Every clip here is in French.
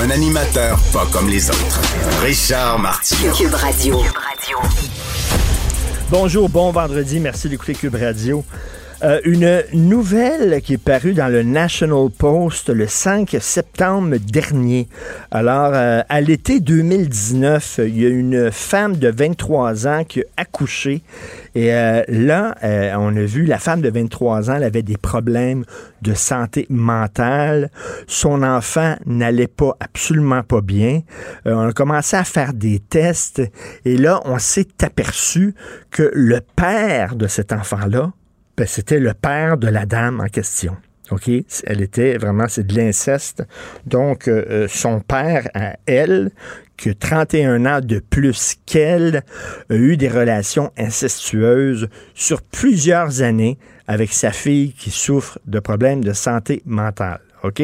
Un animateur pas comme les autres. Richard Martineau. Cube Radio. Bonjour, bon vendredi, merci d'écouter Cube Radio. Euh, une nouvelle qui est parue dans le National Post le 5 septembre dernier. Alors, euh, à l'été 2019, il y a une femme de 23 ans qui a accouché. Et euh, là, on a vu la femme de 23 ans, elle avait des problèmes de santé mentale. Son enfant n'allait pas absolument pas bien. on a commencé à faire des tests. Et là, on s'est aperçu que le père de cet enfant-là, ben, c'était le père de la dame en question. OK? Elle était vraiment, c'est de l'inceste. Donc, euh, euh, son père, à elle, qui a 31 ans de plus qu'elle, a eu des relations incestueuses sur plusieurs années avec sa fille qui souffre de problèmes de santé mentale. OK?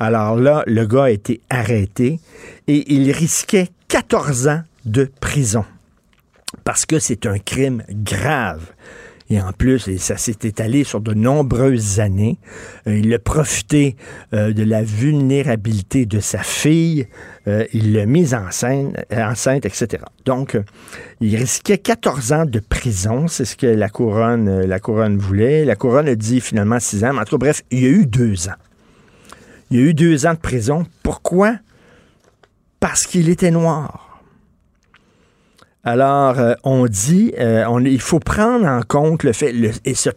Alors là, le gars a été arrêté et il risquait 14 ans de prison parce que c'est un crime grave. Et en plus, ça s'est étalé sur de nombreuses années. Euh, il a profité euh, de la vulnérabilité de sa fille. Euh, il l'a mise enceinte, enceinte, etc. Donc, il risquait 14 ans de prison. C'est ce que la couronne, la couronne voulait. La couronne a dit finalement 6 ans. Mais en tout cas, bref, il y a eu deux ans. Il y a eu deux ans de prison. Pourquoi? Parce qu'il était noir. Alors, euh, on dit, euh, on, il faut prendre en compte le fait, et ce,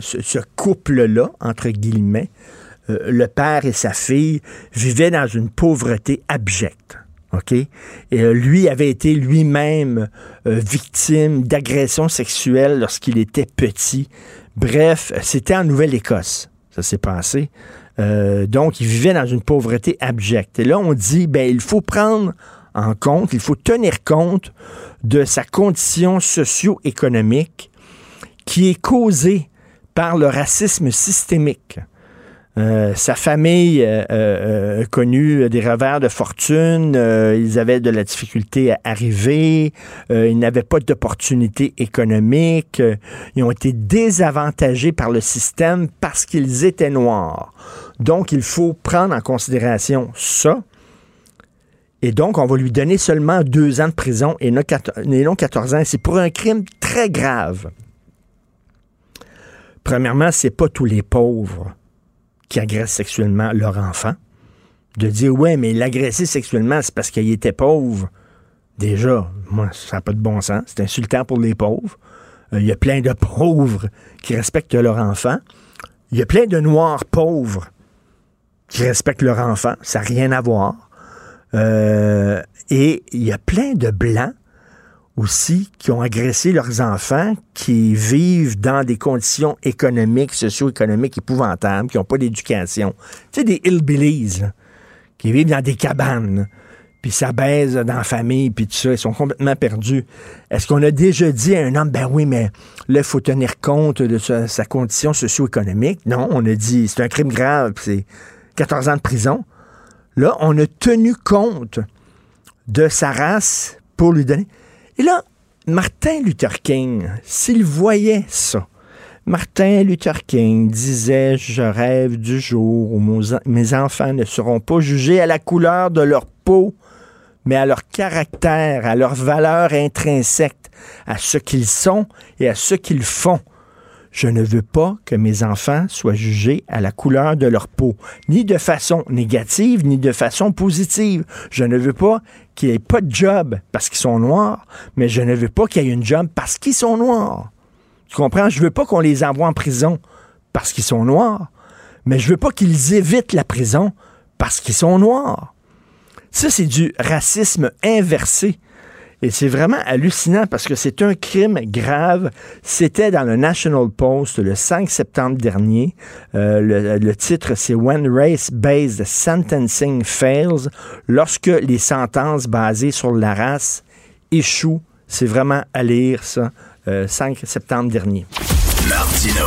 ce, couple-là, entre guillemets, euh, le père et sa fille, vivaient dans une pauvreté abjecte. OK? Et lui avait été lui-même victime d'agressions sexuelles lorsqu'il était petit. Bref, c'était en Nouvelle-Écosse, ça s'est passé. donc, il vivait dans une pauvreté abjecte. Et là, on dit, ben, il faut prendre en compte, il faut tenir compte de sa condition socio-économique qui est causée par le racisme systémique. Euh, sa famille euh, euh, a connu des revers de fortune, ils avaient de la difficulté à arriver, ils n'avaient pas d'opportunités économiques, ils ont été désavantagés par le système parce qu'ils étaient noirs. Donc, il faut prendre en considération ça. Et donc, on va lui donner seulement deux ans de prison et non 14 ans. C'est pour un crime très grave. Premièrement, c'est pas tous les pauvres qui agressent sexuellement leur enfant. De dire, ouais, mais l'agresser sexuellement, c'est parce qu'il était pauvre. Déjà, moi, ça n'a pas de bon sens. C'est insultant pour les pauvres. Euh, il y a plein de pauvres qui respectent leur enfant. Il y a plein de noirs pauvres qui respectent leur enfant. Ça n'a rien à voir. Euh, et il y a plein de blancs aussi qui ont agressé leurs enfants, qui vivent dans des conditions économiques, socio-économiques épouvantables, qui n'ont pas d'éducation. Tu sais, des hillbillies, qui vivent dans des cabanes, puis ça baise dans la famille, puis tout ça, ils sont complètement perdus. Est-ce qu'on a déjà dit à un homme, ben oui, mais là, il faut tenir compte de sa, sa condition socio-économique? Non, on a dit, c'est un crime grave, c'est 14 ans de prison. Là, on a tenu compte de sa race pour lui donner. Et là, Martin Luther King, s'il voyait ça, Martin Luther King disait Je rêve du jour où mes enfants ne seront pas jugés à la couleur de leur peau, mais à leur caractère, à leur valeur intrinsèque, à ce qu'ils sont et à ce qu'ils font. Je ne veux pas que mes enfants soient jugés à la couleur de leur peau, ni de façon négative, ni de façon positive. Je ne veux pas qu'il n'y ait pas de job parce qu'ils sont noirs, mais je ne veux pas qu'il y ait une job parce qu'ils sont noirs. Tu comprends? Je veux pas qu'on les envoie en prison parce qu'ils sont noirs, mais je veux pas qu'ils évitent la prison parce qu'ils sont noirs. Ça, c'est du racisme inversé. Et c'est vraiment hallucinant parce que c'est un crime grave. C'était dans le National Post le 5 septembre dernier. Euh, le, le, titre, c'est When Race-Based Sentencing Fails, lorsque les sentences basées sur la race échouent. C'est vraiment à lire, ça, euh, 5 septembre dernier. Martino.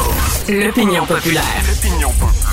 L'opinion populaire. L'opinion populaire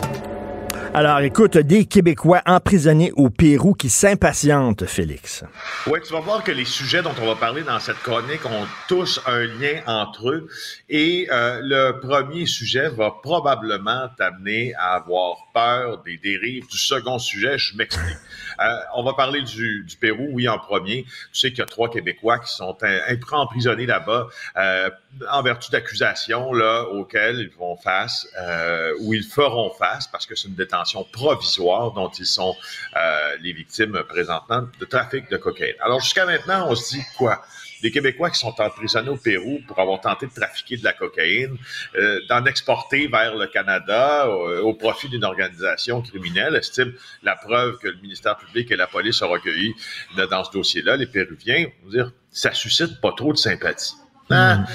Alors, écoute, des Québécois emprisonnés au Pérou qui s'impatientent, Félix. Oui, tu vas voir que les sujets dont on va parler dans cette chronique ont tous un lien entre eux. Et euh, le premier sujet va probablement t'amener à avoir peur des dérives du second sujet. Je m'explique. Euh, on va parler du, Pérou, oui, en premier. Tu sais qu'il y a trois Québécois qui sont emprisonnés là-bas euh, en vertu d'accusations là, auxquelles ils vont face, euh, ou ils feront face, parce que c'est une détention provisoire dont ils sont les victimes présentement de trafic de cocaïne. Alors jusqu'à maintenant, on se dit quoi? Des Québécois qui sont emprisonnés au Pérou pour avoir tenté de trafiquer de la cocaïne, euh, d'en exporter vers le Canada euh, au profit d'une organisation criminelle, estime la preuve que le ministère public et la police ont recueilli dans ce dossier-là, les Péruviens, dire, ça suscite pas trop de sympathie. Hein?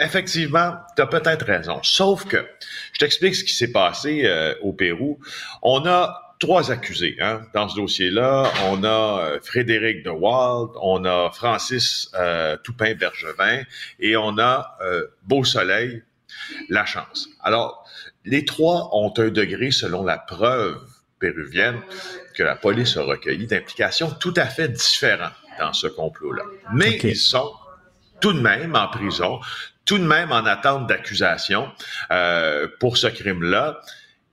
Effectivement, tu as peut-être raison. Sauf que, je t'explique ce qui s'est passé euh, au Pérou. On a trois accusés hein. dans ce dossier-là. On a euh, Frédéric de Wald, on a Francis euh, Toupin-Bergevin et on a euh, Beau Soleil Lachance. Alors, les trois ont un degré, selon la preuve péruvienne que la police a recueilli, d'implication tout à fait différent dans ce complot-là. Mais ils sont tout de même en prison, tout de même en attente d'accusation euh, pour ce crime-là.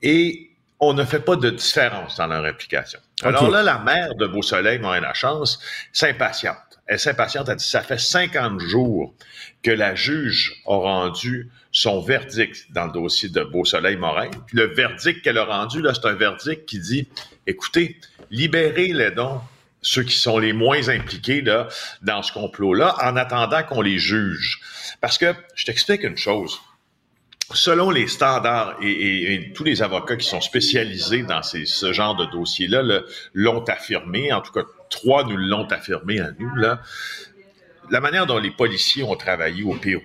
Et on ne fait pas de différence dans leur implication. Alors là, la mère de Beau-Soleil, la Chance, s'impatiente. Elle s'impatiente, elle dit, ça fait 50 jours que la juge a rendu son verdict dans le dossier de Beau-Soleil Morin. Puis le verdict qu'elle a rendu, là, c'est un verdict qui dit, écoutez, libérez les dons ceux qui sont les moins impliqués là, dans ce complot-là, en attendant qu'on les juge. Parce que, je t'explique une chose, selon les standards et, tous les avocats qui sont spécialisés dans ce genre de dossier-là l'ont affirmé, en tout cas trois nous l'ont affirmé à nous, là, la manière dont les policiers ont travaillé au Pérou,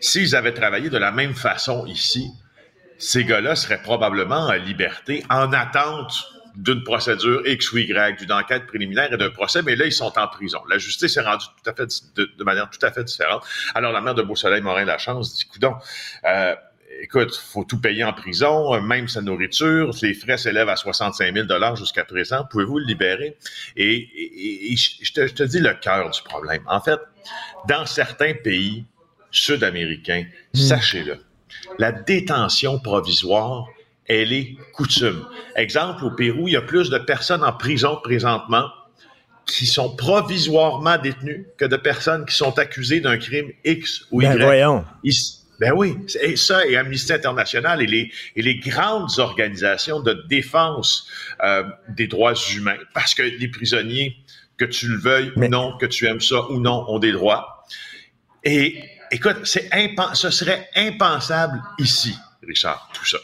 s'ils avaient travaillé de la même façon ici, ces gars-là seraient probablement en liberté en attente d'une procédure X ou Y, d'une enquête préliminaire et d'un procès, mais là, ils sont en prison. La justice est rendue tout à fait de, manière tout à fait différente. Alors, la mère de Beausoleil Morin la chance dit, coudon, euh, écoute, faut tout payer en prison, même sa nourriture, les frais s'élèvent à 65 000 jusqu'à présent. Pouvez-vous le libérer? Et, je, te, je te dis le cœur du problème. En fait, dans certains pays sud-américains, hmm. sachez-le, la détention provisoire elle est coutume. Exemple, au Pérou, il y a plus de personnes en prison présentement qui sont provisoirement détenues que de personnes qui sont accusées d'un crime X ou Y. Ben voyons. ben oui, et ça, et Amnesty International et les, et les grandes organisations de défense euh, des droits humains, parce que les prisonniers, que tu le veuilles ou non, que tu aimes ça ou non, ont des droits. Et écoute, c'est ce serait impensable ici, Richard, tout ça.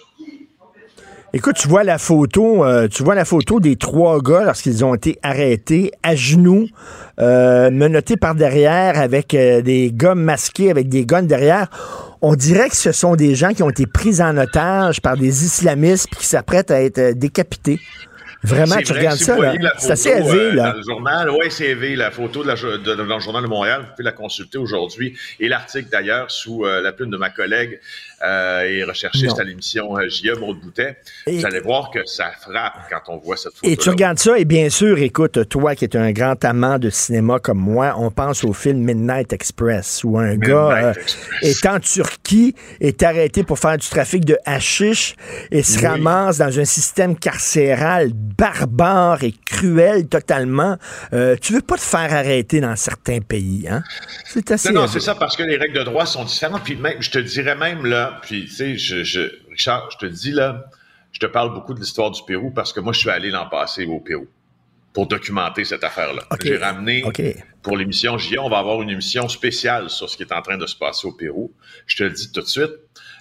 Écoute, tu vois la photo, euh, tu vois la photo des trois gars lorsqu'ils ont été arrêtés à genoux, euh, menottés par derrière avec euh, des gars masqués avec des guns derrière. On dirait que ce sont des gens qui ont été pris en otage par des islamistes qui s'apprêtent à être décapités. Vraiment, tu regardes ça, C'est assez élevé, là. Dans le journal, oui, c'est élevé. La photo de la, de, dans le journal de Montréal, vous pouvez la consulter aujourd'hui. Et l'article, d'ailleurs, sous la plume de ma collègue euh, et recherchiste à l'émission euh, J.E. Boutet. Vous allez voir que ça frappe quand on voit cette photo. Et tu regardes ça, et bien sûr, écoute, toi qui es un grand amant de cinéma comme moi, on pense au film Midnight Express, où un gars euh, est en Turquie, est arrêté pour faire du trafic de hashish et se ramasse dans un système carcéral barbare et cruel totalement. Euh, tu veux pas te faire arrêter dans certains pays, hein? C'est assez... Non, non, c'est ça, parce que les règles de droit sont différentes. Puis même, je te dirais même, là, puis tu sais, je, je, Richard, je te dis là, je te parle beaucoup de l'histoire du Pérou parce que moi, je suis allé l'an passé au Pérou. pour documenter cette affaire-là. J'ai ramené pour l'émission JA, on va avoir une émission spéciale sur ce qui est en train de se passer au Pérou. Je te le dis tout de suite,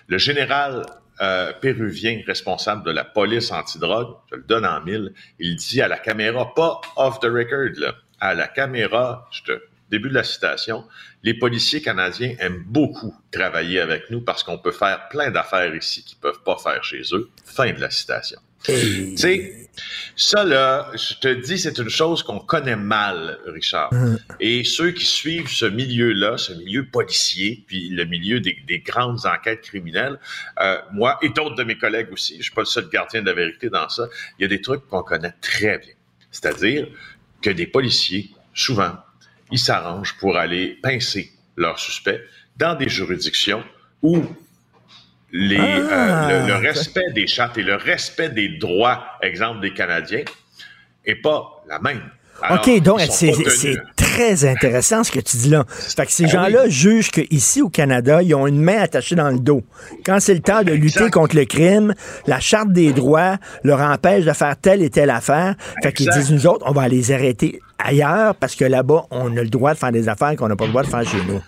le général euh, péruvien responsable de la police antidrogue, je le donne en mille, il dit à la caméra, pas off the record, là, à la caméra, je te, début de la citation, les policiers canadiens aiment beaucoup travailler avec nous parce qu'on peut faire plein d'affaires ici qu'ils peuvent pas faire chez eux. Fin de la citation. Tu sais, ça là, je te dis, c'est une chose qu'on connaît mal, Richard. Hum. Et ceux qui suivent ce milieu-là, ce milieu policier, puis le milieu des, grandes enquêtes criminelles, euh, moi et d'autres de mes collègues aussi, je suis pas le seul gardien de la vérité dans ça, il y a des trucs qu'on connaît très bien. C'est-à-dire que des policiers, souvent, ils s'arrangent pour aller pincer leurs suspects dans des juridictions où les, euh, ah, le, respect des chartes et le respect des droits, exemple des Canadiens, est pas la même. OK, donc c'est très intéressant ce que tu dis là. Fait que ces ben gens-là jugent qu'ici au Canada, ils ont une main attachée dans le dos. Quand c'est le temps de lutter contre le crime, la charte des droits leur empêche de faire telle et telle affaire. Fait qu'ils disent, nous autres, on va les arrêter ailleurs parce que là-bas, on a le droit de faire des affaires qu'on n'a pas le droit de faire chez nous.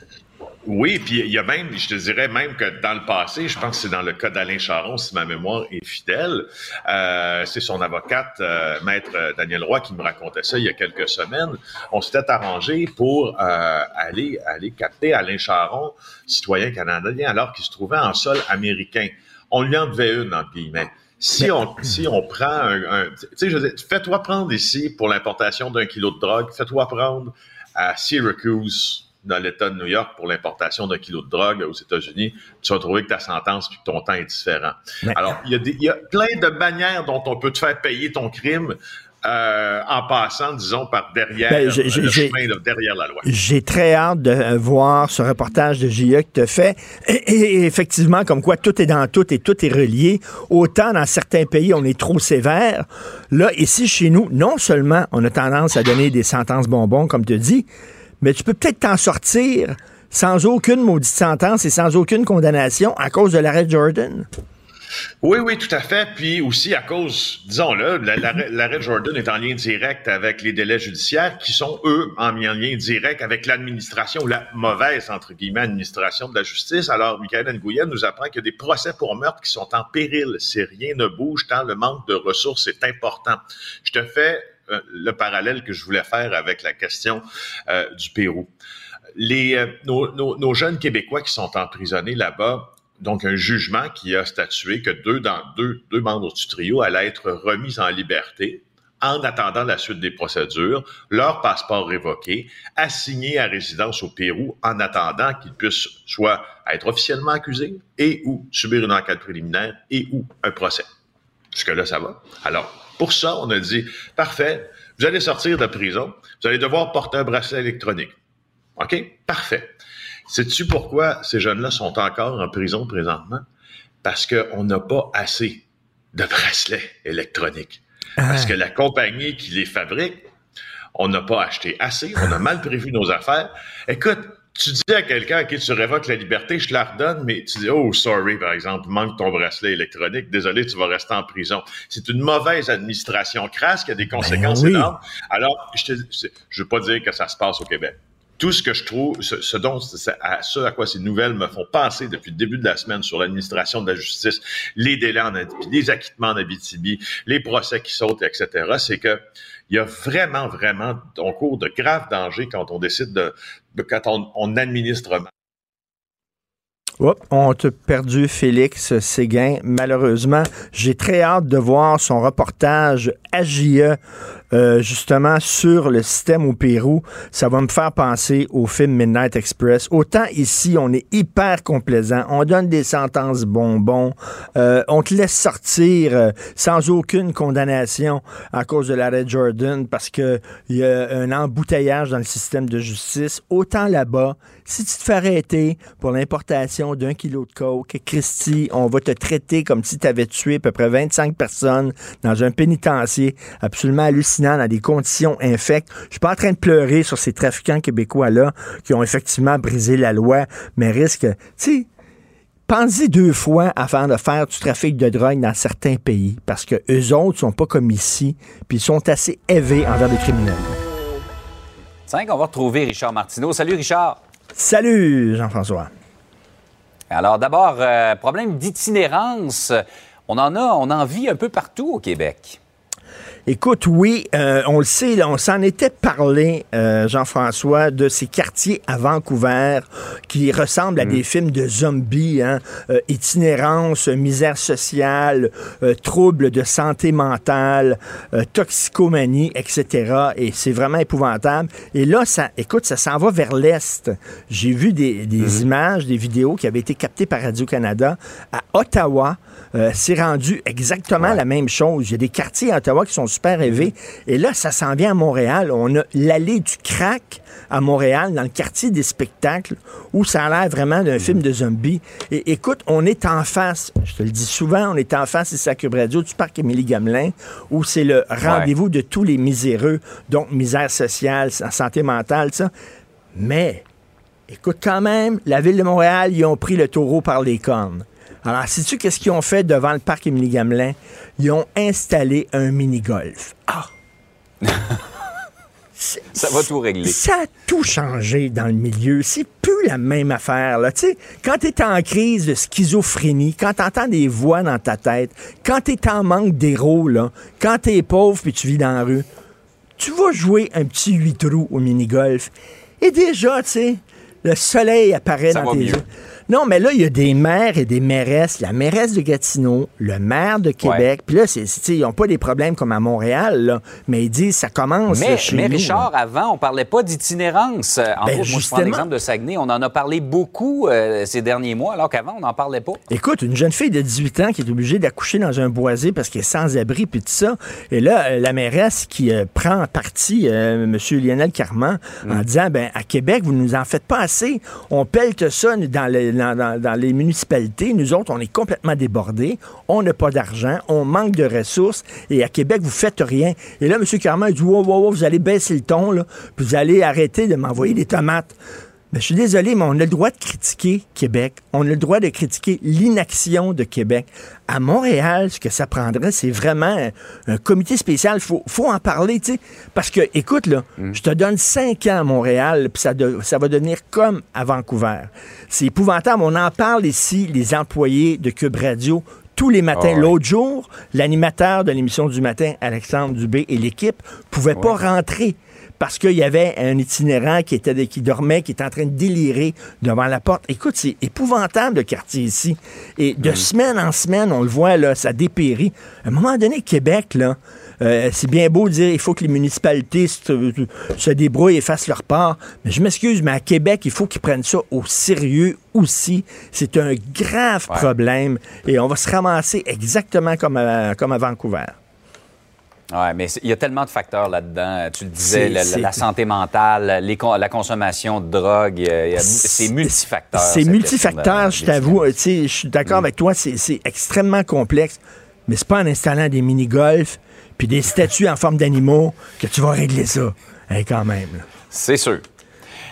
Oui, puis il y a même, je te dirais même que dans le passé, je pense que c'est dans le cas d'Alain Charon, si ma mémoire est fidèle, euh, c'est son avocate, euh, maître Daniel Roy, qui me racontait ça il y a quelques semaines. On s'était arrangé pour euh, aller aller capter Alain Charon, citoyen canadien, alors qu'il se trouvait en sol américain. On lui en devait une, entre guillemets. Si on, si on prend un, tu sais, je fais-toi prendre ici pour l'importation d'un kilo de drogue, fais-toi prendre à Syracuse, dans l'État de New York pour l'importation d'un kilo de drogue aux États-Unis, tu vas trouver que ta sentence et que ton temps est différent. Alors, il y, a il y, a plein de manières dont on peut te faire payer ton crime. Euh, en passant, disons, par derrière ben, le chemin, derrière la loi. J'ai très hâte de euh, voir ce reportage de JE que tu fait. Et, effectivement, comme quoi tout est dans tout et tout est relié. Autant dans certains pays, on est trop sévère. Là, ici, chez nous, non seulement on a tendance à donner des sentences bonbons, comme tu dis, mais tu peux peut-être t'en sortir sans aucune maudite sentence et sans aucune condamnation à cause de l'arrêt Jordan. Oui, oui, tout à fait. Puis aussi à cause, disons-le, l'arrêt Jordan est en lien direct avec les délais judiciaires qui sont, eux, en lien direct avec l'administration, la mauvaise, entre guillemets, administration de la justice. Alors, Michael Nguyen nous apprend qu'il y a des procès pour meurtre qui sont en péril si rien ne bouge, tant le manque de ressources est important. Je te fais le parallèle que je voulais faire avec la question euh, du Pérou. Euh, nos, jeunes Québécois qui sont emprisonnés là-bas, donc un jugement qui a statué que deux, dans, deux, membres du trio allaient être remis en liberté en attendant la suite des procédures, leur passeport révoqué, assignés à résidence au Pérou en attendant qu'ils puissent soit être officiellement accusés et ou subir une enquête préliminaire et ou un procès. Jusque-là, ça va. Alors, pour ça, on a dit, parfait, vous allez sortir de prison, vous allez devoir porter un bracelet électronique. OK? Parfait. Sais-tu pourquoi ces jeunes-là sont encore en prison présentement? Parce qu'on n'a pas assez de bracelets électroniques. Parce que la compagnie qui les fabrique, on n'a pas acheté assez, on a mal prévu nos affaires. Écoute, tu dis à quelqu'un à qui tu révoques la liberté, je te la redonne, mais tu dis, oh, sorry, par exemple, manque ton bracelet électronique, désolé, tu vas rester en prison. C'est une mauvaise administration crasse qui a des ben conséquences énormes. Alors, je ne je veux pas dire que ça se passe au Québec. Tout ce que je trouve, ce, dont, à, ce à quoi ces nouvelles me font penser depuis le début de la semaine sur l'administration de la justice, les délais en les acquittements en Abitibi, les procès qui sautent, etc., c'est que il y a vraiment, vraiment, on court de graves dangers quand on décide de, quand on, administre mal. on t'a perdu Félix Séguin. Malheureusement, j'ai très hâte de voir son reportage AJE euh, justement sur le système au Pérou, ça va me faire penser au film Midnight Express. Autant ici, on est hyper complaisant, on donne des sentences bonbons, euh, on te laisse sortir euh, sans aucune condamnation à cause de l'arrêt Jordan parce qu'il y a un embouteillage dans le système de justice. Autant là-bas, si tu te fais arrêter pour l'importation d'un kilo de coke, Christy, on va te traiter comme si tu avais tué à peu près 25 personnes dans un pénitencier absolument hallucinant dans des conditions infectes. Je suis pas en train de pleurer sur ces trafiquants québécois-là qui ont effectivement brisé la loi, mais risquent, tu sais, pensez deux fois avant de faire du trafic de drogue dans certains pays, parce que eux autres sont pas comme ici, puis ils sont assez élevés envers les criminels. 5, on va retrouver Richard Martineau. Salut Richard. Salut Jean-François. Alors d'abord, euh, problème d'itinérance. On en a, on en vit un peu partout au Québec. Écoute, oui, euh, on le sait, on s'en était parlé, euh, Jean-François, de ces quartiers à Vancouver qui ressemblent à mm. des films de zombies, hein, euh, itinérance, misère sociale, troubles de santé mentale, toxicomanie, etc. Et c'est vraiment épouvantable. Et là, ça, écoute, ça s'en va vers l'est. J'ai vu des, mm-hmm. images, des vidéos qui avaient été captées par Radio-Canada à Ottawa. c'est rendu exactement la même chose. Il y a des quartiers à Ottawa qui sont super élevés. Et là, ça s'en vient à Montréal. On a l'allée du crack à Montréal, dans le quartier des spectacles, où ça a l'air vraiment d'un film de zombies. Et écoute, on est en face, je te le dis souvent, on est en face, c'est Cube Radio, du parc Émilie Gamelin, où c'est le rendez-vous de tous les miséreux, donc misère sociale, santé mentale, ça. Mais, écoute, quand même, la ville de Montréal, ils ont pris le taureau par les cornes. Alors, sais-tu qu'est-ce qu'ils ont fait devant le parc Émilie Gamelin? Ils ont installé un mini-golf. Ah! ça va tout régler. Ça a tout changé dans le milieu. C'est plus la même affaire. Là. Quand tu es en crise de schizophrénie, quand tu entends des voix dans ta tête, quand tu es en manque d'héros, quand tu es pauvre puis tu vis dans la rue, tu vas jouer un petit 8 trous au mini-golf. Et déjà, tu sais, le soleil apparaît dans tes yeux. Non, mais là, il y a des maires et des mairesses. La mairesse de Gatineau, le maire de Québec. Puis là, ils n'ont pas des problèmes comme à Montréal, là, mais ils disent ça commence mais, chez mais Richard, avant, on parlait pas d'itinérance. En ben, moi, je prends l'exemple de Saguenay. On en a parlé beaucoup euh, ces derniers mois, alors qu'avant, on n'en parlait pas. Écoute, une jeune fille de 18 ans qui est obligée d'accoucher dans un boisé parce qu'elle est sans abri, puis tout ça. Et là, euh, la mairesse qui euh, prend parti M. Lionel Carman en mm. disant, ben à Québec, vous ne nous en faites pas assez. On pelte ça dans les dans, les municipalités, nous autres, on est complètement débordés. On n'a pas d'argent, on manque de ressources. Et à Québec, vous faites rien. Et là, M. Carman dit wow, wow, wow, vous allez baisser le ton, puis vous allez arrêter de m'envoyer des tomates. Ben, je suis désolé, mais on a le droit de critiquer Québec. On a le droit de critiquer l'inaction de Québec. À Montréal, ce que ça prendrait, c'est vraiment un, comité spécial. Il faut, faut, en parler, tu sais. Parce que, écoute, là, mm. je te donne cinq ans à Montréal, puis ça, ça va devenir comme à Vancouver. C'est épouvantable. On en parle ici, les employés de Cube Radio, tous les matins. Ah L'autre jour, l'animateur de l'émission du matin, Alexandre Dubé, et l'équipe pouvaient pas rentrer parce qu'il y avait un itinérant qui, était, qui dormait, qui était en train de délirer devant la porte. Écoute, c'est épouvantable le quartier ici. Et de semaine en semaine, on le voit, là, ça dépérit. À un moment donné, Québec, là, euh, c'est bien beau de dire il faut que les municipalités se, débrouillent et fassent leur part. Mais je m'excuse, mais à Québec, il faut qu'ils prennent ça au sérieux aussi. C'est un grave problème et on va se ramasser exactement comme comme à Vancouver. Oui, mais il y a tellement de facteurs là-dedans. Tu le disais, la, santé mentale, la consommation de drogue, c'est multifacteur. C'est multifacteur, je t'avoue. Je suis d'accord mm. avec toi, c'est extrêmement complexe. Mais c'est pas en installant des mini-golfs puis des statues en forme d'animaux que tu vas régler ça. quand même. C'est sûr.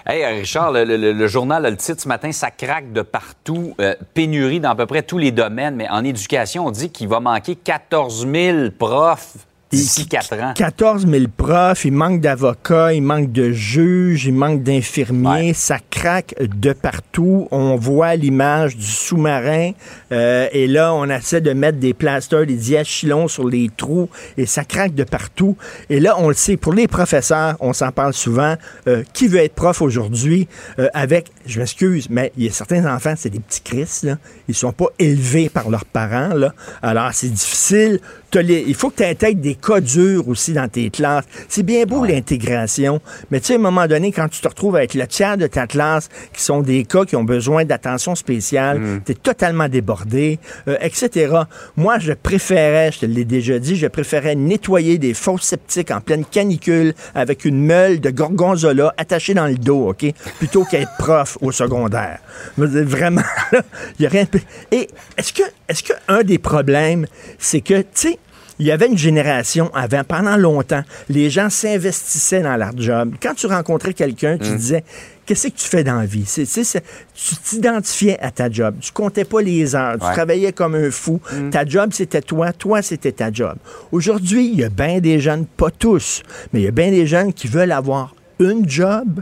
Hey, Richard, le, journal a le titre ce matin, ça craque de partout. Euh, pénurie dans à peu près tous les domaines, mais en éducation, on dit qu'il va manquer 14 000 profs D'ici 4 ans. 14 000 profs, il manque d'avocats, il manque de juges, il manque d'infirmiers. Ça craque de partout. On voit l'image du sous-marin euh, et là, on essaie de mettre des plasters, des diachylons sur les trous et ça craque de partout. Et là, on le sait, pour les professeurs, on s'en parle souvent. Euh, qui veut être prof aujourd'hui euh, avec, je m'excuse, mais il y a certains enfants, c'est des petits Chris, là. Ils sont pas élevés par leurs parents, là. Alors, c'est difficile il faut que tu intègres des cas durs aussi dans tes classes. C'est bien beau l'intégration, mais tu sais, à un moment donné, quand tu te retrouves avec le tiers de ta classe qui sont des cas qui ont besoin d'attention spéciale, mm. tu es totalement débordé, euh, etc. Moi, je préférais, je te l'ai déjà dit, je préférais nettoyer des fosses sceptiques en pleine canicule avec une meule de gorgonzola attachée dans le dos, OK? Plutôt qu'être prof au secondaire. Vraiment, il n'y a rien. Et est-ce que, est-ce que un des problèmes, c'est que, tu sais, Il y avait une génération avant, pendant longtemps, les gens s'investissaient dans leur job. Quand tu rencontrais quelqu'un, tu disais Qu'est-ce que tu fais dans la vie? C'est, c'est- c'est- tu t'identifiais à ta job. Tu comptais pas les heures. Tu travaillais comme un fou. Ta job, c'était toi. Toi, c'était ta job. Aujourd'hui, il y a bien des jeunes, pas tous, mais il y a bien des jeunes qui veulent avoir une job,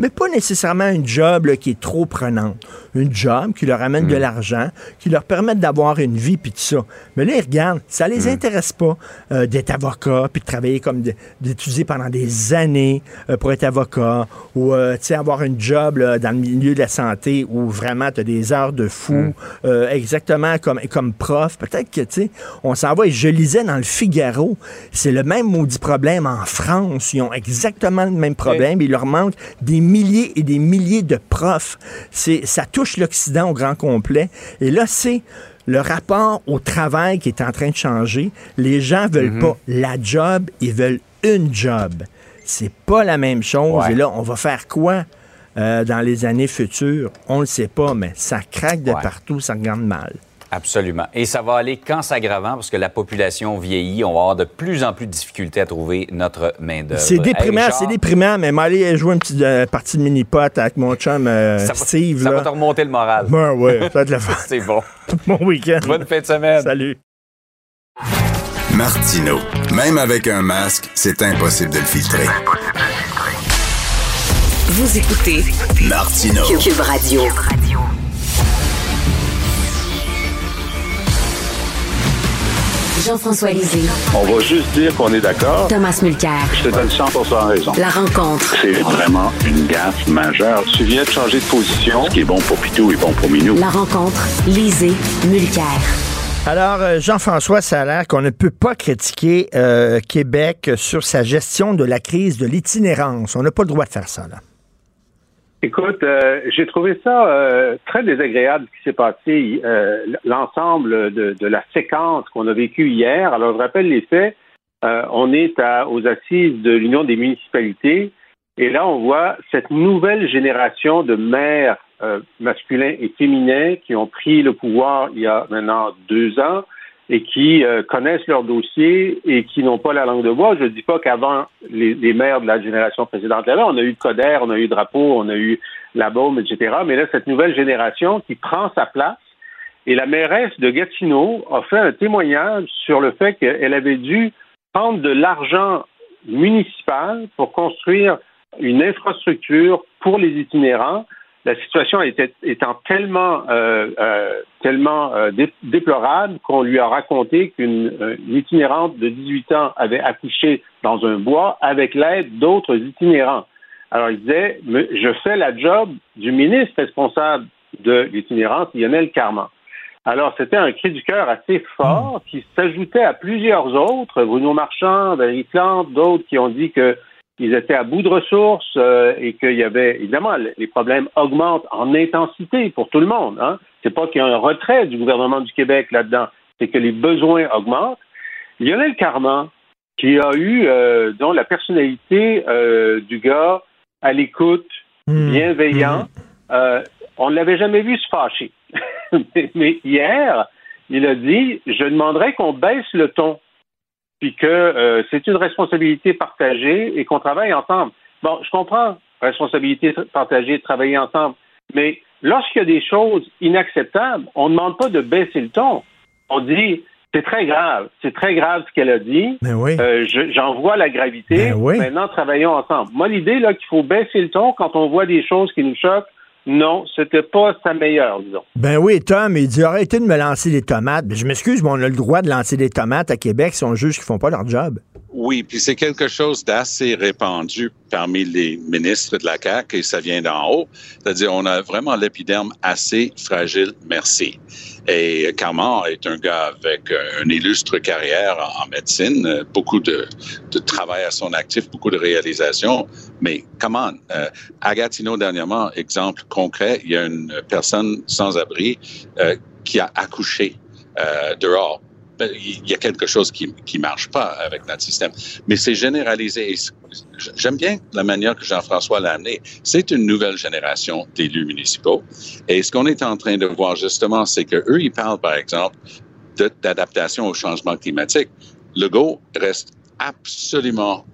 mais pas nécessairement une job là, qui est trop prenante. Une job qui leur amène de l'argent, qui leur permette d'avoir une vie, puis tout ça. Mais là, ils regardent, ça les intéresse pas euh, d'être avocat, puis de travailler comme, d'étudier pendant des années euh, pour être avocat, ou, euh, tu sais, avoir une job là, dans le milieu de la santé où vraiment tu as des heures de fou, euh, exactement comme, comme prof. Peut-être que, tu sais, on s'en va, et je lisais dans le Figaro, c'est le même maudit problème en France. Ils ont exactement le même problème. Il leur manque des milliers et des milliers de profs. C'est, ça touche l'Occident au grand complet. Et là, c'est le rapport au travail qui est en train de changer. Les gens veulent pas la job, ils veulent une job. C'est pas la même chose. Ouais. Et là, on va faire quoi euh, dans les années futures? On le sait pas, mais ça craque de Ouais. partout, ça regarde mal. Absolument. Et ça va aller qu'en s'aggravant parce que la population vieillit. On va avoir de plus en plus de difficultés à trouver notre main-d'œuvre. C'est déprimant, Hey, c'est déprimant, mais m'aller jouer une petite euh, partie de mini-pot avec mon chum euh, Ça va, Steve. ça là. va te remonter le moral. Ben ouais, ça va être le fun. C'est bon. Bon week-end. Bonne fin de semaine. Salut. Martino. Même avec un masque, c'est impossible de le filtrer. Vous écoutez Martino. Cube Radio. Jean-François Lisée. On va juste dire qu'on est d'accord. Thomas Mulcair. Je te donne 100 raison. La rencontre. C'est vraiment une gaffe majeure. Tu viens de changer de position. Ce qui est bon pour Pitou est bon pour Minou. La rencontre. Lisée. Mulcair. Alors, euh, Jean-François, ça a l'air qu'on ne peut pas critiquer euh, Québec sur sa gestion de la crise de l'itinérance. On n'a pas le droit de faire ça, là. Écoute, euh, j'ai trouvé ça euh, très désagréable ce qui s'est passé, euh, l'ensemble de, de la séquence qu'on a vécue hier. Alors, je rappelle les faits. Euh, on est à, aux assises de l'Union des municipalités et là, on voit cette nouvelle génération de maires euh, masculins et féminins qui ont pris le pouvoir il y a maintenant deux ans et qui euh, connaissent leur dossier et qui n'ont pas la langue de bois. Je ne dis pas qu'avant, les, maires de la génération précédente. On a eu Coder, on a eu Drapeau, on a eu La Baume, etc. Mais là, cette nouvelle génération qui prend sa place. Et la mairesse de Gatineau a fait un témoignage sur le fait qu'elle avait dû prendre de l'argent municipal pour construire une infrastructure pour les itinérants la situation était, étant tellement, euh, euh, tellement euh, dé, déplorable qu'on lui a raconté qu'une une itinérante de 18 ans avait accouché dans un bois avec l'aide d'autres itinérants. Alors il disait, je fais la job du ministre responsable de l'itinérance, Lionel Carman. Alors c'était un cri du cœur assez fort qui s'ajoutait à plusieurs autres, Bruno Marchand, Valérie Plante, d'autres qui ont dit que ils étaient à bout de ressources euh, et qu'il y avait évidemment les problèmes augmentent en intensité pour tout le monde. Hein. C'est pas qu'il y a un retrait du gouvernement du Québec là-dedans, c'est que les besoins augmentent. Lionel Carman, qui a eu euh, dont la personnalité euh, du gars à l'écoute, mmh. bienveillant, mmh. on ne l'avait jamais vu se fâcher. mais, mais hier, il a dit je demanderais qu'on baisse le ton puis que euh, c'est une responsabilité partagée et qu'on travaille ensemble. Bon, je comprends, responsabilité partagée, travailler ensemble, mais lorsqu'il y a des choses inacceptables, on ne demande pas de baisser le ton. On dit, c'est très grave, c'est très grave ce qu'elle a dit. Ben oui. euh, J'en vois la gravité. Ben oui. Maintenant, travaillons ensemble. Moi, l'idée, là, qu'il faut baisser le ton quand on voit des choses qui nous choquent, non, c'était pas sa meilleure, disons. Ben oui, Tom, il dit arrêtez de me lancer des tomates. Ben, je m'excuse, mais on a le droit de lancer des tomates à Québec si on juge qu'ils font pas leur job. Oui, puis c'est quelque chose d'assez répandu parmi les ministres de la CAQ et ça vient d'en haut. C'est-à-dire, on a vraiment l'épiderme assez fragile, merci. Et Carman est un gars avec une illustre carrière en, médecine, beaucoup de, de, travail à son actif, beaucoup de réalisations. Mais comment? Euh, à Gatineau, dernièrement, exemple concret, il y a une personne sans abri euh, qui a accouché euh, dehors il y a quelque chose qui qui marche pas avec notre système. Mais c'est généralisé. J'aime bien la manière que Jean-François l'a amené. C'est une nouvelle génération d'élus municipaux. Et ce qu'on est en train de voir justement, c'est que eux, ils parlent, par exemple, d'adaptation au changement climatique. Legault reste absolument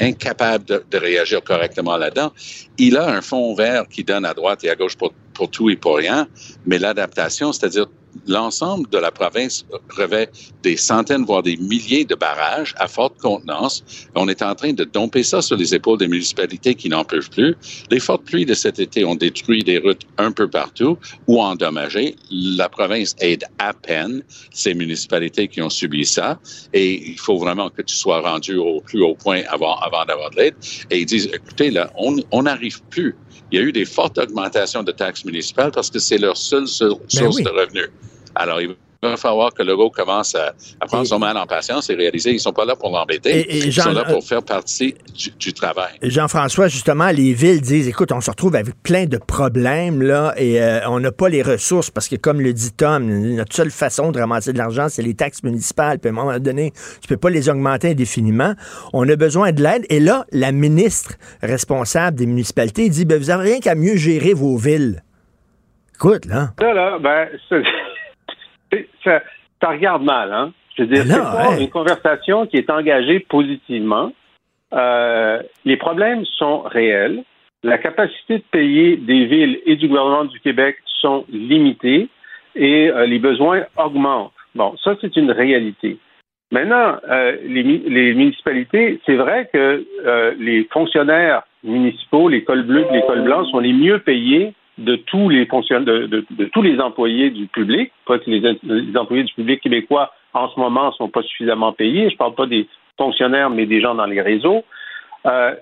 incapable de, de, réagir correctement là-dedans. Il a un fond vert qui donne à droite et à gauche pour, pour tout et pour rien, mais l'adaptation, c'est-à-dire l'ensemble de la province revêt des centaines, voire des milliers de barrages à forte contenance. On est en train de domper ça sur les épaules des municipalités qui n'en peuvent plus. Les fortes pluies de cet été ont détruit des routes un peu partout ou endommagé. La province aide à peine ces municipalités qui ont subi ça. Et il faut vraiment que tu sois rendu au plus haut point avant, avant d'avoir de l'aide. Et ils disent, écoutez, là, on n'arrive plus il y a eu des fortes augmentations de taxes municipales parce que c'est leur seule source ben oui. de revenus. Alors, il il va falloir que Legault commence à, à prendre et, son mal en patience et réaliser qu'ils ne sont pas là pour l'embêter. Ils sont là pour faire partie du, du travail. Jean-François, justement, les villes disent, écoute, on se retrouve avec plein de problèmes, là, et euh, on n'a pas les ressources parce que, comme le dit Tom, notre seule façon de ramasser de l'argent, c'est les taxes municipales. Puis à un moment donné, tu peux pas les augmenter indéfiniment. On a besoin de l'aide. Et là, la ministre responsable des municipalités dit, ben, vous n'avez rien qu'à mieux gérer vos villes. Écoute, là. Là, là, ben, ça, ça, regarde mal, hein? Je veux dire, c'est pas une conversation qui est engagée positivement. Euh, les problèmes sont réels. La capacité de payer des villes et du gouvernement du Québec sont limitées et euh, les besoins augmentent. Bon, ça, c'est une réalité. Maintenant, euh, les, les, municipalités, c'est vrai que les fonctionnaires municipaux, les cols bleus et les cols blancs sont les mieux payés de tous les fonctionnaires, de, tous les employés du public. Pas que les, employés du public québécois en ce moment ne sont pas suffisamment payés. Je ne parle pas des fonctionnaires, mais des gens dans les réseaux. Euh,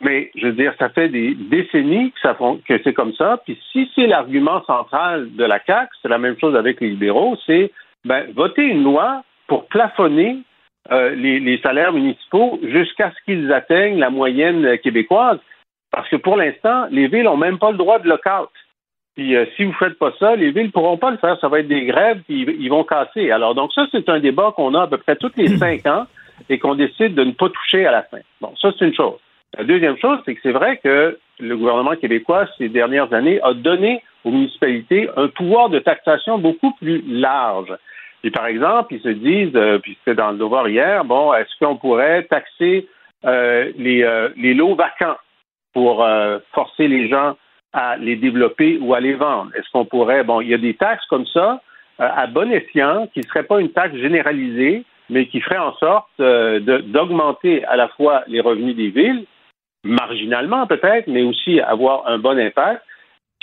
mais je veux dire, ça fait des décennies que, c'est comme ça. Puis si c'est l'argument central de la CAC, c'est la même chose avec les libéraux, c'est ben, voter une loi pour plafonner euh, les salaires municipaux jusqu'à ce qu'ils atteignent la moyenne québécoise. Parce que pour l'instant, les villes n'ont même pas le droit de lockout. Puis euh, si vous ne faites pas ça, les villes ne pourront pas le faire. Ça va être des grèves, puis ils vont casser. Alors, donc ça, c'est un débat qu'on a à peu près tous les cinq ans et qu'on décide de ne pas toucher à la fin. Bon, ça, c'est une chose. La deuxième chose, c'est que c'est vrai que le gouvernement québécois, ces dernières années, a donné aux municipalités un pouvoir de taxation beaucoup plus large. Et par exemple, ils se disent, euh, puis c'était dans le devoir hier, bon, est-ce qu'on pourrait taxer euh, les, euh, les lots vacants? Pour euh, forcer les gens à les développer ou à les vendre? Est-ce qu'on pourrait, bon, il y a des taxes comme ça, euh, à bon escient, qui ne seraient pas une taxe généralisée, mais qui ferait en sorte euh, d'augmenter à la fois les revenus des villes, marginalement peut-être, mais aussi avoir un bon impact,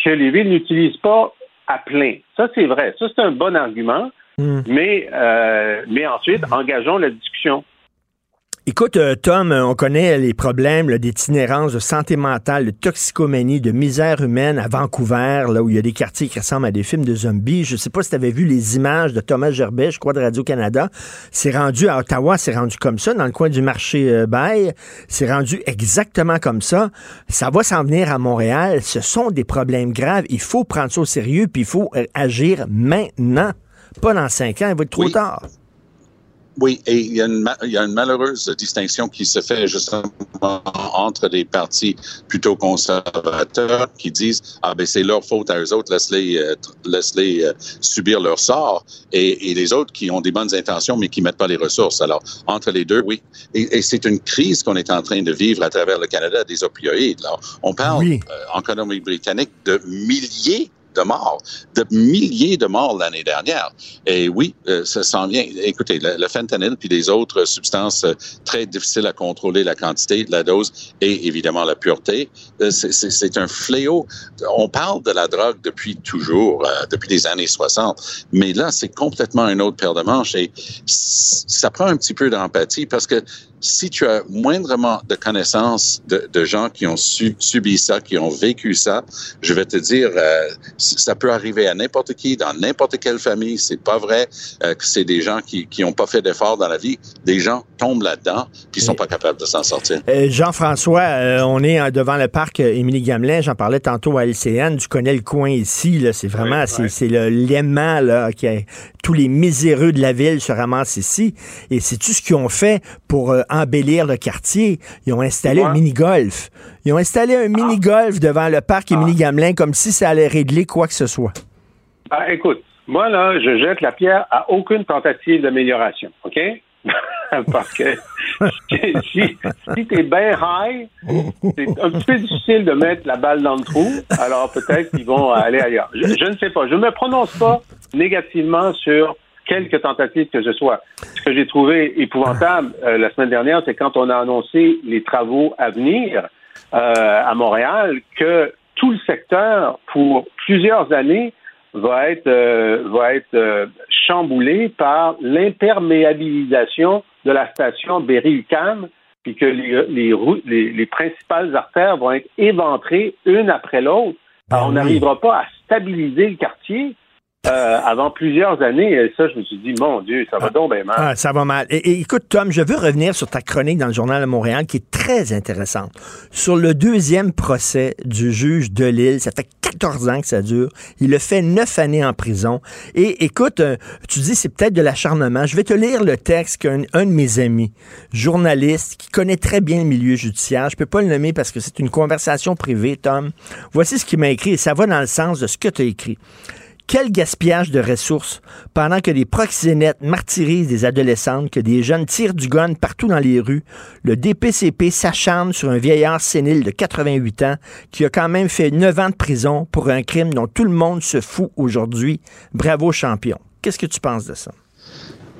que les villes n'utilisent pas à plein. Ça, c'est vrai. Ça, c'est un bon argument. Mmh. Mais, euh, mais ensuite, engageons la discussion. Écoute, euh, Tom, on connaît les problèmes d'itinérance, de santé mentale, de toxicomanie, de misère humaine à Vancouver, là où il y a des quartiers qui ressemblent à des films de zombies. Je ne sais pas si tu avais vu les images de Thomas Gerbet, je crois, de Radio-Canada. C'est rendu à Ottawa, c'est rendu comme ça, dans le coin du marché euh, Baye. C'est rendu exactement comme ça. Ça va s'en venir à Montréal. Ce sont des problèmes graves. Il faut prendre ça au sérieux, puis il faut euh, agir maintenant. Pas dans cinq ans, il va être trop oui. tard. Oui, et il y, a une, il y, a une, malheureuse distinction qui se fait justement entre des partis plutôt conservateurs qui disent ah ben c'est leur faute à eux autres, laisse-les euh, laisse-les euh, subir leur sort, et, et, les autres qui ont des bonnes intentions mais qui mettent pas les ressources. Alors entre les deux, oui, et, et c'est une crise qu'on est en train de vivre à travers le Canada des opioïdes. Alors, on parle oui. euh, en économie britannique de milliers de morts, de milliers de morts l'année dernière. Et oui, euh, ça s'en vient. Écoutez, le, fentanyl puis les autres substances euh, très difficiles à contrôler, la quantité, la dose et évidemment la pureté, euh, c'est un fléau. On parle de la drogue depuis toujours, depuis les années 60, mais là, c'est complètement une autre paire de manches et ça prend un petit peu d'empathie parce que si tu as moindrement de connaissances de, de gens qui ont su, subi ça, qui ont vécu ça, je vais te dire, euh, ça peut arriver à n'importe qui, dans n'importe quelle famille. C'est pas vrai euh, que c'est des gens qui qui ont pas fait d'efforts dans la vie. Des gens tombent là-dedans puis sont pas capables de s'en sortir. Euh, Jean-François, euh, on est devant le parc Émilie Gamelin. J'en parlais tantôt à LCN. Tu connais le coin ici. C'est vraiment, oui, c'est, le l'aimant là qui a, tous les miséreux de la ville se ramassent ici. Et c'est tout ce qu'ils ont fait pour embellir le quartier. Ils ont installé ouais. un mini-golf. Ils ont installé un mini-golf devant le parc Émilie Gamelin comme si ça allait régler quoi que ce soit. Ah, écoute, moi, là, je jette la pierre à aucune tentative d'amélioration, OK? Parce que si, si t'es bien high, c'est un petit peu difficile de mettre la balle dans le trou. Alors peut-être qu'ils vont aller ailleurs. Je, je ne sais pas. Je ne me prononce pas négativement sur quelques tentatives que ce soit. Ce que j'ai trouvé épouvantable euh, la semaine dernière, c'est quand on a annoncé les travaux à venir euh, à Montréal, que tout le secteur, pour plusieurs années, va être, euh, va être chamboulé par l'imperméabilisation de la station Berry-UQAM, puis que les, les, les, les, principales artères vont être éventrées une après l'autre. Ah on oui. n'arrivera pas à stabiliser le quartier euh, avant plusieurs années. Et ça, je me suis dit, mon Dieu, ça va donc bien mal. Ah, ça va mal. Et, et écoute, Tom, je veux revenir sur ta chronique dans le Journal de Montréal qui est très intéressante. Sur le deuxième procès du juge de Lille, ça fait 14 ans que ça dure. Il a fait neuf années en prison. Et écoute, euh, tu dis c'est peut-être de l'acharnement. Je vais te lire le texte qu'un un de mes amis, journaliste, qui connaît très bien le milieu judiciaire, je peux pas le nommer parce que c'est une conversation privée, Tom. Voici ce qu'il m'a écrit et ça va dans le sens de ce que tu as écrit. Quel gaspillage de ressources pendant que des proxénètes martyrisent des adolescentes, que des jeunes tirent du gun partout dans les rues. Le DPCP s'acharne sur un vieillard sénile de 88 ans qui a quand même fait 9 ans de prison pour un crime dont tout le monde se fout aujourd'hui. Bravo champion. Qu'est-ce que tu penses de ça?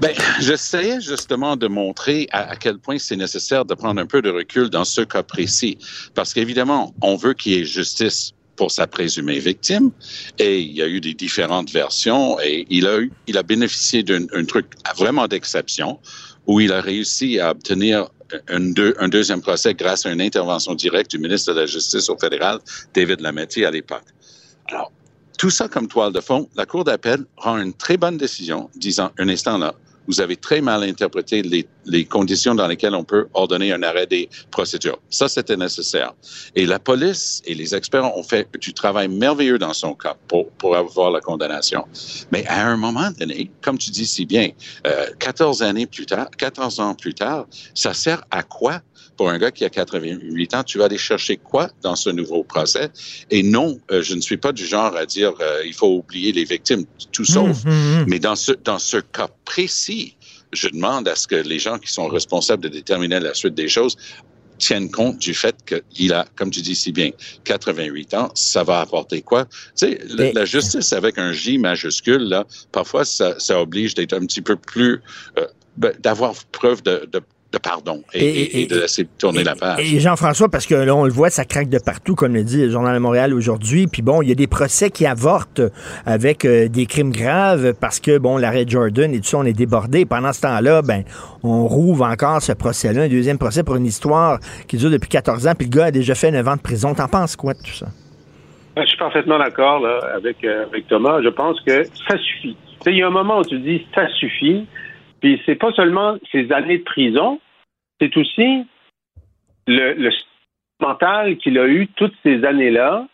Ben, j'essayais justement de montrer à, à quel point c'est nécessaire de prendre un peu de recul dans ce cas précis. Parce qu'évidemment, on veut qu'il y ait justice pour sa présumée victime. Et il y a eu des différentes versions et il a, eu, il a bénéficié d'un truc vraiment d'exception où il a réussi à obtenir un, deux, un, deuxième procès grâce à une intervention directe du ministre de la Justice au fédéral, David Lametti, à l'époque. Alors, tout ça comme toile de fond, la Cour d'appel rend une très bonne décision disant, un instant là, vous avez très mal interprété les, les, conditions dans lesquelles on peut ordonner un arrêt des procédures. Ça, c'était nécessaire. Et la police et les experts ont fait du travail merveilleux dans son cas pour, pour avoir la condamnation. Mais à un moment donné, comme tu dis si bien, euh, 14 années plus tard, 14 ans plus tard, ça sert à quoi pour un gars qui a 88 ans, tu vas aller chercher quoi dans ce nouveau procès? Et non, euh, je ne suis pas du genre à dire euh, il faut oublier les victimes, tout sauf. Mmh, mmh. Mais dans ce, dans ce cas précis, je demande à ce que les gens qui sont responsables de déterminer la suite des choses tiennent compte du fait qu'il a, comme tu dis si bien, 88 ans, ça va apporter quoi? Tu sais, la, la, justice avec un J majuscule, là, parfois, ça, ça oblige d'être un petit peu plus, euh, d'avoir preuve de, de de pardon et, et, et, de laisser tourner et, la page. Et Jean-François, parce que là, on le voit, ça craque de partout, comme le dit le Journal de Montréal aujourd'hui. Puis bon, il y a des procès qui avortent avec euh, des crimes graves parce que, bon, l'arrêt Jordan et tout ça, on est débordé. Pendant ce temps-là, ben, on rouvre encore ce procès-là, un deuxième procès pour une histoire qui dure depuis 14 ans, puis le gars a déjà fait 9 ans de prison. T'en penses quoi de tout ça? Je suis parfaitement d'accord avec, euh, avec Thomas. Je pense que ça suffit. Il y a un moment où tu dis ça suffit. Puis c'est pas seulement ces années de prison, c'est aussi le, mental qu'il a eu toutes ces années-là.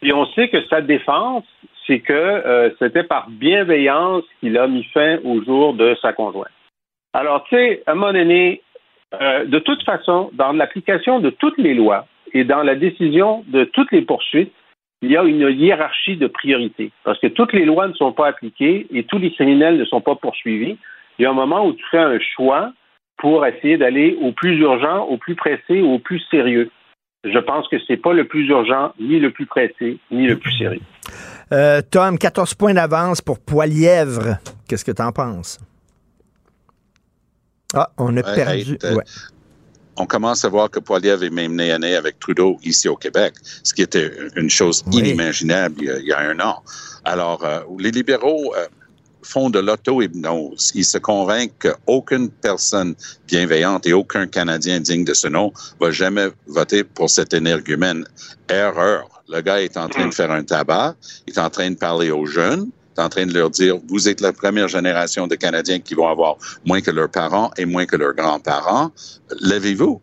Puis on sait que sa défense, c'est que euh, c'était par bienveillance qu'il a mis fin au jour de sa conjointe. Alors, tu sais, à un moment donné, euh, de toute façon, dans l'application de toutes les lois et dans la décision de toutes les poursuites, il y a une hiérarchie de priorité. Parce que toutes les lois ne sont pas appliquées et tous les criminels ne sont pas poursuivis il y a un moment où tu fais un choix pour essayer d'aller au plus urgent, au plus pressé, au plus sérieux. Je pense que c'est pas le plus urgent, ni le plus pressé, ni le plus sérieux. Euh, Tom, 14 points d'avance pour Poilièvre. Qu'est-ce que tu en penses? Ah, on a Ouais, perdu. hey, ouais. on commence à voir que Poilievre est même né à nez avec Trudeau ici au Québec, ce qui était une chose Oui. inimaginable il y, a, il y a un an. Alors, euh, les libéraux euh, font de l'auto-hypnose. Ils se convainquent qu'aucune personne bienveillante et aucun Canadien digne de ce nom va jamais voter pour cet énergumène. Erreur. Le gars est en train de faire un tabac, il est en train de parler aux jeunes, il est en train de leur dire, vous êtes la première génération de Canadiens qui vont avoir moins que leurs parents et moins que leurs grands-parents. Levez-vous.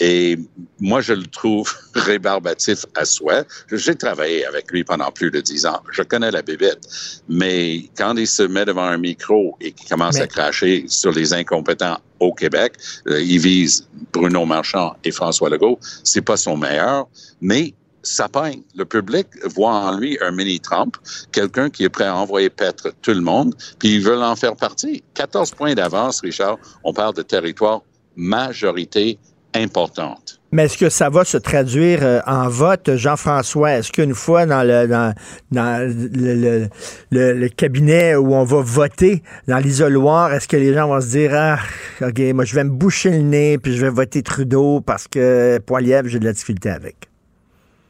Et moi, je le trouve rébarbatif à souhait. J'ai travaillé avec lui pendant plus de dix ans. Je connais la bébête. Mais quand il se met devant un micro et qu'il commence Mais- à cracher sur les incompétents au Québec, euh, il vise Bruno Marchand et François Legault. C'est pas son meilleur, mais ça peint. Le public voit en lui un mini-Trump, quelqu'un qui est prêt à envoyer paître tout le monde, puis ils veulent en faire partie. 14 points d'avance, Richard. On parle de territoire majorité importante. Mais est-ce que ça va se traduire euh, en vote, Jean-François? Est-ce qu'une fois dans le dans, le, le, cabinet où on va voter dans l'isoloir, est-ce que les gens vont se dire Ah, OK, moi je vais me boucher le nez puis je vais voter Trudeau parce que Poiliev, j'ai de la difficulté avec?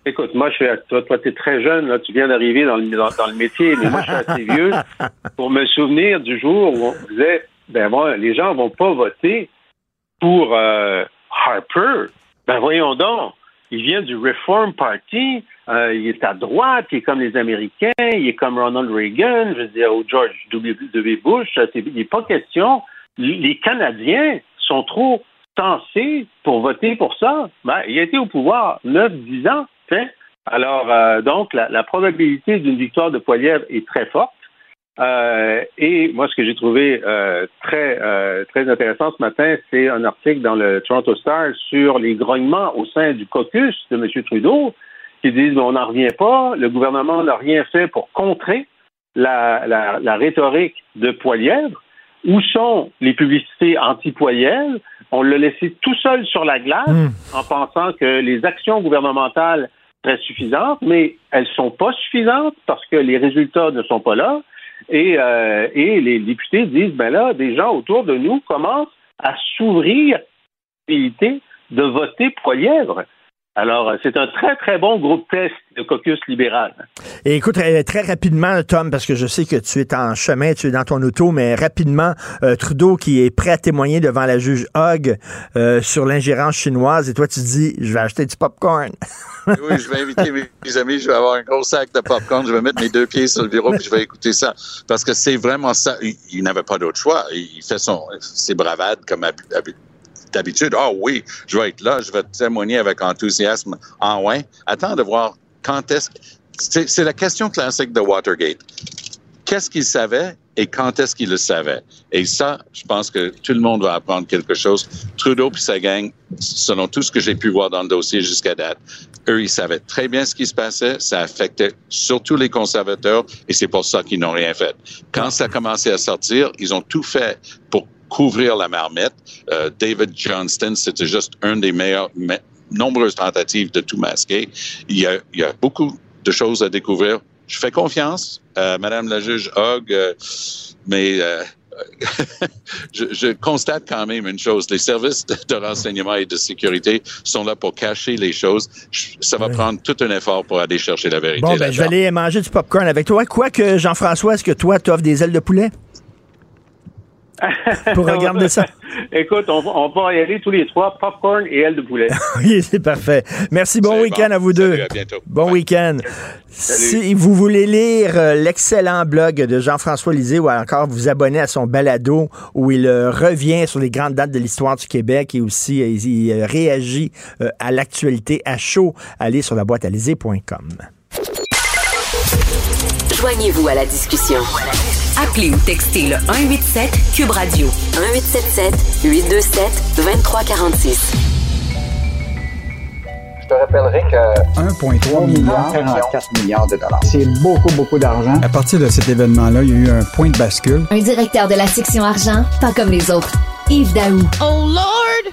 Écoute, moi, je suis, toi, toi tu es très jeune, là, tu viens d'arriver dans le, dans, le métier, mais moi, je suis assez vieux pour me souvenir du jour où on disait, ben moi, les gens vont pas voter pour euh, Harper. Ben voyons donc, il vient du Reform Party, euh, il est à droite, il est comme les Américains, il est comme Ronald Reagan, je veux dire, ou George W. Bush, il n'est pas question. Les Canadiens sont trop tensés pour voter pour ça. Ben, il a été au pouvoir 9-10 ans. Alors, euh, donc, la, probabilité d'une victoire de Poilievre est très forte. Euh, et moi, ce que j'ai trouvé euh, très très intéressant ce matin, c'est un article dans le Toronto Star sur les grognements au sein du caucus de M. Trudeau, qui disent on n'en revient pas, le gouvernement n'a rien fait pour contrer la, la, rhétorique de Poilièvre. Où sont les publicités anti-Poilièvre? On l'a laissé tout seul sur la glace hmm. en pensant que les actions gouvernementales très suffisantes, mais elles ne sont pas suffisantes parce que les résultats ne sont pas là. Et, euh, et les députés disent, ben là, des gens autour de nous commencent à s'ouvrir de voter Poilièvre. Alors, euh, c'est un très, très bon groupe test de caucus libéral. Et écoute, euh, très rapidement, Tom, parce que je sais que tu es en chemin, tu es dans ton auto, mais rapidement, euh, Trudeau qui est prêt à témoigner devant la juge Hogg sur l'ingérence chinoise, et toi, tu dis, je vais acheter du popcorn. oui, je vais inviter mes, amis, je vais avoir un gros sac de popcorn, je vais mettre mes deux pieds sur le bureau, puis je vais écouter ça. Parce que c'est vraiment ça. Il, n'avait pas d'autre choix. Il fait son, ses bravades comme d'habitude, ah oh, oui, je vais être là, je vais témoigner avec enthousiasme. Ah ouais, attends de voir quand est-ce c'est la question classique de Watergate. Qu'est-ce qu'il savait et quand est-ce qu'il le savait? Et ça, je pense que tout le monde va apprendre quelque chose. Trudeau puis sa gang, selon tout ce que j'ai pu voir dans le dossier jusqu'à date, eux, ils savaient très bien ce qui se passait. Ça affectait surtout les conservateurs et c'est pour ça qu'ils n'ont rien fait. Quand ça a commencé à sortir, ils ont tout fait pour couvrir la marmite. Euh, David Johnston, c'était juste un des meilleurs, nombreuses tentatives de tout masquer. Il y, a, il y a beaucoup de choses à découvrir. Je fais confiance à Madame la juge Hogg, euh, mais euh, je, je, constate quand même une chose. Les services de, renseignement et de sécurité sont là pour cacher les choses. ça va prendre tout un effort pour aller chercher la vérité. Bon, ben, je vais aller manger du popcorn avec toi. Quoique, Jean-François, est-ce que toi, tu offres des ailes de poulet? pour regarder ça. Écoute, on va, on va, y aller tous les trois, popcorn et ailes de poulet. oui, c'est parfait. Merci, bon week-end à vous deux. à bientôt. Bon week-end. Si vous voulez lire euh, l'excellent blog de Jean-François Lisée ou encore vous abonner à son balado où il euh, revient sur les grandes dates de l'histoire du Québec et aussi euh, il, réagit à l'actualité à chaud, allez sur la boîte à Joignez-vous à la discussion. Appelez ou textez le 187 Cube Radio 1877 827 2346. Je te rappellerai que 1,3 milliard, 44 milliards de dollars. C'est beaucoup, beaucoup d'argent. À partir de cet événement-là, il y a eu un point de bascule. Un directeur de la section argent, pas comme les autres. Yves Daou. Oh Lord,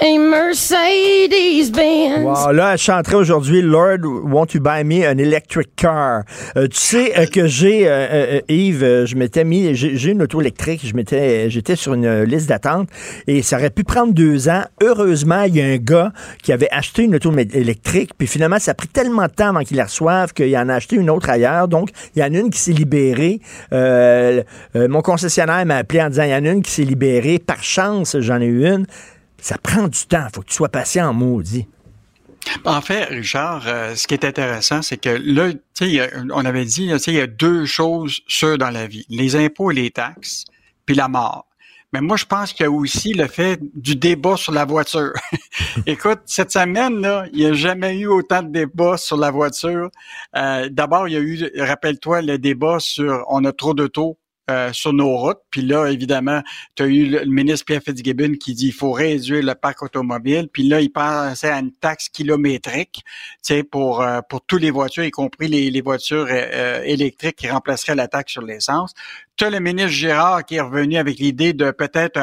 a Mercedes-Benz. Wow, là, elle chanterait aujourd'hui Lord, won't you buy me an electric car? Euh, tu sais euh, que j'ai, euh, Yves, je m'étais mis, j'ai une auto électrique, je m'étais, j'étais sur une liste d'attente et ça aurait pu prendre deux ans. Heureusement, il y a un gars qui avait acheté une auto électrique, puis finalement, ça a pris tellement de temps avant qu'il la reçoive qu'il en a acheté une autre ailleurs. Donc, il y en a une qui s'est libérée. mon concessionnaire m'a appelé en disant, il y en a une qui s'est libérée. Par chance, j'en ai eu une. Ça prend du temps. Faut que tu sois patient, maudit. En fait, Richard, euh, ce qui est intéressant, c'est que là, on avait dit, il y a deux choses sûres dans la vie, les impôts et les taxes, puis la mort. Mais moi, je pense qu'il y a aussi le fait du débat sur la voiture. Écoute, cette semaine, là, il n'y a jamais eu autant de débats sur la voiture. Euh, D'abord, il y a eu, rappelle-toi, le débat sur on a trop d'autos euh, sur nos routes. Puis là, évidemment, tu as eu le, ministre Pierre Fitzgibbon qui dit qu'il faut réduire le parc automobile. Puis là, il pensait à une taxe kilométrique, pour euh, pour tous les voitures, y compris les, les voitures euh, électriques qui remplaceraient la taxe sur l'essence. Tu as le ministre Gérard qui est revenu avec l'idée de peut-être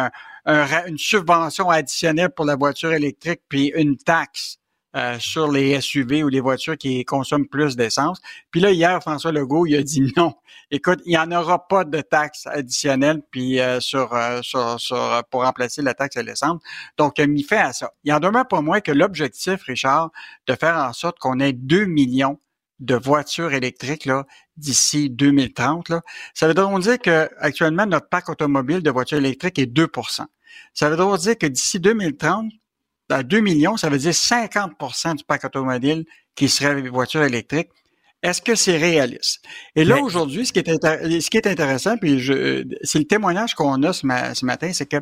un, une subvention additionnelle pour la voiture électrique puis une taxe euh, sur les SUV ou les voitures qui consomment plus d'essence. Puis là, hier, François Legault, il a dit non. Écoute, il n'y en aura pas de taxe additionnelle puis euh, sur, euh, sur, sur, pour remplacer la taxe à l'essence. Donc, il a mis à ça. Il en demeure pas moins que l'objectif, Richard, de faire en sorte qu'on ait 2 millions de voitures électriques là d'ici 2030 là, ça veut donc dire que actuellement notre parc automobile de voitures électriques est 2% Ça veut dire que d'ici 2030, à 2 millions, ça veut dire 50% du parc automobile qui serait des voitures électriques. Est-ce que c'est réaliste? Et là, aujourd'hui, ce, qui est ce qui est intéressant, puis c'est le témoignage qu'on a ce, matin, c'est que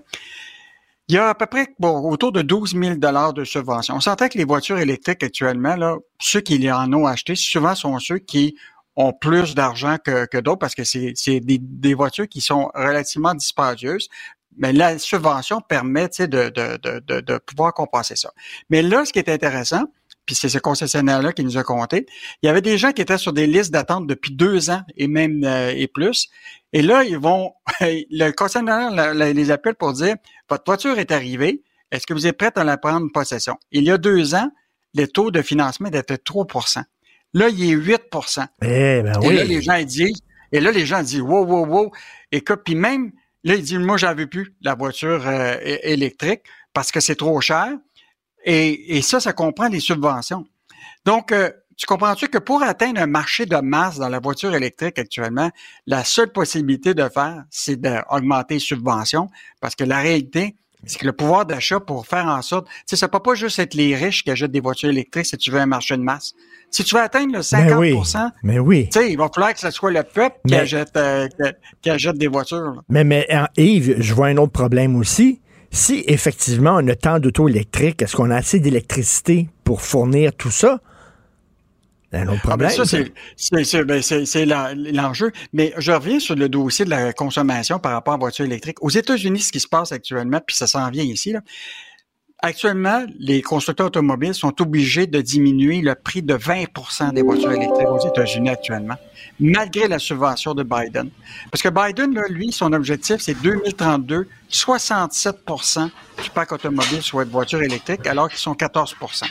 il y a à peu près bon, autour de 12 000 de subventions. On s'entend que les voitures électriques actuellement, là, ceux qui en ont acheté, souvent sont ceux qui ont plus d'argent que, que d'autres parce que c'est des, des voitures qui sont relativement dispendieuses mais la subvention permet de, de, de, de, pouvoir compenser ça. Mais là, ce qui est intéressant, puis c'est ce concessionnaire-là qui nous a compté, il y avait des gens qui étaient sur des listes d'attente depuis deux ans et même euh, et plus. Et là, ils vont, le concessionnaire les appelle pour dire, votre voiture est arrivée, est-ce que vous êtes prête à la prendre possession? Il y a deux ans, les taux de financement étaient 3% Là, il est 8 eh ben Et là, les gens disent, et là, les gens disent, wow, wow, wow. Et que, puis même, Là, il dit, moi, veux plus la voiture euh, électrique parce que c'est trop cher. Et, ça, ça comprend les subventions. Donc, euh, tu comprends-tu que pour atteindre un marché de masse dans la voiture électrique actuellement, la seule possibilité de faire, c'est d'augmenter les subventions parce que la réalité, c'est que le pouvoir d'achat pour faire en sorte, tu sais, ça peut pas juste être les riches qui achètent des voitures électriques si tu veux un marché de masse. Si tu veux atteindre le 50 mais oui, tu sais, il va falloir que ce soit le peuple qui, achète, euh, qui, achète, des voitures. Mais, mais Yves, je vois un autre problème aussi. Si effectivement on a tant d'auto électriques, est-ce qu'on a assez d'électricité pour fournir tout ça? Un autre ah, ben, problème. ça, ben, c'est l'enjeu. Mais je reviens sur le dossier de la consommation par rapport à la voiture électrique. Aux États-Unis, ce qui se passe actuellement, puis ça s'en vient ici, là, Actuellement, les constructeurs automobiles sont obligés de diminuer le prix de 20% des voitures électriques aux États-Unis actuellement, malgré la subvention de Biden. Parce que Biden, lui, son objectif, c'est 2032, 67% du parc automobile soit de voitures électriques, alors qu'ils sont 14%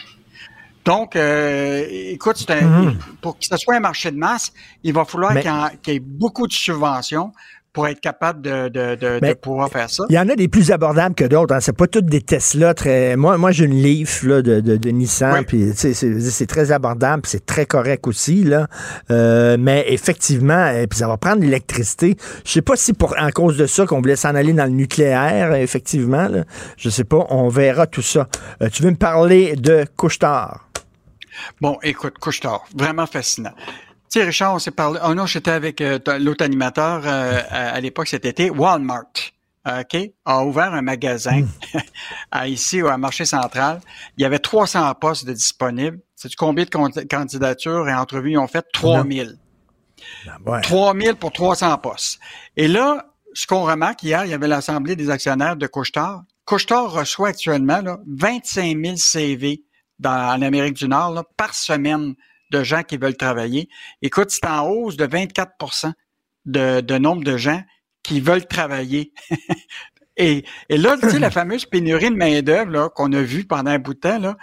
donc, euh, écoute, mhm. pour que ce soit un marché de masse, il va falloir qu'il y, ait beaucoup de subventions pour être capable de, de, de, pouvoir faire ça. Il y en a des plus abordables que d'autres. Hein. C'est pas toutes des Tesla très. Moi, moi j'ai une Leaf là, de, de, Nissan, puis c'est très abordable, c'est très correct aussi là. Euh, mais effectivement, et puis ça va prendre l'électricité. Je sais pas si pour en cause de ça qu'on voulait s'en aller dans le nucléaire, effectivement. Là. Je sais pas. On verra tout ça. Euh, tu veux me parler de Couchetard? Bon, écoute, Couchetard, vraiment fascinant. Tu sais, Richard, on s'est parlé. Oh non, j'étais avec euh, l'autre animateur euh, à, l'époque cet été. Walmart, OK, a ouvert un magasin hmm. à, ici au marché central. Il y avait 300 postes de disponibles. Sais-tu combien de candidatures et entrevues ils ont fait? 3000. 3000 ben pour 300 postes. Et là, ce qu'on remarque hier, il y avait l'Assemblée des actionnaires de Couchetard. Couchetard reçoit actuellement là, 25 000 CV dans, en Amérique du Nord là, par semaine de gens qui veulent travailler. Écoute, c'est en hausse de 24 de, de nombre de gens qui veulent travailler. et, et là, tu la fameuse pénurie de main-d'œuvre qu'on a vue pendant un bout de temps, là,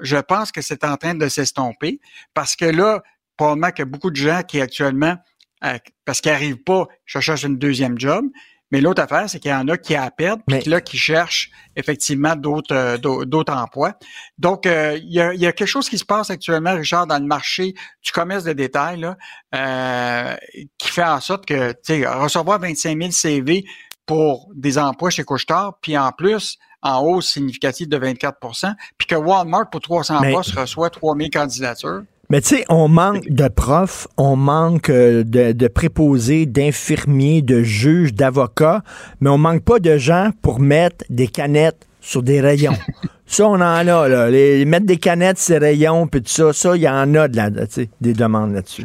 je pense que c'est en train de s'estomper parce que là, probablement a beaucoup de gens qui actuellement, euh, parce qu'ils n'arrivent pas, cherchent une deuxième job, mais l'autre affaire, c'est qu'il y en a qui à perdre, puis là, qui cherchent effectivement d'autres euh, d'autres emplois. Donc, euh, il, y a, y, a, quelque chose qui se passe actuellement, Richard, dans le marché du commerce de détail, là, euh, qui fait en sorte que, tu sais, recevoir 25 000 CV pour des emplois chez Couchetard, puis en plus, en hausse significative de 24% puis que Walmart, pour 300 postes, reçoit 3 000 candidatures. Mais tu sais, on manque de profs, on manque euh, de, de préposés, d'infirmiers, de juges, d'avocats, mais on manque pas de gens pour mettre des canettes sur des rayons. ça, on en a, là. Les, mettre des canettes sur les rayons, puis tout ça, ça, il y en a de la, tu sais, des demandes là-dessus.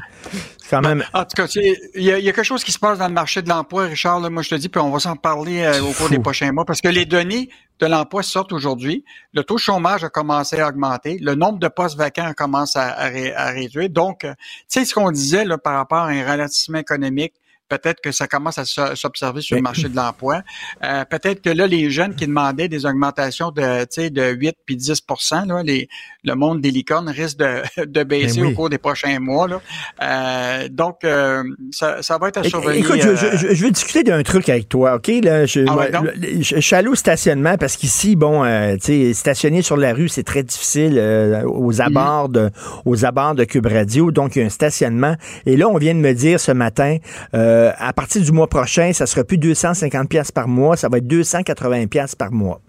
C'est Quand même. En tout cas, tu sais, il y, a il y a quelque chose qui se passe dans le marché de l'emploi, Richard. Là, moi, je te dis, puis on va s'en parler euh, au cours des prochains mois, parce que les données de l'emploi sortent aujourd'hui. Le taux de chômage a commencé à augmenter. Le nombre de postes vacants commence à, à ré- à réduire. Donc, euh, tu sais, ce qu'on disait là, par rapport à un ralentissement économique, peut-être que ça commence à s'observer sur le marché de l'emploi. Euh, peut-être que là, les jeunes qui demandaient des augmentations de, tu sais, de 8 puis 10% là, les, le monde des licornes risque de, de baisser Ben oui. au cours des prochains mois. Là. Euh, donc, euh, ça, ça va être à surveiller. Écoute, je, euh, je- je veux discuter d'un truc avec toi, OK? Là, je, Ah ouais, le- je, je suis allé au stationnement parce qu'ici, bon, euh, tu sais, stationner sur la rue, c'est très difficile euh, aux Mm-hmm. abords de aux abords de Cube Radio. Donc, il y a un stationnement. Et là, on vient de me dire ce matin, euh, à partir du mois prochain, ça sera plus 250 pièces par mois, ça va être 280 pièces par mois.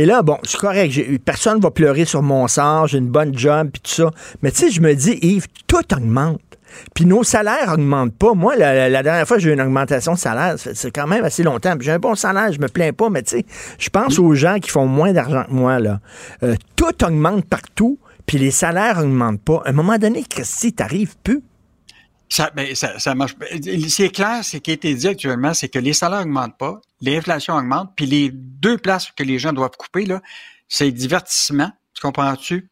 Et là, bon, c'est correct. Personne va pleurer sur mon sort. J'ai une bonne job, puis tout ça. Mais tu sais, je me dis, Yves, tout augmente. Puis nos salaires augmentent pas. Moi, la, dernière fois, j'ai eu une augmentation de salaire. C'est quand même assez longtemps. J'ai un bon salaire, je me plains pas, mais tu sais, je pense aux gens qui font moins d'argent que moi, là. Euh, tout augmente partout, puis les salaires augmentent pas. À un moment donné, Christy, t'arrives plus. Ça, ben, ça, ça marche. C'est clair, ce qui a été dit actuellement, c'est que les salaires augmentent pas, l'inflation augmente, puis les deux places que les gens doivent couper, là, c'est le divertissement, tu comprends-tu?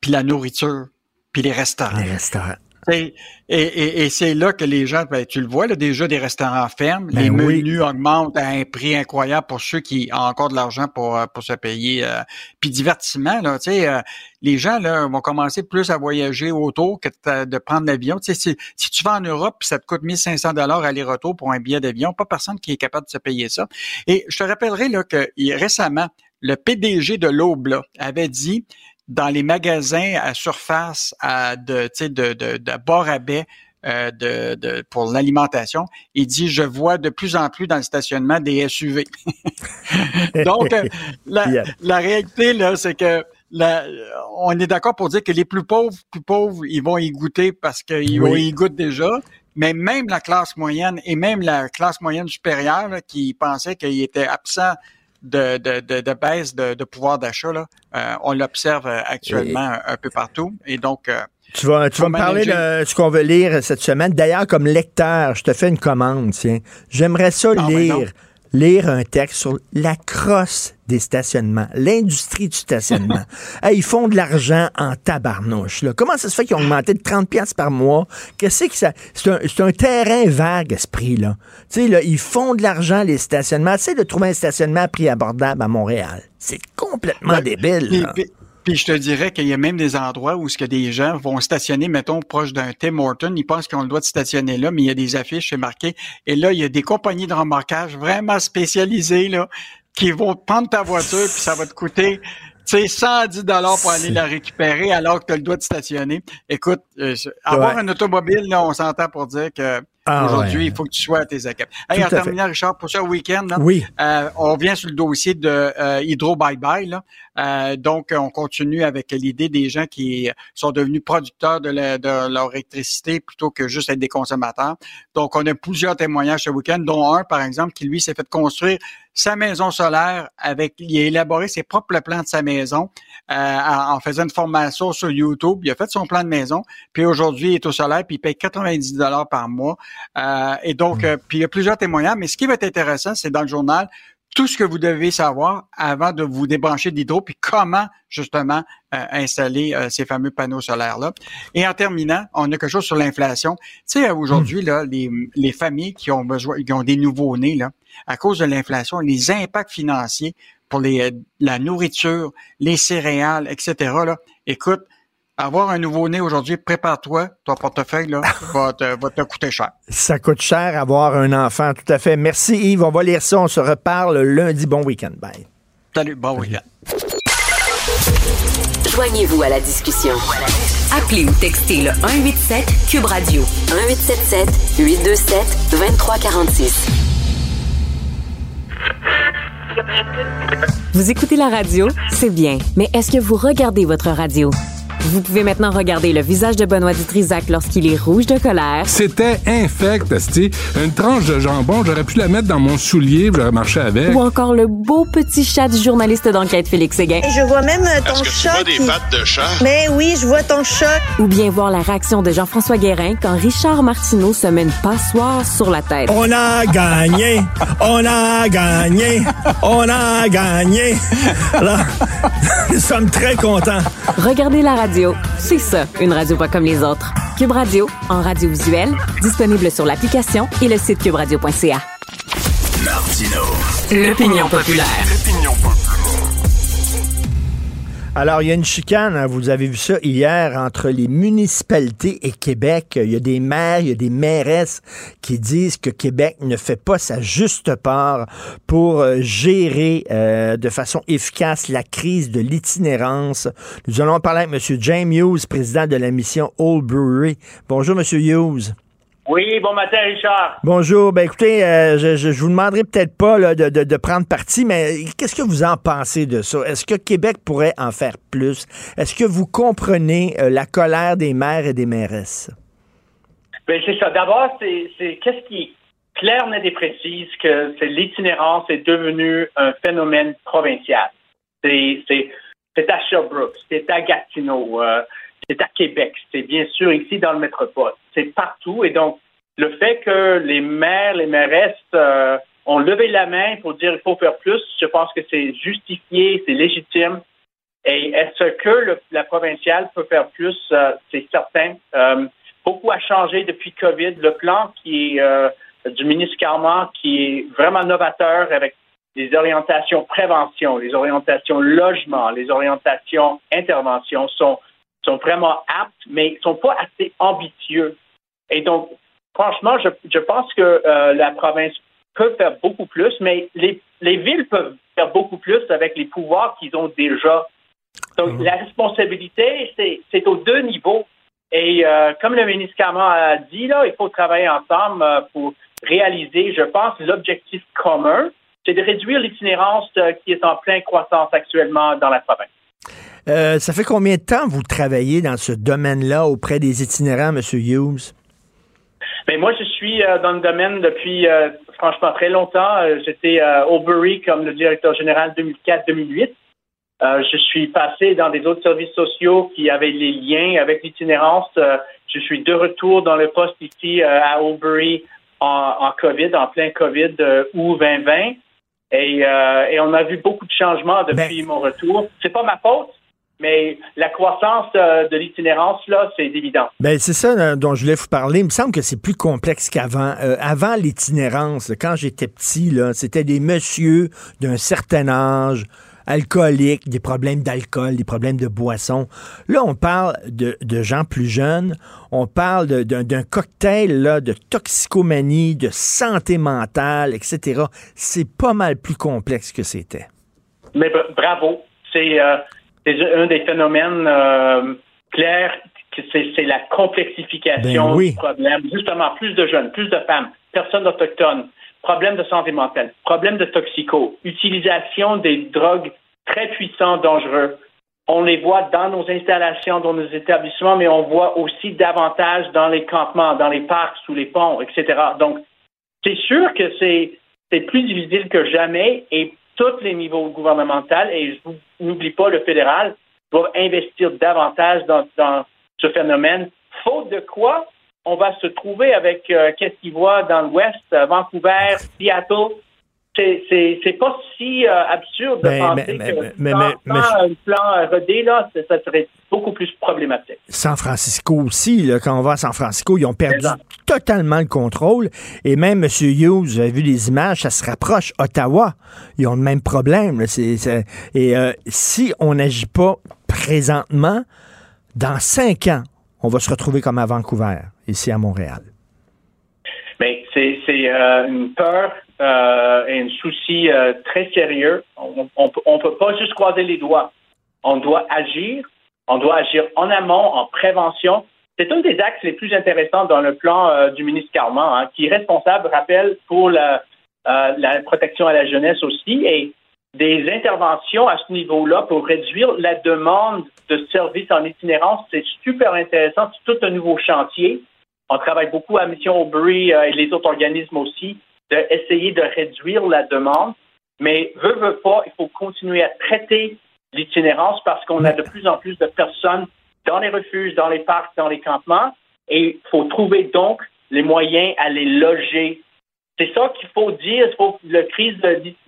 Puis la nourriture, puis les restaurants. Les restaurants. Et, et, et, c'est là que les gens, ben, tu le vois, là, déjà des restaurants ferment, Ben les oui. menus augmentent à un prix incroyable pour ceux qui ont encore de l'argent pour, euh, pour se payer. euh, puis divertissement, là, tu sais, euh, les gens là, vont commencer plus à voyager autour que de, prendre l'avion. Tu sais, si, si tu vas en Europe, puis ça te coûte 1500 dollars aller-retour pour un billet d'avion, pas personne qui est capable de se payer ça. Et je te rappellerai là, que récemment, le PDG de l'Aube là, avait dit dans les magasins à surface à de, de, de, de bord à baie euh, de, de, pour l'alimentation, il dit je vois de plus en plus dans le stationnement des SUV. Donc, euh, la, Yeah. la réalité, là, c'est que la- on est d'accord pour dire que les plus pauvres, plus pauvres, ils vont y goûter parce qu'ils Oui. y goûtent déjà. Mais même la classe moyenne et même la classe moyenne supérieure là, qui pensait qu'il était absent de, de, de, de baisse de, de pouvoir d'achat, là, euh, on l'observe euh, actuellement un, un peu partout. Et donc, euh, Tu vas, tu vas me parler de ce qu'on veut lire cette semaine. D'ailleurs, comme lecteur, je te fais une commande, tiens. J'aimerais ça Ah, non. lire, lire un texte sur la crosse des stationnements, l'industrie du stationnement. Hey, ils font de l'argent en tabarnouche. Là. Comment ça se fait qu'ils ont augmenté de 30 pièces par mois? Qu'est-ce que ça... C'est un, c'est un terrain vague, à ce prix-là. Tu sais, là, ils font de l'argent, les stationnements. Essaye de trouver un stationnement à prix abordable à Montréal. C'est complètement débile. Puis, là. Puis- je te dirais qu'il y a même des endroits où ce que des gens vont stationner, mettons, proche d'un Tim Horton, ils pensent qu'ils ont le droit de stationner là, mais il y a des affiches, c'est marqué. Et là, il y a des compagnies de remorquage vraiment spécialisées, là, qui vont prendre ta voiture, puis ça va te coûter, tu sais, 110 dollars pour aller la récupérer alors que tu as le droit de stationner. Écoute, euh, avoir Ouais. un automobile, là, on s'entend pour dire que Ah aujourd'hui, ouais. il faut que tu sois à tes accueils. Hey, en terminant, Richard, pour ce week-end, là, Oui. euh, on vient sur le dossier de euh, Hydro Bye Bye. Là. Euh, donc, on continue avec l'idée des gens qui sont devenus producteurs de, la- de leur électricité plutôt que juste être des consommateurs. Donc, on a plusieurs témoignages ce week-end, dont un, par exemple, qui, lui, s'est fait construire sa maison solaire avec, il a élaboré ses propres plans de sa maison euh, en faisant une formation sur YouTube. Il a fait son plan de maison, puis aujourd'hui, il est au solaire, puis il paye 90 dollars par mois. Euh, et donc, euh, puis il y a plusieurs témoignages, mais ce qui va être intéressant, c'est dans le journal, tout ce que vous devez savoir avant de vous débrancher d'hydro, puis comment justement euh, installer euh, ces fameux panneaux solaires-là. Et en terminant, on a quelque chose sur l'inflation. Tu sais, aujourd'hui, là, les, les familles qui ont besoin, qui ont des nouveaux-nés, là, à cause de l'inflation, les impacts financiers pour les, euh, la nourriture, les céréales, etc., là, écoute, avoir un nouveau-né aujourd'hui, prépare-toi, ton portefeuille là, va, te, va te coûter cher. Ça coûte cher avoir un enfant, tout à fait. Merci Yves, on va lire ça, on se reparle lundi. Bon week-end. Bye. Salut, bon week-end. Joignez-vous à la discussion. Appelez ou textez le 187 Cube Radio 1877 827 2346. Vous écoutez la radio, c'est bien, mais est-ce que vous regardez votre radio? Vous pouvez maintenant regarder le visage de Benoît Dutrisac lorsqu'il est rouge de colère. C'était infect, esti. Une tranche de jambon, j'aurais pu la mettre dans mon soulier, j'aurais marché avec. Ou encore le beau petit chat du journaliste d'enquête Félix Séguin. Et je vois même euh, ton que tu chat. vois des pattes de chat? Mais oui, je vois ton chat. Ou bien voir la réaction de Jean-François Guérin quand Richard Martineau se met une passoire sur la tête. On a gagné, on a gagné, on a gagné. Alors, nous sommes très contents. Regardez la radio, c'est ça, une radio pas comme les autres. Cube Radio, en radiovisuel, disponible sur l'application et le site cuberadio.ca. Martino. L'opinion populaire. Alors, il y a une chicane, hein, vous avez vu ça hier, entre les municipalités et Québec. Il y a des maires, il y a des mairesses qui disent que Québec ne fait pas sa juste part pour euh, gérer euh, de façon efficace la crise de l'itinérance. Nous allons parler avec M. James Hughes, président de la mission Old Brewery. Bonjour, M. Hughes. Oui, bon matin, Richard. Bonjour. Ben écoutez, euh, je, je, je vous demanderai peut-être pas là, de, de, de prendre parti, mais qu'est-ce que vous en pensez de ça? Est-ce que Québec pourrait en faire plus? Est-ce que vous comprenez euh, la colère des maires et des mairesses? Ben, c'est ça. D'abord, c'est, c'est qu'est-ce qui est clair, net et précise que c'est l'itinérance est devenu un phénomène provincial. C'est, c'est, c'est à Sherbrooke, c'est à Gatineau, euh, c'est à Québec, c'est bien sûr ici dans le métropole. C'est partout. Et donc, le fait que les maires, les mairesses euh, ont levé la main pour dire il faut faire plus, je pense que c'est justifié, c'est légitime. Et est-ce que la provinciale peut faire plus? Euh, c'est certain. Euh, beaucoup a changé depuis COVID. Le plan qui du ministre Carman, qui est vraiment novateur avec les orientations prévention, les orientations logement, les orientations intervention sont, sont vraiment aptes, mais sont pas assez ambitieux. Et donc, franchement, je, je pense que euh, la province peut faire beaucoup plus, mais les, les villes peuvent faire beaucoup plus avec les pouvoirs qu'ils ont déjà. Donc, la responsabilité, c'est, aux deux niveaux. Et euh, comme le ministre Cameron a dit, là, il faut travailler ensemble euh, pour réaliser, je pense, l'objectif commun, c'est de réduire l'itinérance qui est en pleine croissance actuellement dans la province. Euh, ça fait combien de temps vous travaillez dans ce domaine-là auprès des itinérants, M. Hughes? Mais moi, je suis euh, dans le domaine depuis euh, franchement très longtemps. Euh, J'étais euh, au Bury comme le directeur général 2004-2008. Euh, je suis passé dans des autres services sociaux qui avaient les liens avec l'itinérance. Euh, je suis de retour dans le poste ici euh, à Oldbury en, en COVID, en plein COVID euh, août 2020. Et, euh, et on a vu beaucoup de changements depuis mon retour. C'est pas ma faute, mais la croissance euh, de l'itinérance, là, c'est évident. Ben, c'est ça euh, dont je voulais vous parler. Il me semble que c'est plus complexe qu'avant. Euh, avant l'itinérance, quand j'étais petit, là, c'était des messieurs d'un certain âge, alcooliques, des problèmes d'alcool, des problèmes de boisson. Là, on parle de, de gens plus jeunes. On parle d'un cocktail là, de toxicomanie, de santé mentale, etc. C'est pas mal plus complexe que c'était. Mais bra- bravo. C'est euh, c'est un des phénomènes euh, clairs. C'est la complexification Ben oui. du problème. Justement, plus de jeunes, plus de femmes, personnes autochtones, problèmes de santé mentale, problèmes de toxico, utilisation des drogues très puissants, dangereux. On les voit dans nos installations, dans nos établissements, mais on voit aussi davantage dans les campements, dans les parcs, sous les ponts, etc. Donc, c'est sûr que c'est c'est plus difficile que jamais et tous les niveaux gouvernementaux, et je n'oublie pas le fédéral, doivent investir davantage dans, dans ce phénomène. Faute de quoi, on va se trouver avec euh, qu'est-ce qu'ils voient dans l'Ouest, euh, Vancouver, Seattle. C'est- C'est c'est pas si euh, absurde de Ben, penser mais- que mais- mais- sans, mais- sans un plan rodé, là, ça serait beaucoup plus problématique. San Francisco aussi, là, quand on va à San Francisco, ils ont perdu totalement le contrôle. Et même M. Hughes, vous avez vu les images, ça se rapproche. Ottawa, ils ont le même problème. là. Et euh, si on n'agit pas présentement, dans cinq ans, on va se retrouver comme à Vancouver, ici à Montréal. Mais c'est c'est, euh, une peur euh, un souci euh, très sérieux. On on peut- pas juste croiser les doigts. On doit agir. On doit agir en amont, en prévention. C'est un des axes les plus intéressants dans le plan euh, du ministre Carman, hein, qui est responsable, rappelle, pour la, protection à la jeunesse aussi. Et des interventions à ce niveau-là pour réduire la demande de services en itinérance. C'est super intéressant. C'est tout un nouveau chantier. On travaille beaucoup à Mission Aubrey euh, et les autres organismes aussi d'essayer de réduire la demande. Mais veut, veut pas, il faut continuer à traiter l'itinérance parce qu'on a de plus en plus de personnes dans les refuges, dans les parcs, dans les campements. Et il faut trouver donc les moyens à les loger. C'est ça qu'il faut dire. La crise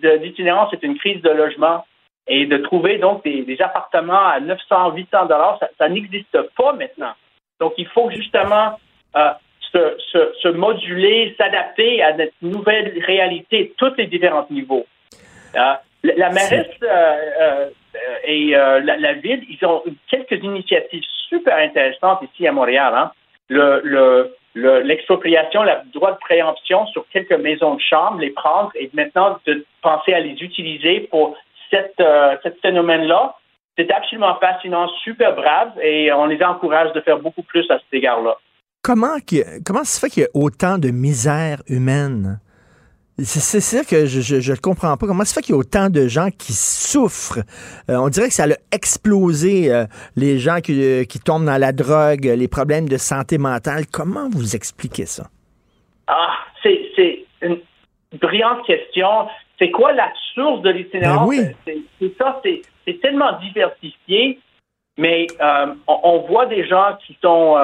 d'itinérance, c'est une crise de logement. Et de trouver donc des, appartements à 900, 800 dollars, ça, n'existe pas maintenant. Donc, il faut justement euh, se, moduler, s'adapter à notre nouvelle réalité, tous les différents niveaux. Euh, la, mairesse euh, et la, ville, ils ont quelques initiatives super intéressantes ici à Montréal. Hein. Le, l'expropriation, le, droit de préemption sur quelques maisons de chambre, les prendre et maintenant de penser à les utiliser pour cette, euh, ce phénomène-là. C'est absolument fascinant, super brave et on les encourage de faire beaucoup plus à cet égard-là. Comment, comment se fait qu'il y a autant de misère humaine? C'est ça que je ne comprends pas. Comment ça fait qu'il y a autant de gens qui souffrent? Euh, on dirait que ça a explosé euh, les gens qui, euh, qui, tombent dans la drogue, les problèmes de santé mentale. Comment vous expliquez ça? Ah, c'est une brillante question. C'est quoi la source de l'itinérance? Ben c'est ça, c'est tellement diversifié, mais on, on, voit des gens qui sont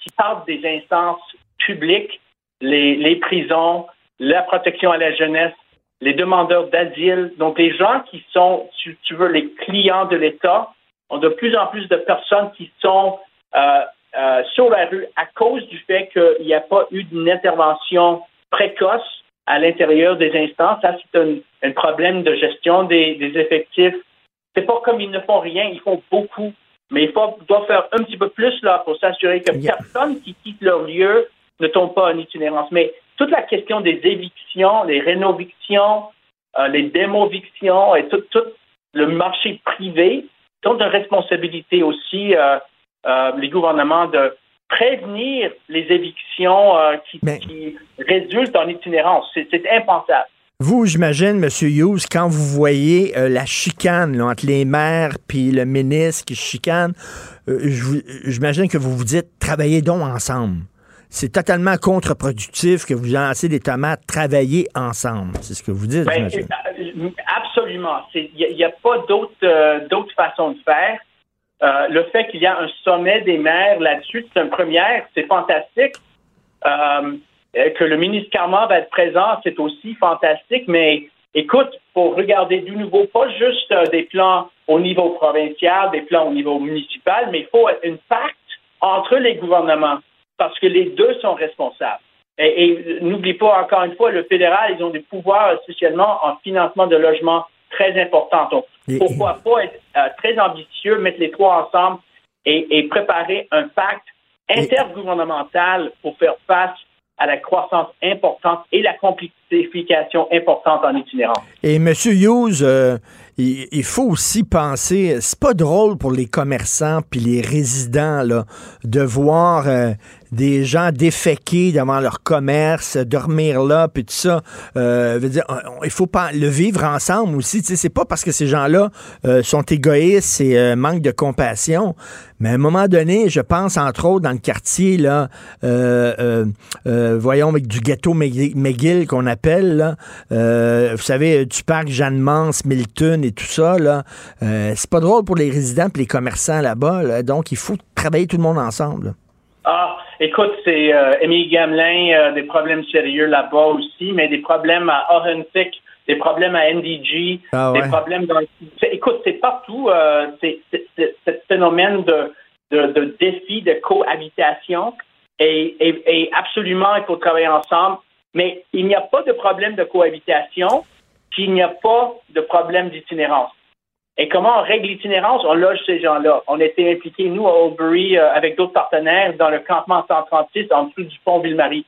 qui partent des instances publiques, les, les prisons, la protection à la jeunesse, les demandeurs d'asile, donc les gens qui sont, si tu veux, les clients de l'État, ont de plus en plus de personnes qui sont euh, euh, sur la rue à cause du fait qu'il n'y a pas eu d'une intervention précoce à l'intérieur des instances. Ça, c'est un, problème de gestion des, des effectifs. C'est pas comme ils ne font rien, ils font beaucoup, mais il faut, doivent faire un petit peu plus là pour s'assurer que personne qui quitte leur lieu ne tombe pas en itinérance. Mais toute la question des évictions, les rénovictions, euh, les démovictions et tout, le marché privé ont une responsabilité aussi, euh, euh, les gouvernements, de prévenir les évictions qui, résultent en itinérance. C'est impensable. Vous, j'imagine, M. Hughes, quand vous voyez la chicane entre les maires puis le ministre qui chicane, j'imagine que vous vous dites travaillez donc ensemble c'est totalement contre-productif que vous lancez des tomates travailler ensemble. C'est ce que vous dites. Ben, euh, absolument. Il n'y a, pas euh, d'autre façon de faire. Euh, le fait qu'il y a un sommet des maires là-dessus, c'est une première, c'est fantastique. Que le ministre Carman va être présent, c'est aussi fantastique, mais écoute, pour regarder du nouveau, pas juste des plans au niveau provincial, des plans au niveau municipal, mais il faut une pacte entre les gouvernements parce que les deux sont responsables. Et, n'oublie pas, encore une fois, le fédéral, ils ont des pouvoirs, spécialement en financement de logements très importants. Donc, pourquoi pas être euh, très ambitieux, mettre les trois ensemble et, préparer un pacte intergouvernemental pour faire face à la croissance importante et la complexification importante en itinérance. Et M. Hughes, euh, il, faut aussi penser, c'est pas drôle pour les commerçants puis les résidents là, de voir euh, des gens déféqués devant leur commerce, dormir là, puis tout ça. Euh, il faut pas le vivre ensemble aussi. C'est pas parce que ces gens-là euh, sont égoïstes et euh, manquent de compassion, mais à un moment donné, je pense entre autres dans le quartier là, euh, voyons avec du ghetto McGill qu'on appelle là, vous savez du parc Jeanne Mance, Milton et tout ça là. c'est pas drôle pour les résidents et les commerçants là-bas. donc il faut travailler tout le monde ensemble. Ah, écoute, c'est euh, Émile Gamelin, euh, des problèmes sérieux là-bas aussi, mais des problèmes à Authentic, des problèmes à NDG, ah des problèmes dans... Écoute, c'est partout, euh, c'est ce phénomène de, de, de, défi de cohabitation et, et, et absolument, il faut travailler ensemble, mais il n'y a pas de problème de cohabitation s'il n'y a pas de problème d'itinérance. Et comment on règle l'itinérance? On loge ces gens-là. On était impliqués, nous, à Oldbury, euh, avec d'autres partenaires, dans le campement 136 en dessous du pont Ville-Marie.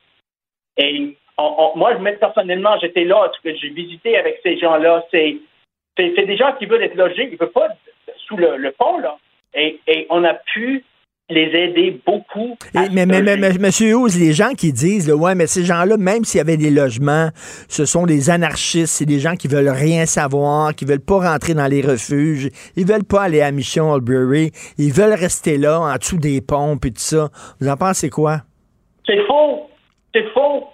Et moi, je personnellement, j'étais là, j'ai visité avec ces gens-là. C'est, c'est, des gens qui veulent être logés. Ils ne veulent pas sous le, pont, là. Et, on a pu les aider beaucoup. Et- mais, mais, mais, Monsieur Hughes, les gens qui disent, là, ouais, mais ces gens-là, même s'il y avait des logements, ce sont des anarchistes, c'est des gens qui veulent rien savoir, qui veulent pas rentrer dans les refuges, ils veulent pas aller à Mission Albury, ils veulent rester là, en dessous des pompes et tout ça. Vous en pensez quoi? C'est faux. C'est faux.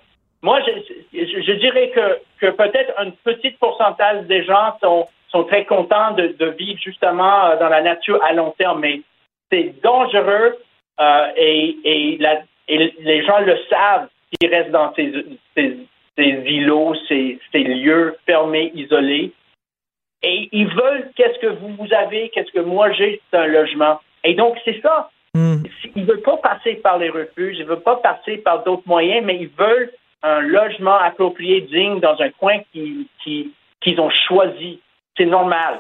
Moi, je, je- je dirais que, que peut-être un petit pourcentage des gens sont, sont très contents de, de vivre justement euh, dans la nature à long terme, mais c'est dangereux euh, et, et, la- et les gens le savent s'ils restent dans ces, ces, ces îlots, ces, ces lieux fermés, isolés. Et ils veulent qu'est-ce que vous, avez, qu'est-ce que moi j'ai, c'est un logement. Et donc, c'est ça. Ils ne veulent pas passer par les refuges, ils ne veulent pas passer par d'autres moyens, mais ils veulent un logement approprié, digne, dans un coin qui- qui- qu'ils ont choisi. C'est normal.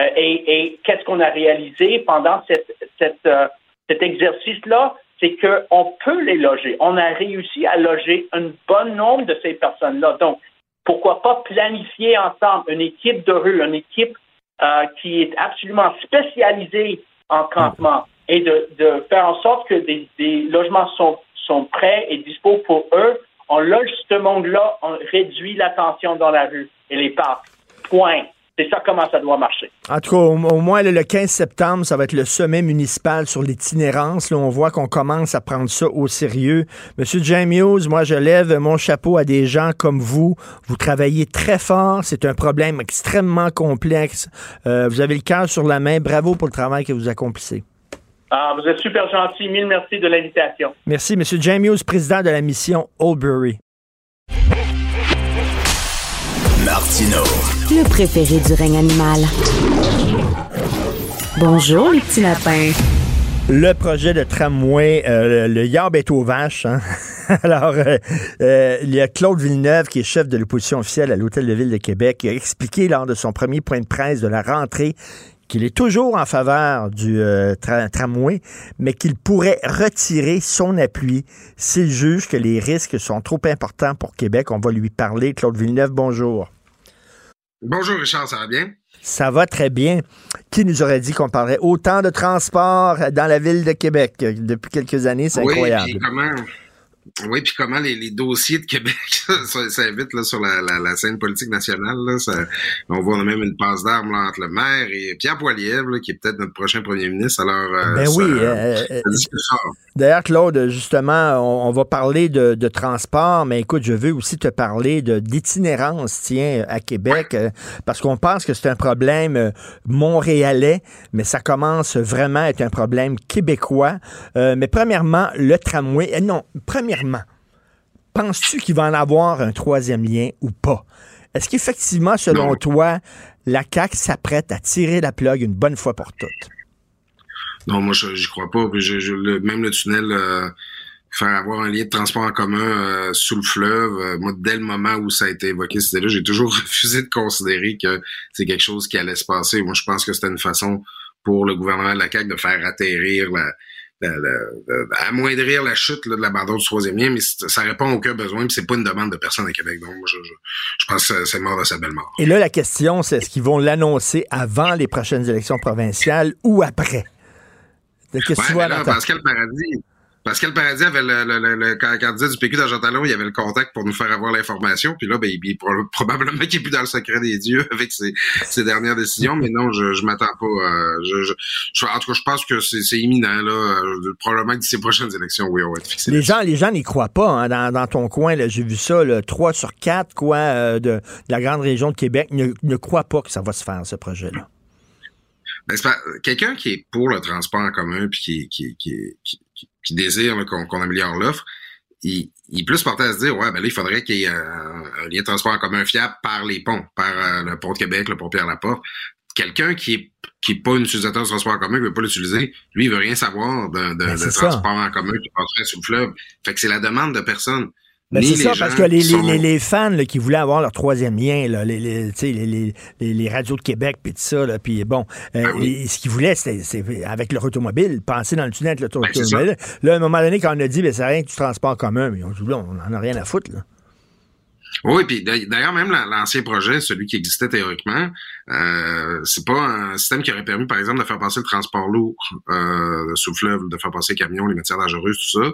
Euh, et et qu'est-ce qu'on a réalisé pendant cette, cette, euh, cet exercice-là? C'est qu'on peut les loger. On a réussi à loger un bon nombre de ces personnes-là. Donc, pourquoi pas planifier ensemble une équipe de rue, une équipe euh, qui est absolument spécialisée en campement et de, de faire en sorte que des, des logements sont, sont prêts et dispo pour eux. On loge ce monde-là, on réduit la tension dans la rue et les parcs. Point. C'est ça comment ça doit marcher. En tout cas, au, au moins, le 15 septembre, ça va être le sommet municipal sur l'itinérance. Là, on voit qu'on commence à prendre ça au sérieux. Monsieur James Hughes, moi, je lève mon chapeau à des gens comme vous. Vous travaillez très fort. C'est un problème extrêmement complexe. Euh, vous avez le cœur sur la main. Bravo pour le travail que vous accomplissez. Ah, vous êtes super gentil. Mille merci de l'invitation. Merci, Monsieur James Hughes, président de la mission Oldbury. Martino. Le préféré du règne animal. Bonjour, les petits lapins. Le projet de tramway, euh, le Yab est aux vaches. hein. Alors, euh, euh, il y a Claude Villeneuve, qui est chef de l'opposition officielle à l'Hôtel de Ville de Québec, qui a expliqué lors de son premier point de presse de la rentrée qu'il est toujours en faveur du tra- tramway, mais qu'il pourrait retirer son appui s'il juge que les risques sont trop importants pour Québec. On va lui parler. Claude Villeneuve, bonjour. Bonjour Richard, ça va bien? Ça va très bien. Qui nous aurait dit qu'on parlerait autant de transport dans la ville de Québec? Depuis quelques années? C'est oui, incroyable. Puis comment, oui, puis comment les, les dossiers de Québec ça, ça vite là, sur la, la, la scène politique nationale. Là, ça, on voit même une passe d'armes entre le maire et Pierre Poilievre, qui est peut-être notre prochain premier ministre. Alors, euh, Ben oui, euh, ça euh. D'ailleurs, Claude, justement, on, on va parler de, de transport, mais écoute, je veux aussi te parler de d'itinérance, tiens, à Québec, parce qu'on pense que c'est un problème montréalais, mais ça commence vraiment à être un problème québécois. Euh, mais premièrement, le tramway, non, premièrement, penses-tu qu'il va en avoir un troisième lien ou pas? Est-ce qu'effectivement, selon toi, la CAQ s'apprête à tirer la plug une bonne fois pour toutes? Non, moi, je j'y crois pas. Puis je- je- le- même le tunnel, euh, faire avoir un lien de transport en commun euh, sous le fleuve, euh, moi, dès le moment où ça a été évoqué, c'était là, j'ai toujours refusé de considérer que c'est quelque chose qui allait se passer. Moi, je pense que c'était une façon pour le gouvernement de la CAQ de faire atterrir la, la- amoindrir la chute là, de l'abandon du troisième lien, mais ça répond à aucun besoin, puis c'est pas une demande de personne à Québec. Donc, moi, je, je, je pense que c'est mort de sa belle mort. Et là, la question, c'est est-ce qu'ils vont l'annoncer avant les prochaines élections provinciales ou après? Que Ouais, là, Pascal Paradis, Pascal Paradis avait le, le, le, le can- candidat du PQ d'Argent Talon, il avait le contact pour nous faire avoir l'information. Puis là, ben, il, il- pro- probablement qu'il est plus dans le secret des dieux avec ses, ses dernières décisions. Mais non, je, je m'attends pas. euh, je, je, je- en tout cas, je pense que c'est imminent. Là, Euh, probablement que d'ici les prochaines élections, oui, on va être fixé. Les gens, les gens n'y croient pas hein, dans, dans ton coin. là, J'ai vu ça, là, 3 sur 4 quoi, euh, de, de la grande région de Québec ne, ne croient pas que ça va se faire, ce projet-là. Ben, c'est pas- quelqu'un qui est pour le transport en commun puis qui, qui, qui, qui, qui- désire qu'on améliore l'offre, il, il plus porté à se dire ouais ben là il faudrait qu'il y ait un, un lien de transport en commun fiable par les ponts, par euh, le pont de Québec, le pont Pierre-Laporte. Quelqu'un qui est qui est pas un utilisateur de transport en commun, qui veut pas l'utiliser, lui il veut rien savoir de, de, Ben, de transport en commun qui passerait sur le fleuve. Fait que c'est la demande de personne. Ben, c'est ça, parce que les, qui les- sont- les- les fans là, qui voulaient avoir leur troisième lien, là, les, radios de Québec, puis tout ça, là, puis bon, euh, Ben et ce qu'ils voulaient, c'était c'est- avec leur automobile, passer dans le tunnel avec Ben, l'automobile. là, à un moment donné, quand on a dit, ben, c'est rien que du transport commun, mais on dit, là, on n'en a rien à foutre. Là. Oui, puis d'ailleurs, même l'ancien projet, celui qui existait théoriquement, euh, c'est pas un système qui aurait permis, par exemple, de faire passer le transport lourd euh, sous le fleuve, de faire passer les camions, les matières dangereuses, tout ça.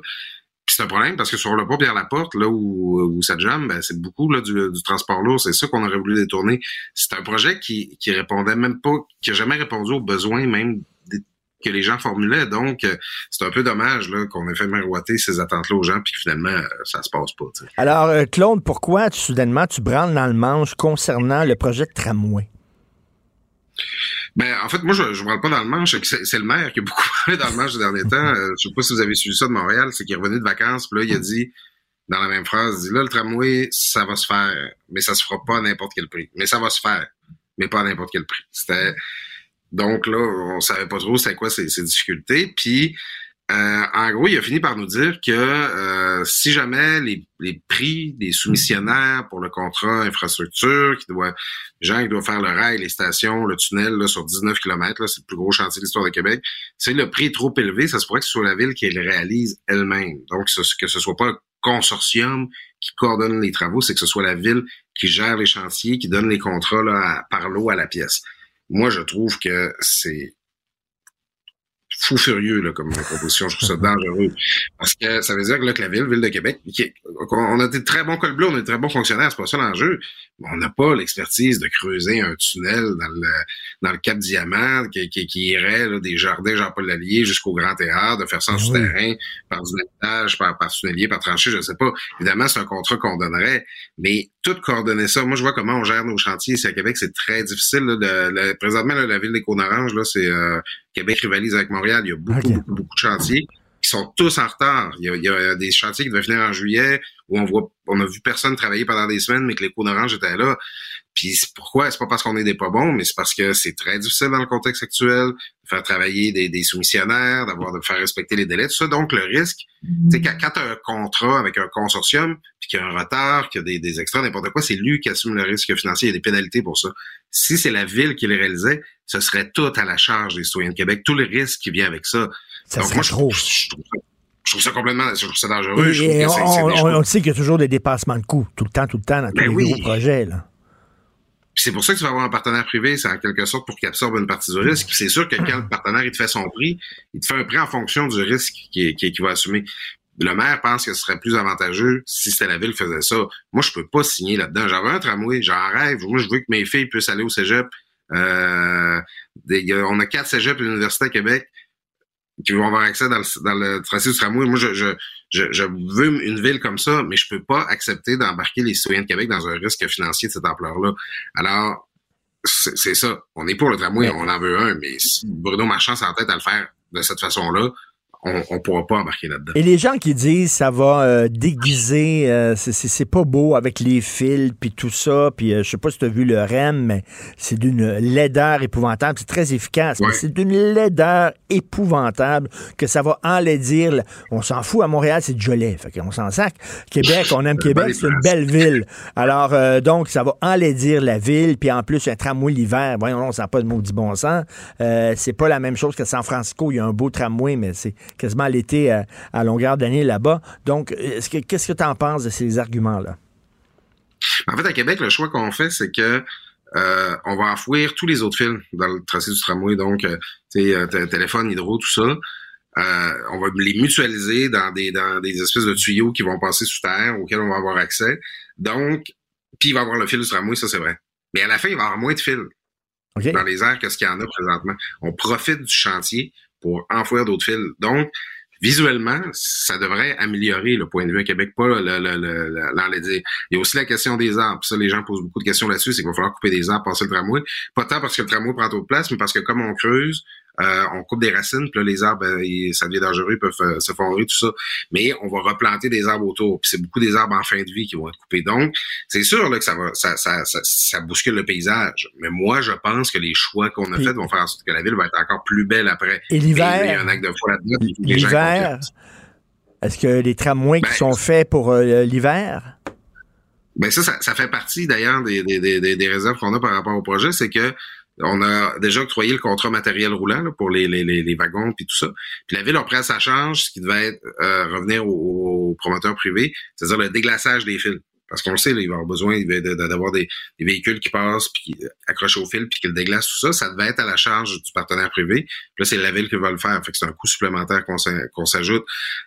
C'est un problème parce que sur le pont Pierre-Laporte, là où, où ça jamme, ben, c'est beaucoup là, du, transport lourd. C'est ça qu'on aurait voulu détourner. C'est un projet qui, qui répondait même pas, qui a jamais répondu aux besoins même que les gens formulaient. Donc, euh, c'est un peu dommage là, qu'on ait fait miroiter ces attentes-là aux gens, puis que finalement, euh, ça se passe pas. Alors, euh, Claude, pourquoi tu, soudainement tu branles dans le manche concernant le projet de tramway? Ben, en fait, moi, je ne parle pas dans le manche. C'est le maire qui a beaucoup parlé dans le manche ces derniers temps. Euh, je sais pas si vous avez suivi ça de Montréal. C'est qu'il est revenu de vacances, puis là, il a dit, dans la même phrase, il dit, là, le tramway, ça va se faire, mais ça se fera pas à n'importe quel prix. Mais ça va se faire, mais pas à n'importe quel prix. C'était... Donc là, on savait pas trop c'était quoi ces, ces difficultés. Puis, euh, en gros, il a fini par nous dire que euh, si jamais les, les, prix des soumissionnaires pour le contrat infrastructure, qui doit, les gens qui doivent faire le rail, les stations, le tunnel là, sur 19 km, c'est le plus gros chantier de l'histoire de Québec, c'est le prix est trop élevé, ça se pourrait que ce soit la ville qui le réalise elle-même. Donc, que ce soit pas un consortium qui coordonne les travaux, c'est que ce soit la ville qui gère les chantiers, qui donne les contrats là, par l'eau à la pièce. Moi, je trouve que c'est fou furieux là, comme proposition. Je trouve ça dangereux. Parce que ça veut dire que, là, que la ville, Ville de Québec, on a des très bons cols bleus, on a des très bons fonctionnaires, c'est pas ça l'enjeu. On n'a pas l'expertise de creuser un tunnel dans le dans le Cap Diamant qui, qui, qui irait là, des jardins Jean-Paul Lallier jusqu'au Grand Théâtre, de faire ça en souterrain, par du nettage, par, par tunnelier, par tranchée, je sais pas. Évidemment, c'est un contrat qu'on donnerait, mais tout coordonner ça. Moi, je vois comment on gère nos chantiers ici à Québec, c'est très difficile. Là, de, de- présentement, là, la ville des Cônes-Oranges, là, c'est euh, Québec rivalise avec Montréal. Il y a beaucoup, beaucoup, beaucoup de chantiers qui sont tous en retard. Il y a, il y a des chantiers qui devaient finir en juillet où on voit, on a vu personne travailler pendant des semaines, mais que les Cônes-Oranges étaient là. Puis c'est pourquoi? C'est pas parce qu'on est des pas bons, mais c'est parce que c'est très difficile dans le contexte actuel de faire travailler des, des soumissionnaires, d'avoir de faire respecter les délais, tout ça. Donc le risque, tu sais, quand, quand tu as un contrat avec un consortium, puis qu'il y a un retard, qu'il y a des, des extras, n'importe quoi, c'est lui qui assume le risque financier. Il y a des pénalités pour ça. Si c'est la ville qui le réalisait, ce serait tout à la charge des citoyens de Québec, tout le risque qui vient avec ça. Ça Donc moi, je, trop. je- je trouve ça, je trouve ça complètement, je trouve ça dangereux. Et- je trouve et que on, sait qu'il y a toujours des dépassements de coûts, tout le temps, tout le temps, dans tous Ben les oui. gros projets. Là. Puis c'est pour ça que tu vas avoir un partenaire privé, c'est en quelque sorte pour qu'il absorbe une partie du risque. C'est sûr que quand le partenaire il te fait son prix, il te fait un prix en fonction du risque qu'il qui, qui va assumer. Le maire pense que ce serait plus avantageux si c'était la ville qui faisait ça. Moi, je peux pas signer là-dedans. J'avais un tramway, j'en rêve. Moi, je veux que mes filles puissent aller au cégep. Euh, des- il y a- on a quatre cégeps à l'Université à Québec qui vont avoir accès dans le, dans le tracé du tramway. Moi, je, je, je, je veux une ville comme ça, mais je peux pas accepter d'embarquer les citoyens de Québec dans un risque financier de cette ampleur-là. Alors, c'est c'est ça. On est pour le tramway, on en veut un, mais si Bruno Marchand s'entête à le faire de cette façon-là, on, on pourra pas embarquer là-dedans. Et les gens qui disent ça va euh, déguiser, euh, c'est- pas beau avec les fils, puis tout ça, puis euh, je sais pas si tu as vu le REM, mais c'est d'une laideur épouvantable. C'est très efficace, mais c'est d'une laideur épouvantable que ça va enlaidir. On s'en fout, à Montréal, c'est déjà laid, fait qu'on s'en sac. Québec, on aime Québec, c'est une belle ville. Alors, euh, donc, ça va enlaidir la ville, puis en plus, un tramway l'hiver, voyons, ça n'a pas de maudit bon sens. Euh, c'est pas la même chose que San Francisco, il y a un beau tramway, mais c'est quasiment l'été à, à longueur d'année là-bas. Donc, est-ce que- qu'est-ce que tu en penses de ces arguments-là? En fait, à Québec, le choix qu'on fait, c'est que euh, on va enfouir tous les autres fils dans le tracé du tramway, donc euh, euh, téléphone, hydro, tout ça. Euh, on va les mutualiser dans des dans des espèces de tuyaux qui vont passer sous terre, auxquels on va avoir accès. Donc, puis il va y avoir le fil du tramway, ça c'est vrai. Mais à la fin, il va y avoir moins de fils dans les airs que ce qu'il y en a présentement. On profite du chantier pour enfouir d'autres fils. Donc, visuellement, ça devrait améliorer le point de vue à Québec, pas le, le, le, le- l'enlaidir. Il y a aussi la question des arbres. Ça, les gens posent beaucoup de questions là-dessus. C'est qu'il va falloir couper des arbres, passer le tramway. Pas tant parce que le tramway prend trop de place, mais parce que comme on creuse, euh, on coupe des racines, puis là, les arbres, euh, ça devient dangereux, ils peuvent euh, s'effondrer, tout ça. Mais on va replanter des arbres autour. Puis c'est beaucoup des arbres en fin de vie qui vont être coupés. Donc, c'est sûr là, que ça va, ça, ça, ça, ça bouscule le paysage. Mais moi, je pense que les choix qu'on a faits vont faire en sorte que la ville va être encore plus belle après. Et l'hiver? L'hiver, est-ce que les tramways Ben, qui sont faits pour euh, l'hiver? Ben ça, ça, ça fait partie d'ailleurs des, des, des, des- des réserves qu'on a par rapport au projet, c'est que on a déjà octroyé le contrat matériel roulant pour les, wagons puis tout ça. Puis la ville a pris à sa charge ce qui devait être, euh, revenir aux, promoteurs privés, c'est-à-dire le déglaçage des fils. Parce qu'on le sait, là, il va avoir besoin d'avoir des, véhicules qui passent, puis qui accrochent au fil, puis qui le déglacent, tout ça. Ça devait être à la charge du partenaire privé. Puis là, c'est la ville qui va le faire. Fait c'est un coût supplémentaire qu'on s'ajoute.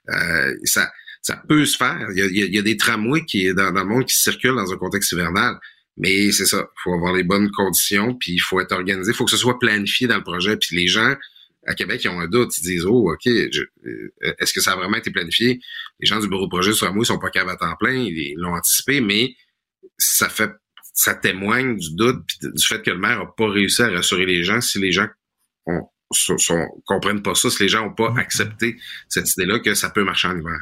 Euh, ça, ça peut se faire. Il y a des tramways qui, dans, dans le monde qui circulent dans un contexte hivernal. Mais c'est ça. Il faut avoir les bonnes conditions, puis il faut être organisé. Il faut que ce soit planifié dans le projet. Puis les gens à Québec, ils ont un doute. Ils disent, oh, OK, euh, est-ce que ça a vraiment été planifié? Les gens du bureau de projet sur Amouille sont pas capables à temps plein. Ils ils l'ont anticipé, mais ça fait, ça témoigne du doute puis du fait que le maire a pas réussi à rassurer les gens si les gens ont, sont, sont- comprennent pas ça, si les gens ont pas accepté cette idée-là que ça peut marcher en hiver.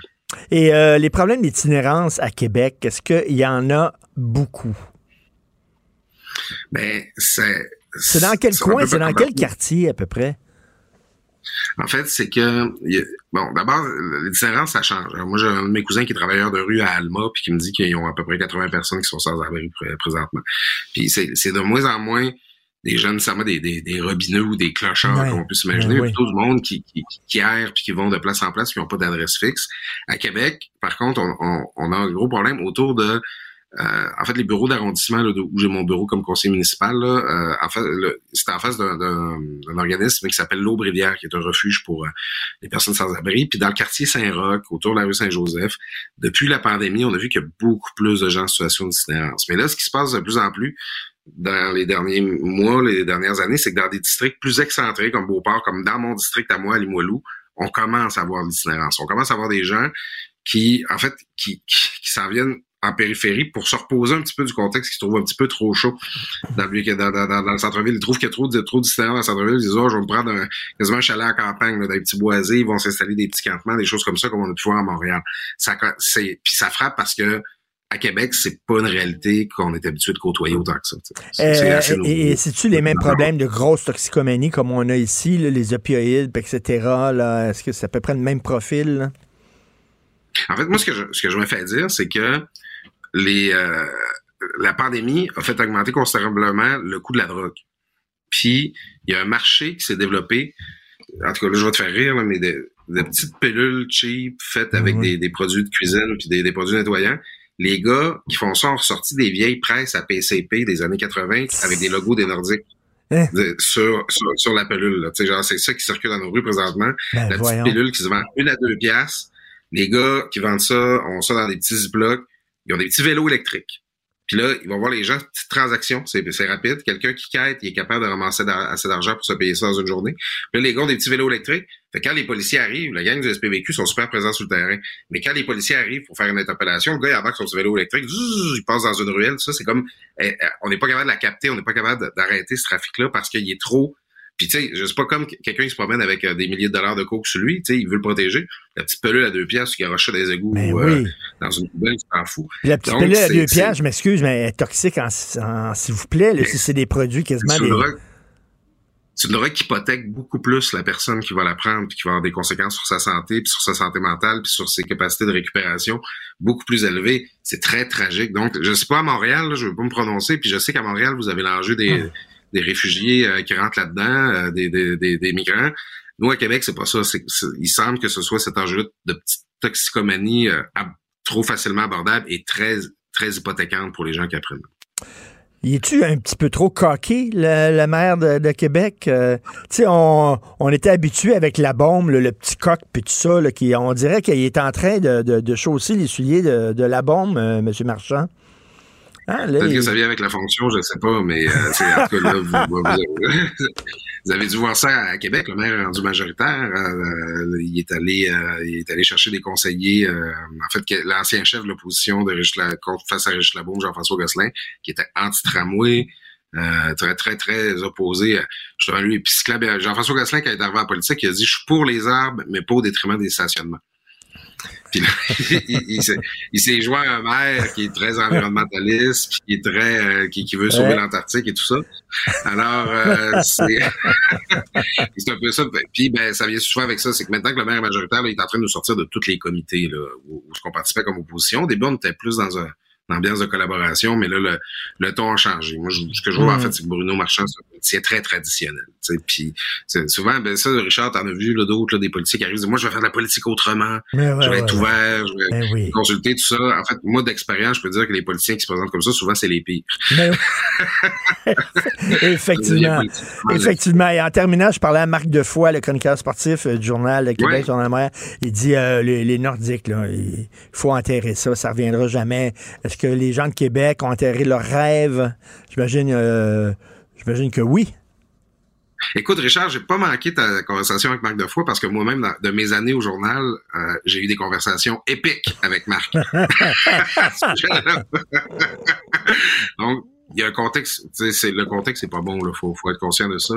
Et euh, les problèmes d'itinérance à Québec, est-ce qu'il y en a beaucoup? C'est. C'est dans quel coin? C'est dans quel quartier à peu près? En fait, c'est que bon, d'abord, l'itinérance, ça change. Moi, j'ai un de mes cousins qui est travailleur de rue à Alma, puis qui me dit qu'ils ont à peu près 80 personnes qui sont sans abri pr- présentement. Puis c'est de moins en moins des jeunes, nécessairement des, des, des robineux ou des clochards, Ouais. comme on peut s'imaginer, Ouais, plutôt du monde qui, qui, qui errent puis qui vont de place en place, qui n'ont pas d'adresse fixe. À Québec, par contre, on, on, on a un gros problème autour de euh, en fait, les bureaux d'arrondissement, où j'ai mon bureau comme conseiller municipal, là, euh, en fait, c'est en face d'un, organisme qui s'appelle l'Aube Rivière, qui est un refuge pour euh, les personnes sans abri. Puis dans le quartier Saint-Roch, autour de la rue Saint-Joseph, depuis la pandémie, on a vu qu'il y a beaucoup plus de gens en situation d'itinérance. Mais là, ce qui se passe de plus en plus dans les derniers mois, les dernières années, c'est que dans des districts plus excentrés, comme Beauport, comme dans mon district à moi, à Limoilou, on commence à avoir de l'itinérance. On commence à avoir des gens qui, en fait, qui, qui, qui s'en viennent en périphérie pour se reposer un petit peu du contexte qui se trouve un petit peu trop chaud dans le, dans, dans, dans, dans le centre-ville. Ils trouvent qu'il y a trop de trop dans le centre-ville. Ils disent, oh, je vais me prendre un, quasiment un chalet en campagne, là, dans des petits boisés. Ils vont s'installer des petits campements, des choses comme ça, comme on a pu voir à Montréal. Ça, c'est, puis ça frappe parce que à Québec, c'est pas une réalité qu'on est habitué de côtoyer autant que ça. Euh, et c'est-tu les mêmes problèmes de grosse toxicomanie comme on a ici, là, les opioïdes, etc. Là, est-ce que c'est à peu près le même profil? là? En fait, moi, ce que je, ce que je me fais dire, c'est que les, euh, la pandémie a fait augmenter considérablement le coût de la drogue. Puis, il y a un marché qui s'est développé. En tout cas, là, je vais te faire rire, là, mais de, de petites pilules cheap faites avec des, des produits de cuisine puis des, des produits nettoyants. Les gars qui font ça ont ressorti des vieilles presses à PCP des années 80 avec des logos des Nordiques. Hein? de- sur, sur, sur la pilule. c'est ça qui circule dans nos rues présentement. Ben, la petite pilule qui se vend une à deux piastres. Les gars qui vendent ça ont ça dans des petits ziplocs. Ils ont des petits vélos électriques. Puis là, ils vont voir les gens, petite transaction, c'est rapide. Quelqu'un qui quête, il est capable de ramasser assez d'argent pour se payer ça dans une journée. Puis là, les gars ont des petits vélos électriques. Fait que quand les policiers arrivent, la gang du SPVQ sont super présents sur le terrain. Mais quand les policiers arrivent pour faire une interpellation, le gars, il embarque son vélo électrique, zzz, il passe dans une ruelle. Ça, c'est comme, eh, eh, on n'est pas capable de la capter, on n'est pas capable d'arrêter ce trafic-là parce qu'il est trop puis tu sais, je sais pas comme quelqu'un qui se promène avec euh, des milliers de dollars de coke sur lui, tu sais, il veut le protéger. La petite pelule à deux pièces qui dans les égouts Ben euh, dans une poubelle, il s'en fout. La petite Donc, pilule à c'est- deux c'est- piastres, je m'excuse, mais elle est toxique en, en- s'il vous plaît. là, si c'est des produits quasiment C'est des. une drogue- c'est une drogue qui hypothèque beaucoup plus la personne qui va la prendre puis qui va avoir des conséquences sur sa santé puis sur sa santé mentale puis sur ses capacités de récupération beaucoup plus élevées. C'est très tragique. Donc, je sais pas à Montréal, là, je veux pas me prononcer puis je sais qu'à Montréal, vous avez l'enjeu des, des réfugiés euh, qui rentrent là-dedans, euh, des, des, des, des migrants. Nous, à Québec, c'est pas ça. Il semble que ce soit cet enjeu de petite toxicomanie euh, trop facilement abordable et très, très hypothécante pour les gens qui apprennent. Y est-tu un petit peu trop coqué, le, maire de, Québec? Tu sais, on, on était habitué avec la bombe, le, petit coq, puis tout ça, là, qui, on dirait qu'il est en train de, de, de chausser les souliers de, de la bombe, M. Marchand. Là, Peut-être il- que ça vient avec la fonction, je sais pas, mais euh, en tout cas, là, vous, vous- avez dû voir ça à Québec. Le maire est rendu majoritaire. euh, il est allé, euh, il est allé chercher des conseillers. euh, en fait, l'ancien chef de l'opposition de La- contre- face à Régis Labaume, Jean-François Gosselin, qui était anti-tramway. euh, très, très, très opposé. euh, Justement, lui, puis euh, Jean-François Gosselin, qui est arrivé en politique, il a dit, je suis pour les arbres, mais pas au détriment des stationnements. Puis là, il, il s'est- il s'est joint à un maire qui est très environnementaliste, puis qui est très, euh, qui, qui veut sauver Ouais. l'Antarctique et tout ça. Alors, euh, c'est c'est un peu ça. Puis, ben, ça vient souvent avec ça, c'est que maintenant que le maire est majoritaire, là, il est en train de nous sortir de tous les comités là, où, où on participait comme opposition. Au début, on était plus dans un une ambiance de collaboration, mais là, le, le ton a changé. Moi, je- ce que je vois, en fait, c'est que Bruno Marchand, c'est très traditionnel. Puis souvent, ben ça, Richard, t'en as vu d'autres, des politiciens qui arrivent, disent, moi, je vais faire de la politique autrement, ouais, je vais être ouvert, je vais Ben oui. consulter tout ça. En fait, moi, d'expérience, je peux dire que les politiciens qui se présentent comme ça, souvent, c'est les pires. Effectivement. Effectivement. Et en terminant, je parlais à Marc Defoy, le chroniqueur sportif euh, du Journal Québec, Ouais. Journal. Il dit euh, les, les Nordiques, là, il faut enterrer ça, ça reviendra jamais. Est-ce que les gens de Québec ont enterré leurs rêves? J'imagine euh, j'imagine que oui. Écoute, Richard, j'ai pas manqué ta conversation avec Marc Defoy parce que moi-même, de mes années au journal, euh, j'ai eu des conversations épiques avec Marc. Donc, il y a un contexte, c'est, le contexte, c'est pas bon, là. Faut, faut être conscient de ça.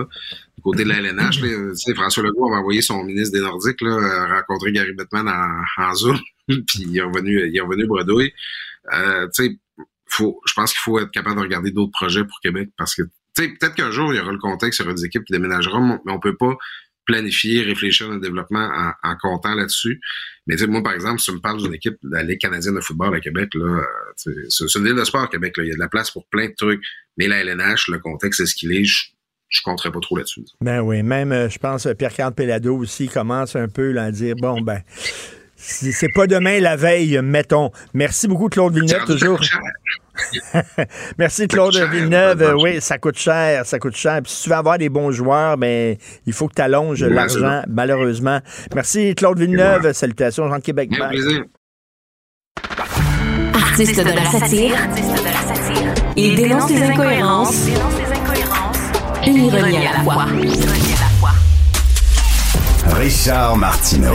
Du côté de la LNH, là, François Legault avait envoyé son ministre des Nordiques, là, euh, rencontrer Gary Bettman en, en Zoom, puis il est revenu, il est revenu bredouille. Euh, tu sais, faut, je pense qu'il faut être capable de regarder d'autres projets pour Québec parce que, peut-être qu'un jour, il y aura le contexte, il y aura des équipes qui déménageront, mais on peut pas planifier, réfléchir à un développement en, en comptant là-dessus. Mais moi, par exemple, si tu me parles d'une équipe de la Ligue canadienne de football à Québec, là, c'est c'est une ville de sport à Québec, là. Il y a de la place pour plein de trucs. Mais la LNH, le contexte est ce qu'il est, je, je compterais pas trop là-dessus. Ben oui, même, euh, je pense, euh, Pierre-Carl Pellado aussi commence un peu à dire, bon, ben, c'est pas demain la veille, mettons. Merci beaucoup, Claude Villeneuve, toujours. Merci, Claude cher, Villeneuve. oui, ça coûte cher, ça coûte cher. Puis si tu veux avoir des bons joueurs, ben, il faut que tu allonges l'argent, malheureusement. Merci, Claude Villeneuve. Salutations, Jean de Québec. Bien, plaisir. Artiste de la satire, il dénonce les incohérences, une ironie à la fois. Richard Martineau.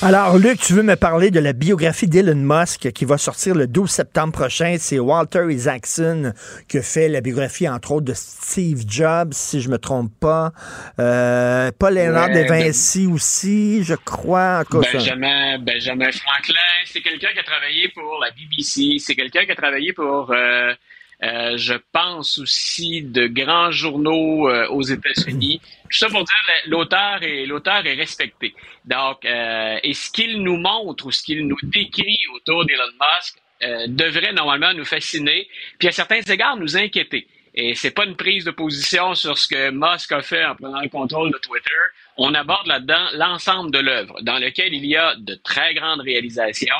Alors, Luc, tu veux me parler de la biographie d'Elon Musk qui va sortir le 12 septembre prochain. C'est Walter Isaacson qui fait la biographie, entre autres, de Steve Jobs, si je me trompe pas. Euh, Paul Léonard Ouais, de Vinci aussi, je crois. En Benjamin, Benjamin Franklin, c'est quelqu'un qui a travaillé pour la BBC, c'est quelqu'un qui a travaillé pour, euh, euh, je pense aussi, de grands journaux euh, aux États-Unis. Tout ça pour dire que l'auteur est l'auteur est respecté. Donc, euh, et ce qu'il nous montre ou ce qu'il nous décrit autour d'Elon Musk euh, devrait normalement nous fasciner, puis à certains égards nous inquiéter. Et c'est pas une prise de position sur ce que Musk a fait en prenant le contrôle de Twitter. On aborde là-dedans l'ensemble de l'œuvre, dans lequel il y a de très grandes réalisations,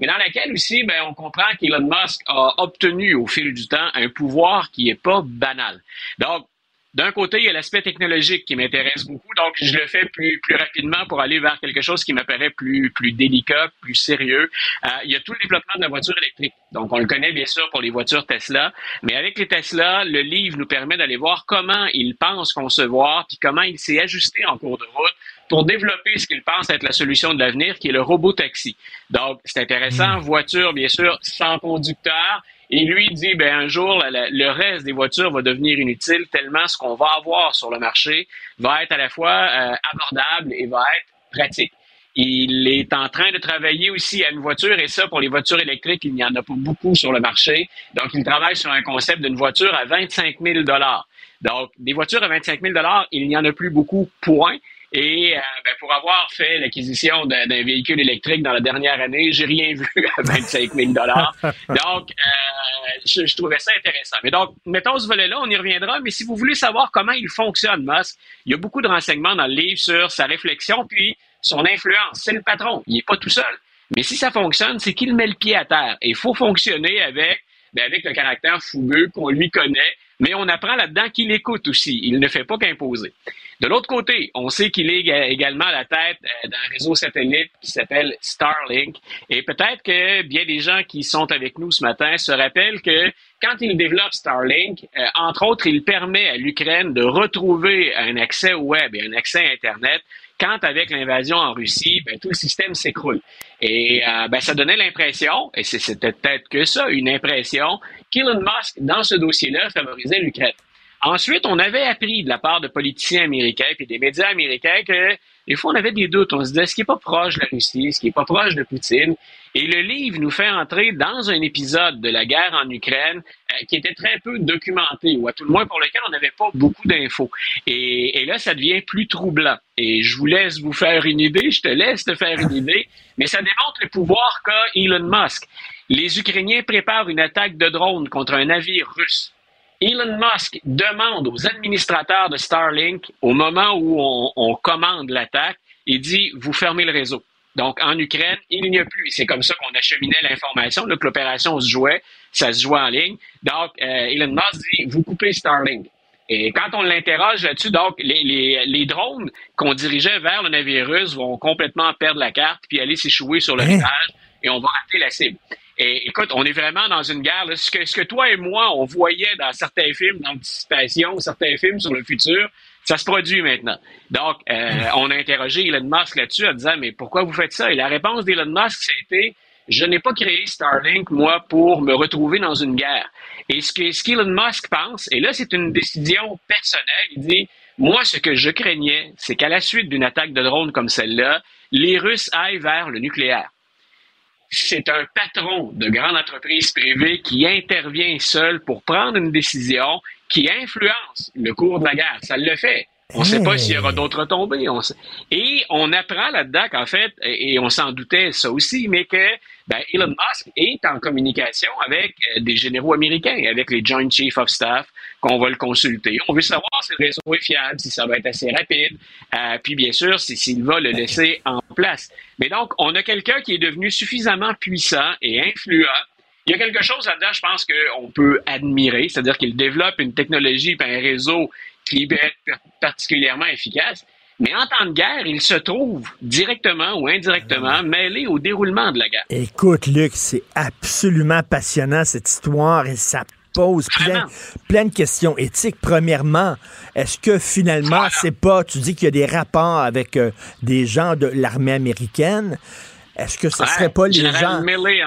mais dans laquelle aussi, ben, on comprend qu'Elon Musk a obtenu au fil du temps un pouvoir qui est pas banal. Donc, d'un côté, il y a l'aspect technologique qui m'intéresse beaucoup, donc je le fais plus, rapidement pour aller vers quelque chose qui m'apparaît plus, plus délicat, plus sérieux. Euh, il y a tout le développement de la voiture électrique. Donc, on le connaît bien sûr pour les voitures Tesla, mais avec les Tesla, le livre nous permet d'aller voir comment il pense concevoir, puis comment il s'est ajusté en cours de route pour développer ce qu'il pense être la solution de l'avenir, qui est le robot taxi. Donc, c'est intéressant. Voiture, bien sûr, sans conducteur. Et lui dit, ben, un jour, la- la- le reste des voitures va devenir inutile tellement ce qu'on va avoir sur le marché va être à la fois euh, abordable et va être pratique. Il est en train de travailler aussi à une voiture, et ça, pour les voitures électriques, il n'y en a pas beaucoup sur le marché. Donc, il travaille sur un concept d'une voiture à 25 000 Donc, des voitures à 25 000 il n'y en a plus beaucoup, point. Et euh, ben, pour avoir fait l'acquisition d'un véhicule électrique dans la dernière année, j'ai rien vu à 25 000 Donc, euh, je, je trouvais ça intéressant. Mais donc, mettons ce volet-là, on y reviendra. Mais si vous voulez savoir comment il fonctionne, Musk, il y a beaucoup de renseignements dans le livre sur sa réflexion, puis son influence. C'est le patron. Il n'est pas tout seul. Mais si ça fonctionne, c'est qu'il met le pied à terre. Et il faut fonctionner avec, ben, avec le caractère fougueux qu'on lui connaît, mais on apprend là-dedans qu'il écoute aussi. Il ne fait pas qu'imposer. De l'autre côté, on sait qu'il est éga- également à la tête euh, d'un réseau satellite qui s'appelle Starlink. Et peut-être que bien des gens qui sont avec nous ce matin se rappellent que quand il développe Starlink, euh, entre autres, il permet à l'Ukraine de retrouver un accès au web et un accès à Internet quand avec l'invasion en Russie, ben, tout le système s'écroule. Et euh, ben, ça donnait l'impression, et c'était peut-être que ça, une impression, qu'Elon Musk, dans ce dossier-là, favorisait l'Ukraine. Ensuite, on avait appris de la part de politiciens américains et des médias américains que des fois, on avait des doutes. On se disait, est-ce qui n'est pas proche de la Russie? Est-ce qui n'est pas proche de Poutine? Et le livre nous fait entrer dans un épisode de la guerre en Ukraine euh, qui était très peu documenté, ou à tout le moins pour lequel on n'avait pas beaucoup d'infos. Et, et, là, ça devient plus troublant. Et je vous laisse vous faire une idée, je te laisse te faire une idée, mais ça démontre le pouvoir qu'a Elon Musk. Les Ukrainiens préparent une attaque de drone contre un navire russe. Elon Musk demande aux administrateurs de Starlink, au moment où on, on commande l'attaque, il dit, vous fermez le réseau. Donc, en Ukraine, il n'y a plus. C'est comme ça qu'on acheminait l'information, que l'opération se jouait, ça se jouait en ligne. Donc, euh, Elon Musk dit, vous coupez Starlink. Et quand on l'interroge là-dessus, donc, les, les, les drones qu'on dirigeait vers le navire russe vont complètement perdre la carte puis aller s'échouer sur le rivage et on va rater la cible. Et écoute, on est vraiment dans une guerre. Là. Ce, que, ce que toi et moi, on voyait dans certains films d'anticipation, certains films sur le futur, ça se produit maintenant. Donc, euh, on a interrogé Elon Musk là-dessus en disant, mais pourquoi vous faites ça? Et la réponse d'Elon Musk, c'était, je n'ai pas créé Starlink, moi, pour me retrouver dans une guerre. Et ce que ce qu'Elon Musk pense, et là, c'est une décision personnelle, il dit, moi, ce que je craignais, c'est qu'à la suite d'une attaque de drone comme celle-là, les Russes aillent vers le nucléaire. C'est un patron de grande entreprise privée qui intervient seul pour prendre une décision qui influence le cours de la guerre. Ça le fait. On ne sait pas s'il y aura d'autres tombées. On sait. Et on apprend là-dedans qu'en fait, et on s'en doutait ça aussi, mais que ben, Elon Musk est en communication avec euh, des généraux américains, avec les Joint Chiefs of Staff, qu'on va le consulter. On veut savoir si le réseau est fiable, si ça va être assez rapide, euh, puis bien sûr, s'il va le laisser en place. Mais donc, on a quelqu'un qui est devenu suffisamment puissant et influent il y a quelque chose là-dedans, je pense qu'on peut admirer, c'est-à-dire qu'il développe une technologie et un réseau qui est particulièrement efficace. Mais en temps de guerre, il se trouve directement ou indirectement mêlé au déroulement de la guerre. Écoute, Luc, c'est absolument passionnant cette histoire et ça pose plein, plein, de questions éthiques. Premièrement, est-ce que finalement, c'est pas, tu dis qu'il y a des rapports avec euh, des gens de l'armée américaine, est-ce que ce serait pas les gens.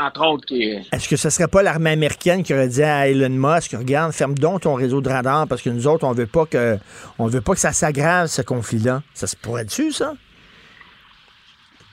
entre autres, qui... Est-ce que ce serait pas l'armée américaine qui aurait dit à Elon Musk, regarde, ferme donc ton réseau de radar parce que nous autres, on veut pas que on veut pas que ça s'aggrave, ce conflit-là. Ça se pourrait-tu, ça?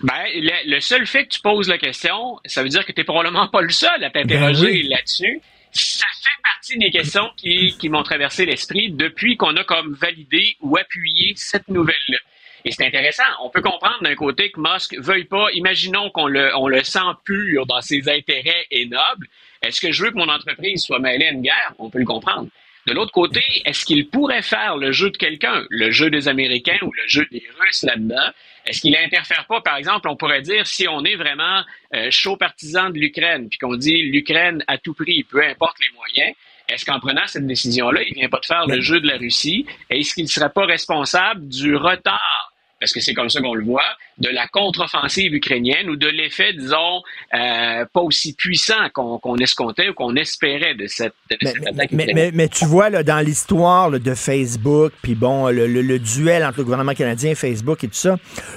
Ben, le, seul fait que tu poses la question, ça veut dire que tu n'es probablement pas le seul à t'interroger ben là-dessus. Ça fait partie des questions qui, qui m'ont traversé l'esprit depuis qu'on a comme validé ou appuyé cette nouvelle-là. Et c'est intéressant. On peut comprendre d'un côté que Musk veuille pas. Imaginons qu'on le, on le sent pur dans ses intérêts et nobles. Est-ce que je veux que mon entreprise soit mêlée à une guerre? On peut le comprendre. De l'autre côté, est-ce qu'il pourrait faire le jeu de quelqu'un, le jeu des Américains ou le jeu des Russes là-dedans? Est-ce qu'il interfère pas, par exemple, on pourrait dire, si on est vraiment euh, chaud partisan de l'Ukraine, puis qu'on dit l'Ukraine à tout prix, peu importe les moyens, est-ce qu'en prenant cette décision-là, il vient pas de faire le jeu de la Russie? Est-ce qu'il ne serait pas responsable du retard parce que c'est comme ça qu'on le voit, de la contre-offensive ukrainienne ou de l'effet, disons, euh, pas aussi puissant qu'on escomptait ou qu'on espérait de cette, attaque mais, mais, tu vois, là, dans l'histoire de Facebook, puis bon, le, duel entre le gouvernement canadien et Facebook et tout ça,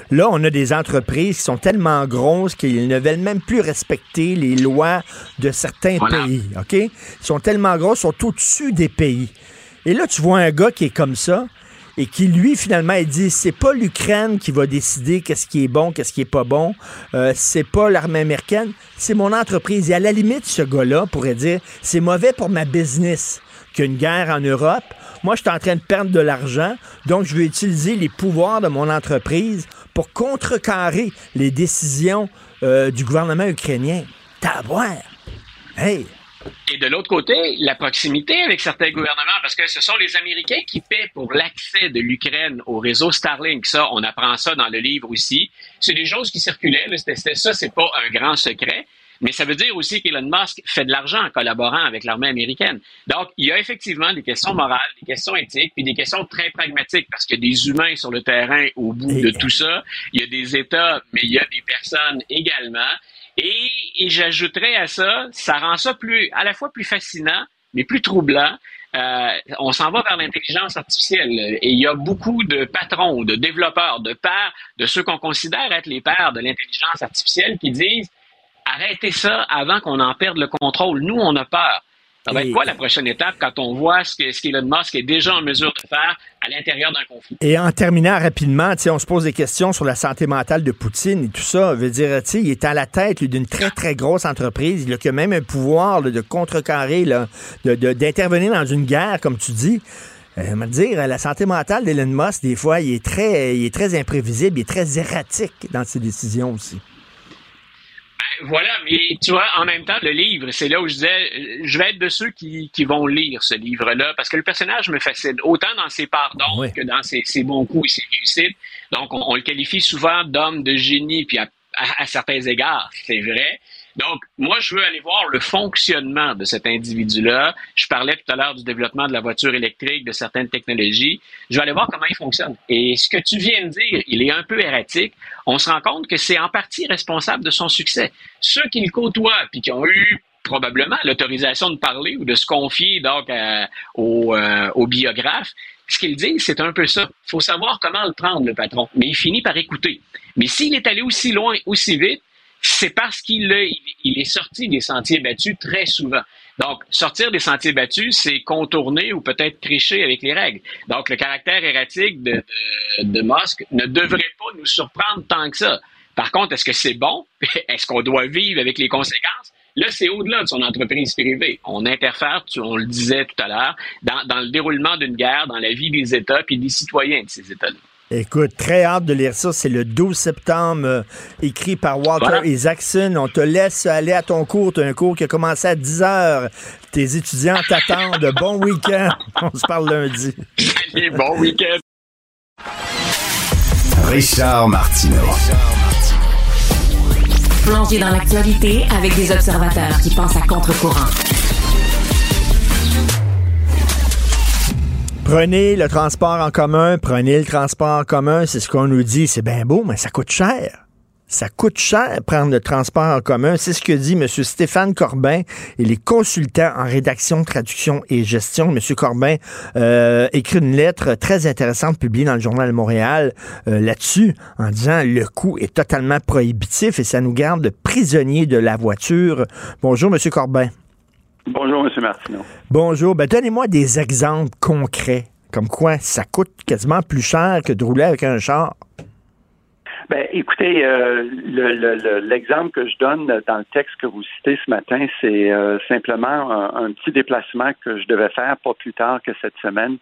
là, on a des entreprises qui sont tellement grosses qu'ils ne veulent même plus respecter les lois de certains pays, OK? Ils sont tellement grosses, ils sont au-dessus des pays. Et là, tu vois un gars qui est comme ça, et qui lui finalement il dit c'est pas l'Ukraine qui va décider qu'est-ce qui est bon, qu'est-ce qui est pas bon, euh, c'est pas l'armée américaine, c'est mon entreprise. Et à la limite, ce gars-là pourrait dire c'est mauvais pour ma business qu'une guerre en Europe. Moi, je suis en train de perdre de l'argent, donc je vais utiliser les pouvoirs de mon entreprise pour contrecarrer les décisions euh, du gouvernement ukrainien. T'avoir. Hey, et de l'autre côté, la proximité avec certains gouvernements, parce que ce sont les Américains qui paient pour l'accès de l'Ukraine au réseau Starlink. Ça, on apprend ça dans le livre aussi. C'est des choses qui circulaient. C'était ça, c'est pas un grand secret. Mais ça veut dire aussi qu'Elon Musk fait de l'argent en collaborant avec l'armée américaine. Donc, il y a effectivement des questions morales, des questions éthiques, puis des questions très pragmatiques, parce qu'il y a des humains sur le terrain au bout de tout ça. Il y a des États, mais il y a des personnes également. Et, et j'ajouterais à ça, ça rend ça plus, à la fois plus fascinant, mais plus troublant. Euh, on s'en va vers l'intelligence artificielle et il y a beaucoup de patrons, de développeurs, de pères, de ceux qu'on considère être les pères de l'intelligence artificielle qui disent arrêtez ça avant qu'on en perde le contrôle. Nous, on a peur. Ça va être quoi la prochaine étape quand on voit ce que- ce qu'Elon Musk est déjà en mesure de faire à l'intérieur d'un conflit? Et en terminant rapidement, on se pose des questions sur la santé mentale de Poutine et tout ça. Veut dire, il est à la tête d'une très, très grosse entreprise. Il a quand même un pouvoir là, de contrecarrer, là, de- de- d'intervenir dans une guerre, comme tu dis. Euh, dire, la santé mentale d'Elon Musk, des fois, il est, très, il est très imprévisible, il est très erratique dans ses décisions aussi. Voilà, mais tu vois, en même temps, le livre, c'est là où je disais, je vais être de ceux qui, qui vont lire ce livre-là, parce que le personnage me fascine, autant dans ses parts d'ombre que dans ses, ses bons coups et ses réussites. Donc, on, on le qualifie souvent d'homme de génie, puis à, à- à certains égards, c'est vrai. Donc, moi, je veux aller voir le fonctionnement de cet individu-là. Je parlais tout à l'heure du développement de la voiture électrique, de certaines technologies. Je vais aller voir comment il fonctionne. Et ce que tu viens de dire, il est un peu erratique. On se rend compte que c'est en partie responsable de son succès. Ceux qui le côtoient, puis qui ont eu probablement l'autorisation de parler ou de se confier donc au, euh, au biographe, ce qu'il dit, c'est un peu ça. Il faut savoir comment le prendre, le patron. Mais il finit par écouter. Mais s'il est allé aussi loin, aussi vite, c'est parce qu'il est sorti des sentiers battus très souvent. Donc, sortir des sentiers battus, c'est contourner ou peut-être tricher avec les règles. Donc, le caractère erratique de, de, Musk ne devrait pas nous surprendre tant que ça. Par contre, est-ce que c'est bon? Est-ce qu'on doit vivre avec les conséquences? Là, c'est au-delà de son entreprise privée. On interfère, on le disait tout à l'heure, dans, dans le déroulement d'une guerre, dans la vie des États puis des citoyens de ces États-là. Écoute, très hâte de lire ça. C'est le 12 septembre, euh, écrit par Walter Voilà. Isaacson. On te laisse aller à ton cours. Tu as un cours qui a commencé à 10 heures. Tes étudiants t'attendent. Bon week-end. On se parle lundi. Allez, bon week-end. Richard Martineau. Plongé dans l'actualité avec des observateurs qui pensent à contre-courant. Prenez le transport en commun, prenez le transport en commun, c'est ce qu'on nous dit, c'est bien beau, mais ça coûte cher. Ça coûte cher prendre le transport en commun. C'est ce que dit M. Stéphane Corbin. Il est consultant en rédaction, traduction et gestion. M. Corbin euh, écrit une lettre très intéressante publiée dans le Journal Montréal euh, là-dessus, en disant le coût est totalement prohibitif et ça nous garde prisonniers de la voiture. Bonjour, M. Corbin. Bonjour, M. Martineau. Bonjour. Ben, donnez-moi des exemples concrets, comme quoi ça coûte quasiment plus cher que de rouler avec un char. Ben, écoutez, euh, le- le- le- l'exemple que je donne dans le texte que vous citez ce matin, c'est euh, simplement un, un petit déplacement que je devais faire pas plus tard que cette semaine,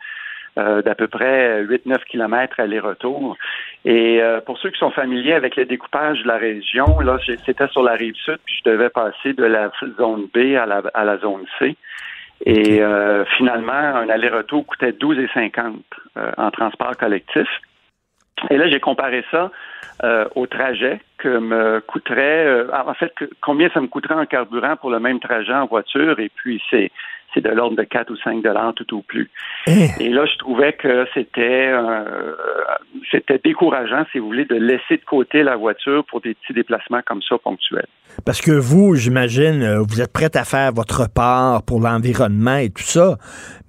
d'à peu près 8-9 kilomètres aller-retour. Et euh, pour ceux qui sont familiers avec le découpage de la région, là, c'était sur la rive sud, puis je devais passer de la zone B à la, à la zone C. Et euh, finalement, un aller-retour coûtait 12,50 euh, en transport collectif. Et là, j'ai comparé ça euh, au trajet que me coûterait, euh, en fait, que- combien ça me coûterait en carburant pour le même trajet en voiture, et puis c'est c'est de l'ordre de 4 ou 5 dollars tout au plus. Et là, je trouvais que c'était euh, c'était décourageant, si vous voulez, de laisser de côté la voiture pour des petits déplacements comme ça ponctuels. Parce que vous, j'imagine, euh, vous êtes prête à faire votre part pour l'environnement et tout ça.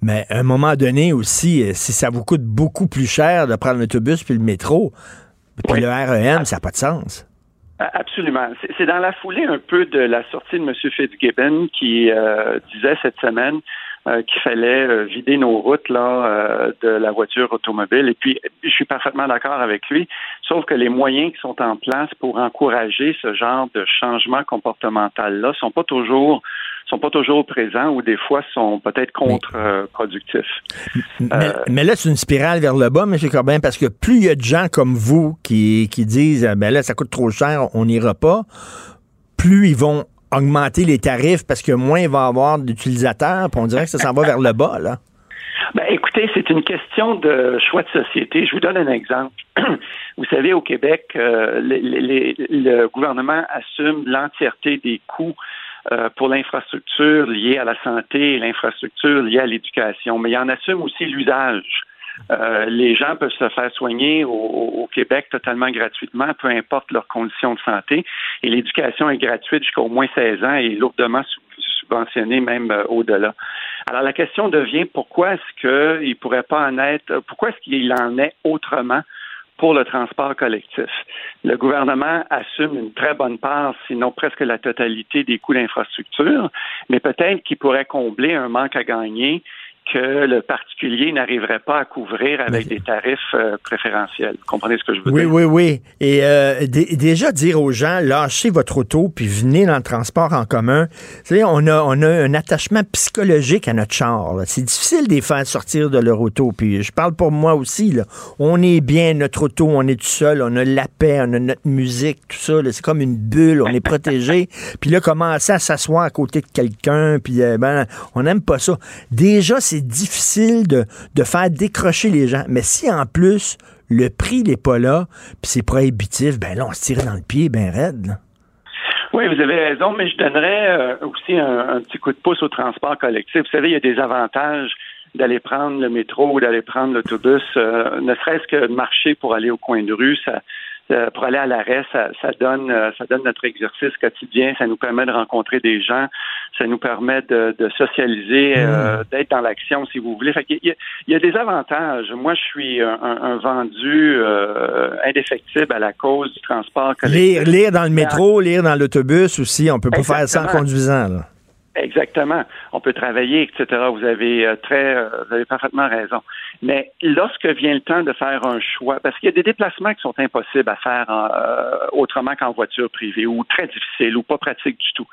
Mais à un moment donné aussi, euh, si ça vous coûte beaucoup plus cher de prendre l'autobus puis le métro, puis le REM, ça n'a pas de sens. Absolument. C'est- dans la foulée un peu de la sortie de M. Fitzgibbon qui euh, disait cette semaine euh, qu'il fallait euh, vider nos routes là euh, de la voiture automobile. Et puis, je suis parfaitement d'accord avec lui, sauf que les moyens qui sont en place pour encourager ce genre de changement comportemental là sont pas toujours sont pas toujours présents ou des fois sont peut-être contre-productifs. Mais, mais là, c'est une spirale vers le bas, M. Corbin, parce que plus il y a de gens comme vous qui, qui disent ah, ben là, ça coûte trop cher, on n'ira pas, plus ils vont augmenter les tarifs parce que moins il va y avoir d'utilisateurs, puis on dirait que ça s'en va vers le bas, là. Ben, écoutez, c'est une question de choix de société. Je vous donne un exemple. Vous savez, au Québec, euh, les- les- le gouvernement assume l'entièreté des coûts euh, pour l'infrastructure liée à la santé et l'infrastructure liée à l'éducation, mais il en assume aussi l'usage. Euh, les gens peuvent se faire soigner au, au- Québec totalement gratuitement, peu importe leurs conditions de santé. Et l'éducation est gratuite jusqu'au moins 16 ans et lourdement subventionnée même euh, au-delà. Alors la question devient pourquoi est-ce qu'il pourrait pas en être, pourquoi est-ce qu'il en est autrement pour le transport collectif. Le gouvernement assume une très bonne part, sinon presque la totalité des coûts d'infrastructure, mais peut-être qu'il pourrait combler un manque à gagner que le particulier n'arriverait pas à couvrir avec des tarifs euh, préférentiels. Vous comprenez ce que je veux Oui, dire? oui, oui. Et euh, dé- déjà dire aux gens, lâchez votre auto puis venez dans le transport en commun. Vous savez, on a, on a un attachement psychologique à notre char. C'est difficile de les faire sortir de leur auto. Puis je parle pour moi aussi. Là. On est bien, notre auto, on est tout seul, on a la paix, on a notre musique, tout ça. C'est comme une bulle, on est protégé. puis là, commencer à s'asseoir à côté de quelqu'un, puis euh, ben, on n'aime pas ça. Déjà, c'est difficile de, de faire décrocher les gens. Mais si en plus, le prix n'est pas là, puis c'est prohibitif, ben là, on se tire dans le pied, ben raide. Oui, vous avez raison, mais je donnerais euh, aussi un, petit coup de pouce au transport collectif. Vous savez, il y a des avantages d'aller prendre le métro ou d'aller prendre l'autobus, euh, ne serait-ce que de marcher pour aller au coin de rue, ça, pour aller à l'arrêt, ça, ça donne euh, ça donne notre exercice quotidien, ça nous permet de rencontrer des gens, ça nous permet de, de socialiser, euh, d'être dans l'action si vous voulez. Fait qu'il y, a, il y a des avantages. Moi, je suis un, un- vendu euh, indéfectible à la cause du transport collectif. Lire, lire dans le métro, lire dans l'autobus aussi, on peut pas faire ça en conduisant. là. Exactement. On peut travailler, etc. Vous avez euh, très, euh, vous avez parfaitement raison. Mais lorsque vient le temps de faire un choix, parce qu'il y a des déplacements qui sont impossibles à faire en, euh, autrement qu'en voiture privée, ou très difficiles, ou pas pratiques du tout.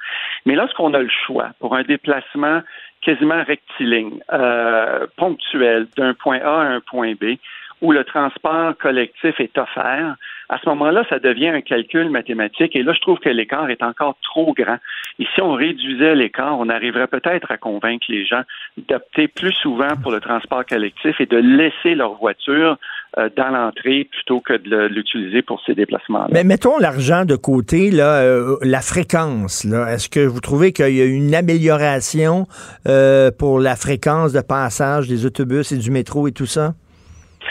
Mais lorsqu'on a le choix pour un déplacement quasiment rectiligne, euh, ponctuel, d'un point A à un point B, où le transport collectif est offert, à ce moment-là, ça devient un calcul mathématique. Et là, je trouve que l'écart est encore trop grand. Et si on réduisait l'écart, on arriverait peut-être à convaincre les gens d'opter plus souvent pour le transport collectif et de laisser leur voiture euh, dans l'entrée plutôt que de l'utiliser pour ces déplacements-là. Mais mettons l'argent de côté, là, euh, la fréquence. Là, est-ce que vous trouvez qu'il y a une amélioration euh, pour la fréquence de passage des autobus et du métro et tout ça?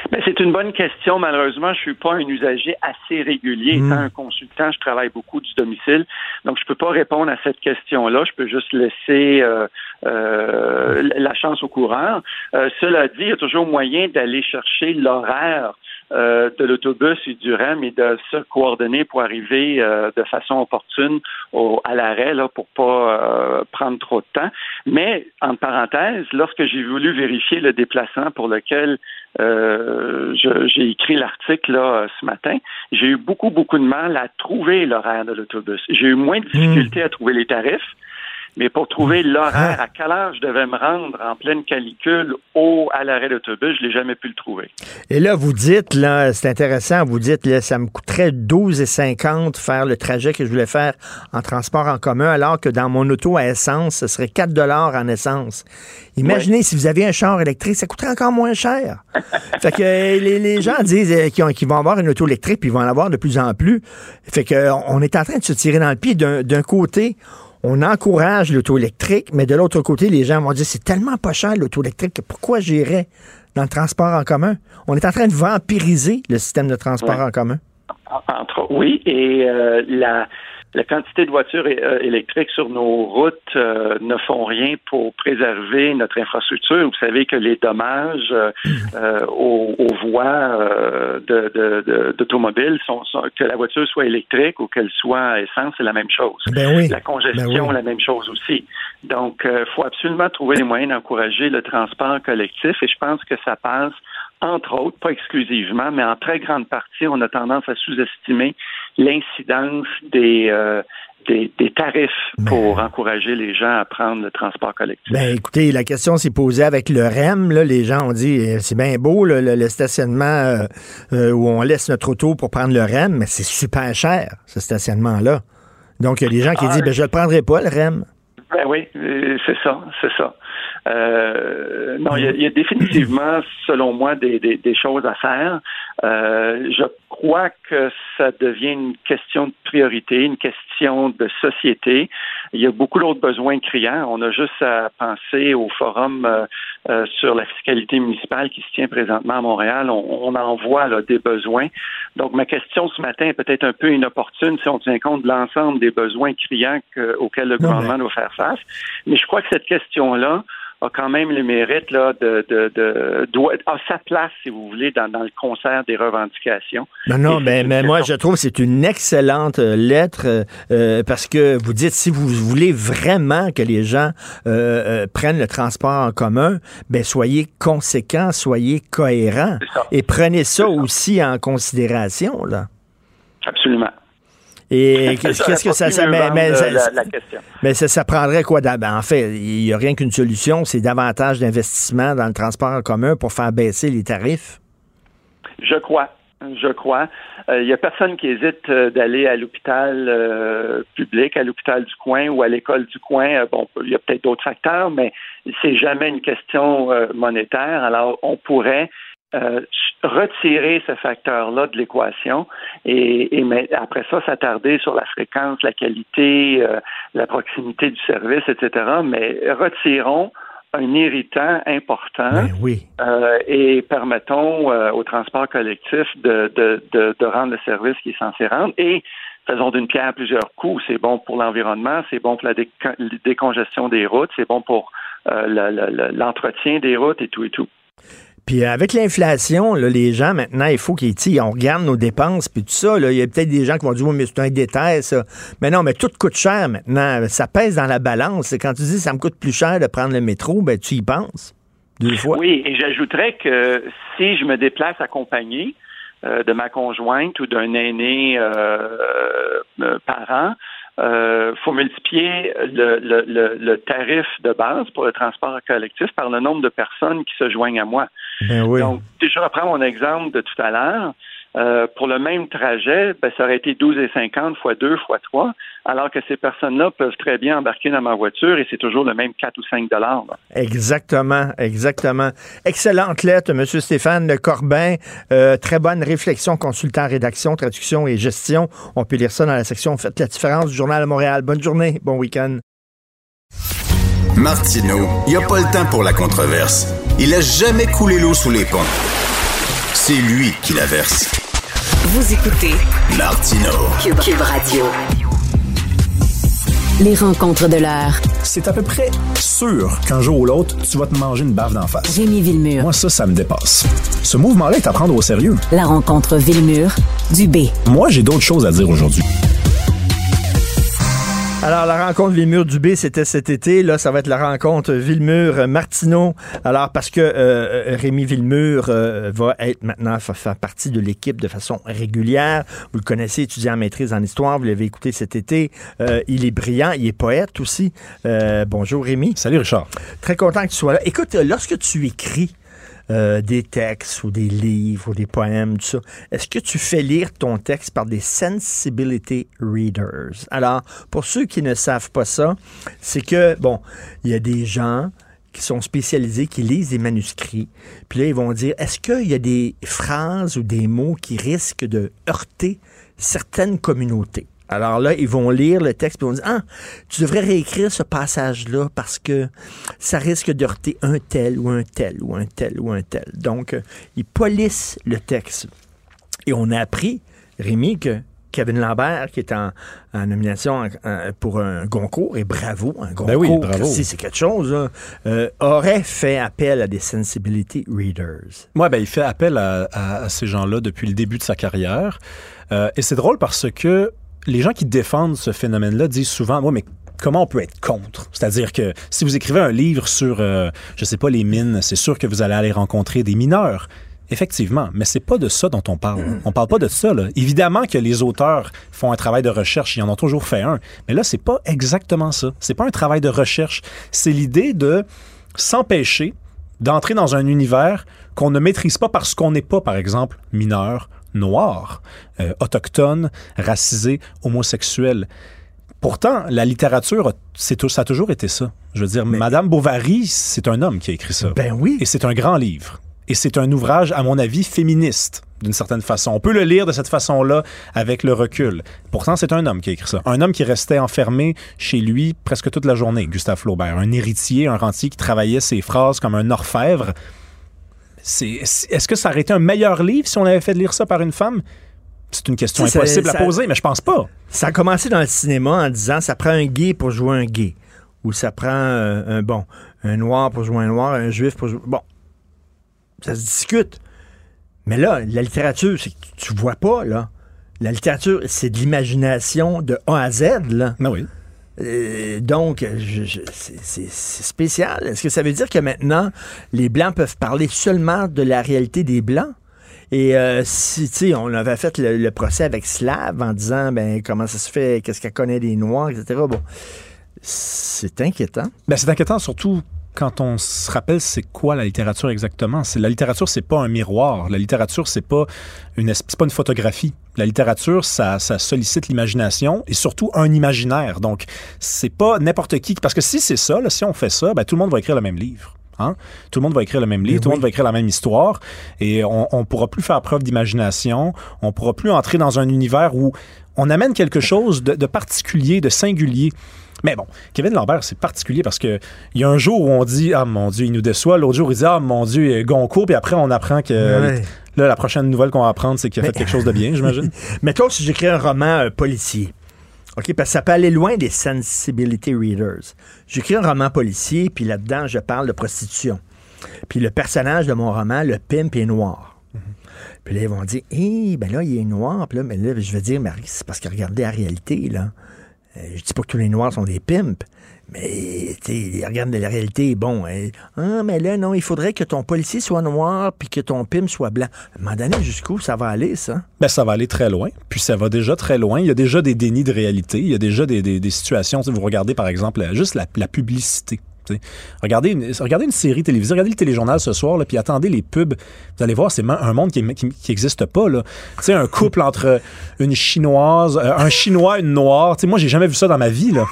Ben, c'est une bonne question. Malheureusement, je suis pas un usager assez régulier. Mm. Étant un consultant, je travaille beaucoup du domicile, donc je peux pas répondre à cette question-là. Je peux juste laisser euh, euh, la chance au coureur. Euh, cela dit, il y a toujours moyen d'aller chercher l'horaire euh, de l'autobus et du REM et de se coordonner pour arriver euh, de façon opportune au, à l'arrêt là pour pas euh, prendre trop de temps. Mais en parenthèse, lorsque j'ai voulu vérifier le déplacement pour lequel euh, j'ai écrit l'article là ce matin, j'ai eu beaucoup beaucoup de mal à trouver l'horaire de l'autobus. J'ai eu moins de difficultés à trouver les tarifs. Mais pour trouver l'horaire, à quelle heure je devais me rendre en pleine calicule au, à l'arrêt d'autobus, je l'ai jamais pu le trouver. Et là, vous dites, là, c'est intéressant, vous dites, là, ça me coûterait 12,50 faire le trajet que je voulais faire en transport en commun, alors que dans mon auto à essence, ce serait 4 en essence. Imaginez si vous aviez un char électrique, ça coûterait encore moins cher. fait que euh, les, les gens disent euh, qu'ils ont- qu'ils vont avoir une auto électrique, puis ils vont en avoir de plus en plus. Fait que on est en train de se tirer dans le pied. D'un d'un côté, on encourage l'auto électrique, mais de l'autre côté, les gens vont dire c'est tellement pas cher l'auto électrique, que pourquoi j'irais dans le transport en commun? On est en train de vampiriser le système de transport Ouais. en commun. Entre, oui, et euh, la, la quantité de voitures euh, électriques sur nos routes euh, ne font rien pour préserver notre infrastructure. Vous savez que les dommages euh, euh, aux, aux voies euh, de- de- de- d'automobiles sont, sont- que la voiture soit électrique ou qu'elle soit à essence, c'est la même chose. Ben oui. La congestion, Ben oui. la même chose aussi. Donc, il faut absolument trouver les moyens d'encourager le transport collectif et je pense que ça passe entre autres, pas exclusivement, mais en très grande partie, on a tendance à sous-estimer l'incidence des, euh, des, des tarifs pour encourager les gens à prendre le transport collectif. Ben écoutez, la question s'est posée avec le REM. Là, les gens ont dit eh, c'est bien beau là, le, le stationnement euh, euh, où on laisse notre auto pour prendre le REM, mais c'est super cher, ce stationnement-là. Donc, il y a des gens qui Ah, disent ben, je ne le prendrai pas, le REM. Ben oui, euh, c'est ça, c'est ça. Euh, non, il y, a- y a définitivement, selon moi, des, des, des choses à faire. Euh, je crois que ça devient une question de priorité, une question de société. Il y a beaucoup d'autres besoins criants. On a juste à penser au forum euh, euh, sur la fiscalité municipale qui se tient présentement à Montréal. On, on en voit là, des besoins. Donc, ma question ce matin est peut-être un peu inopportune si on tient compte de l'ensemble des besoins criants que- auxquels le Non, gouvernement doit faire face. Mais je crois que cette question-là a quand même le mérite là, de, de, a sa place, si vous voulez, dans, dans le concert des revendications. Non, non, mais, mais moi, je trouve que c'est une excellente euh, lettre euh, euh, parce que vous dites, si vous voulez vraiment que les gens euh, euh, prennent le transport en commun, ben soyez conséquents, soyez cohérents et prenez ça, aussi en considération, là. Absolument. Et qu'est-ce que ça, mais, ça- la- la question. mais ça, ça prendrait quoi? d'ab- En fait, il n'y a rien qu'une solution, c'est davantage d'investissement dans le transport en commun pour faire baisser les tarifs. Je crois. Je crois. Euh, Il y a personne qui hésite euh, d'aller à l'hôpital euh, public, à l'hôpital du coin ou à l'école du coin. Euh, Bon, il y a peut-être d'autres facteurs, mais c'est jamais une question euh, monétaire. Alors, on pourrait euh, retirer ce facteur-là de l'équation et, et mais après ça, s'attarder sur la fréquence, la qualité, euh, la proximité du service, etc. Mais retirons un irritant important oui. euh, et permettons euh, au transport collectif de, de, de, de rendre le service qui est censé rendre et faisons d'une pierre plusieurs coups. C'est bon pour l'environnement, c'est bon pour la décon- décongestion des routes, c'est bon pour euh, le- le- le- l'entretien des routes et tout et tout. Puis euh, avec l'inflation, les gens, maintenant, il faut qu'ils, sais, on regarde nos dépenses, puis tout ça. là, Il y a peut-être des gens qui vont dire, oui, mais c'est un détail, ça. Mais non, mais tout coûte cher maintenant. Ça pèse dans la balance. Quand tu dis, ça me coûte plus cher de prendre le métro, ben tu y penses. Deux fois. Oui, et j'ajouterais que si je me déplace accompagné euh, de ma conjointe ou d'un aîné euh, parent, euh, faut multiplier le, le, le, le tarif de base pour le transport collectif par le nombre de personnes qui se joignent à moi. Ben oui. Donc, si je reprends mon exemple de tout à l'heure, euh, pour le même trajet, ben, ça aurait été 12,50 fois 2 fois 3, alors que ces personnes-là peuvent très bien embarquer dans ma voiture et c'est toujours le même 4 ou 5 dollars. là. Exactement, exactement. Excellente lettre, M. Stéphane Corbin. Euh, très bonne réflexion, consultant rédaction, traduction et gestion. On peut lire ça dans la section Faites la différence du Journal de Montréal. Bonne journée, bon week-end. Martineau, il n'y a pas le temps pour la controverse. Il a jamais coulé l'eau sous les ponts. C'est lui qui la verse. Vous écoutez Martineau. Cube, Cube Radio. Les rencontres de l'heure. C'est à peu près sûr qu'un jour ou l'autre, tu vas te manger une baffe d'en face. Rémi Villemur. Moi, ça, ça me dépasse. Ce mouvement-là est à prendre au sérieux. La rencontre Villemur du B. Moi, j'ai d'autres choses à dire aujourd'hui. Alors, la rencontre Villemur-Dubé, c'était cet été. Là, ça va être la rencontre Villemur-Martineau. Alors, parce que euh, Rémi Villemur euh, va être maintenant, va faire partie de l'équipe de façon régulière. Vous le connaissez, étudiant en maîtrise en histoire. Vous l'avez écouté cet été. Euh, il est brillant. Il est poète aussi. Euh, bonjour, Rémi. Salut, Richard. Très content que tu sois là. Écoute, lorsque tu écris, euh, des textes ou des livres ou des poèmes, tout ça. Est-ce que tu fais lire ton texte par des sensibility readers? Alors, pour ceux qui ne savent pas ça, c'est que, bon, il y a des gens qui sont spécialisés, qui lisent des manuscrits, puis là, ils vont dire, est-ce qu'il y a des phrases ou des mots qui risquent de heurter certaines communautés? Alors là, ils vont lire le texte et ils vont dire Ah, tu devrais réécrire ce passage-là parce que ça risque de heurter un tel ou un tel ou un tel ou un tel. Donc, euh, ils polissent le texte. Et on a appris, Rémi, que Kevin Lambert, qui est en, en nomination en- en- pour un Goncourt, et bravo, un Goncourt, Ben oui. Christy, c'est quelque chose, là, euh, aurait fait appel à des sensibility readers. Moi, ben, il fait appel à, à- à ces gens-là depuis le début de sa carrière. Euh, et c'est drôle parce que les gens qui défendent ce phénomène-là disent souvent, ouais, mais comment on peut être contre? C'est-à-dire que si vous écrivez un livre sur, euh, je sais pas, les mines, c'est sûr que vous allez aller rencontrer des mineurs. Effectivement, mais c'est pas de ça dont on parle. On parle pas de ça. Là. Évidemment que les auteurs font un travail de recherche, ils en ont toujours fait un, mais là c'est pas exactement ça. C'est pas un travail de recherche. C'est l'idée de s'empêcher d'entrer dans un univers qu'on ne maîtrise pas parce qu'on n'est pas, par exemple, mineur, noir, euh, autochtone, racisé, homosexuel. Pourtant, la littérature, tout- ça a toujours été ça. Je veux dire, Madame Bovary, c'est un homme qui a écrit ça. Ben oui. Et c'est un grand livre. Et c'est un ouvrage, à mon avis, féministe, d'une certaine façon. On peut le lire de cette façon-là avec le recul. Pourtant, c'est un homme qui a écrit ça. Un homme qui restait enfermé chez lui presque toute la journée, Gustave Flaubert. Un héritier, un rentier qui travaillait ses phrases comme un orfèvre. C'est- Est-ce que ça aurait été un meilleur livre si on avait fait lire ça par une femme? C'est une question ça- impossible ça- à poser, mais je pense pas. Ça a commencé dans le cinéma en disant ça prend un gay pour jouer un gay. Ou ça prend euh, un bon un noir pour jouer un noir, un juif pour jouer. Bon, ça se discute. Mais là, la littérature, c'est que tu vois pas, là. La littérature, c'est de l'imagination de A à Z, là. Ben oui. Euh, donc, c'est- spécial. Est-ce que ça veut dire que maintenant, les Blancs peuvent parler seulement de la réalité des Blancs? Et euh, si, tu sais, on avait fait le, le procès avec Slav en disant, ben, comment ça se fait, qu'est-ce qu'elle connaît des Noirs, etc. Bon, c'est inquiétant. Ben, c'est inquiétant surtout quand on se rappelle c'est quoi la littérature exactement? C'est la littérature, c'est pas un miroir. La littérature, c'est pas une es- c'est pas une photographie. La littérature, ça, ça sollicite l'imagination et surtout un imaginaire. Donc, c'est pas n'importe qui. Parce que si c'est ça, là, si on fait ça, ben, tout le monde va écrire le même livre. Hein? Tout le monde va écrire le même livre, tout le monde va écrire la même histoire, et on, on pourra plus faire preuve d'imagination, on pourra plus entrer dans un univers où on amène quelque chose de, de particulier, de singulier. Mais bon, Kevin Lambert, c'est particulier parce que il y a un jour où on dit Ah mon Dieu, il nous déçoit. L'autre jour, il dit Ah mon Dieu, Goncourt. Puis après, on apprend que Ouais. là, la prochaine nouvelle qu'on va apprendre, c'est qu'il a fait quelque chose de bien, j'imagine. Mettons si j'écris un roman euh, policier. OK, parce que ça peut aller loin des sensibility readers. J'écris un roman policier, puis là-dedans, je parle de prostitution. Puis le personnage de mon roman, le pimp, est noir. Puis là, ils vont dire, hé, ben là, il est noir. Puis là, mais là, je vais dire, mais c'est parce que regardez la réalité, là. Euh, je dis pas que tous les noirs sont des pimps, mais tu sais, regarde la réalité, bon. hein. ah, mais là, non, il faudrait que ton policier soit noir puis que ton pimp soit blanc. À un moment donné, jusqu'où ça va aller, ça? Ben, ça va aller très loin. Puis ça va déjà très loin. Il y a déjà des dénis de réalité. Il y a déjà des, situations. Tu sais, Vous regardez, par exemple, la- juste la publicité. Regardez une, regardez une série télévisée, regardez le téléjournal ce soir, là, puis attendez les pubs. Vous allez voir, c'est un monde qui n'existe pas. Là. Tu sais, un couple entre une chinoise, euh, un chinois, une noire. Tu sais, moi, j'ai jamais vu ça dans ma vie. Là.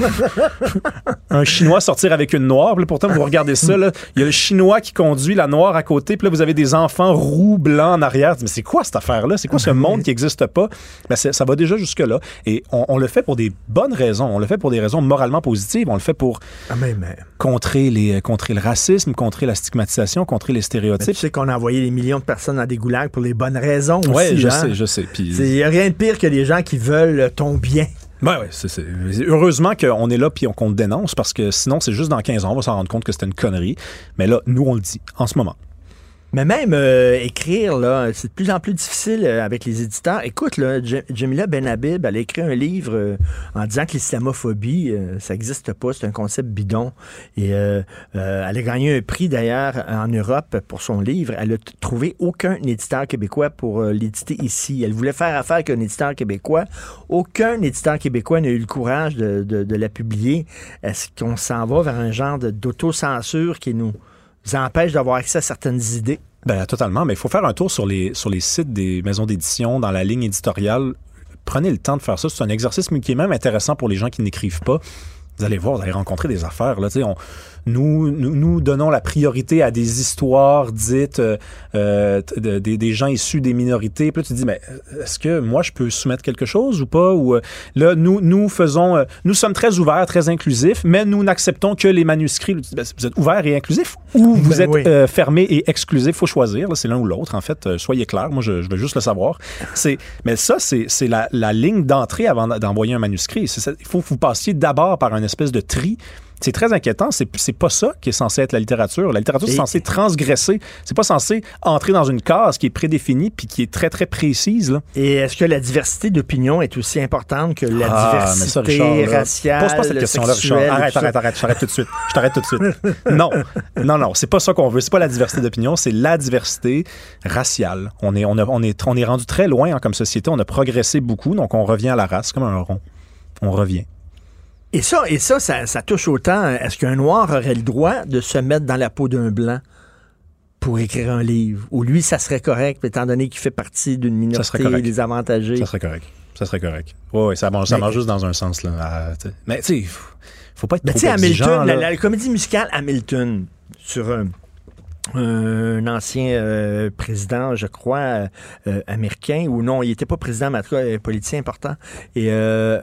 un chinois sortir avec une noire. Puis là, pourtant, vous regardez ça. là, Il y a le chinois qui conduit la noire à côté. Puis là, vous avez des enfants roux, blancs en arrière. Mais c'est quoi cette affaire-là? C'est quoi ce monde qui n'existe pas? Ben, ça va déjà jusque-là. Et on, on le fait pour des bonnes raisons. On le fait pour des raisons moralement positives. On le fait pour Ah, mais, mais- contrer, les, contrer le racisme, contrer la stigmatisation, contrer les mais stéréotypes. tu sais qu'on a envoyé des millions de personnes dans des goulags pour les bonnes raisons aussi. Ouais, je hein? sais, je sais. Il n'y a rien de pire que des gens qui veulent ton bien. Ouais, ouais, c'est, Heureusement qu'on est là puis on- qu'on le dénonce parce que sinon, c'est juste dans 15 ans, on va s'en rendre compte que c'était une connerie. Mais là, nous, on le dit en ce moment. Mais même euh, écrire, là, c'est de plus en plus difficile euh, avec les éditeurs. Écoute, là, Jamila Benhabib, elle a écrit un livre euh, en disant que l'islamophobie, euh, ça n'existe pas, c'est un concept bidon. Et euh, euh, elle a gagné un prix d'ailleurs en Europe pour son livre. Elle a trouvé aucun éditeur québécois pour l'éditer ici. Elle voulait faire affaire avec un éditeur québécois. Aucun éditeur québécois n'a eu le courage de, de- de la publier. Est-ce qu'on s'en va vers un genre d'autocensure qui nous empêche d'avoir accès à certaines idées? Ben, totalement. Mais il faut faire un tour sur les, sur les sites des maisons d'édition, dans la ligne éditoriale. Prenez le temps de faire ça. C'est un exercice qui est même intéressant pour les gens qui n'écrivent pas. Vous allez voir, vous allez rencontrer des affaires. Là, nous, nous, nous donnons la priorité à des histoires dites euh, euh, de- des- gens issus des minorités. Puis là, tu te dis, mais euh, est-ce que moi, je peux soumettre quelque chose ou pas? Ou là, nous, nous faisons, nous sommes très ouverts, très inclusifs, mais nous n'acceptons que les manuscrits. Dis, ben, Vous êtes ouverts et inclusifs ou vous Ben êtes oui. euh, fermé et exclusif? faut choisir. C'est l'un ou l'autre. En fait, soyez clair. Moi, je, je veux juste le savoir. C'est, mais ça, c'est, la, la ligne d'entrée avant d'envoyer un manuscrit. Il faut que vous passiez d'abord par un espèce de tri. C'est très inquiétant. C'est, c'est pas ça qui est censé être la littérature. La littérature, c'est censé transgresser. C'est pas censé entrer dans une case qui est prédéfinie puis qui est très, très précise. Là. Et est-ce que la diversité d'opinion est aussi importante que la Ah, mais ça, diversité Richard, raciale, Pose pas cette question-là, Richard. Arrête, arrête, arrête. Je t'arrête tout de suite. Je t'arrête tout de suite. Non, non, non. C'est pas ça qu'on veut. C'est pas la diversité d'opinion. C'est la diversité raciale. On est, on, a- on est, on est rendu très loin hein, comme société. On a progressé beaucoup. Donc, on revient à la race comme un rond. On revient. Et ça, et ça, ça, ça touche autant. Est-ce qu'un noir aurait le droit de se mettre dans la peau d'un blanc pour écrire un livre? Ou lui, ça serait correct, étant donné qu'il fait partie d'une minorité désavantagée? Ça serait correct. Ça serait correct. Oui, oui, ça marche, ça Mais- marche juste dans un sens. Là. Ah, tu sais. mais tu sais, faut- pas être Ben, trop tu sais, exigeant. Hamilton, la, là. la comédie musicale Hamilton, sur un, un ancien euh, président, je crois, euh, américain, ou non, il n'était pas président, mais en tout cas, un politicien important, et, euh,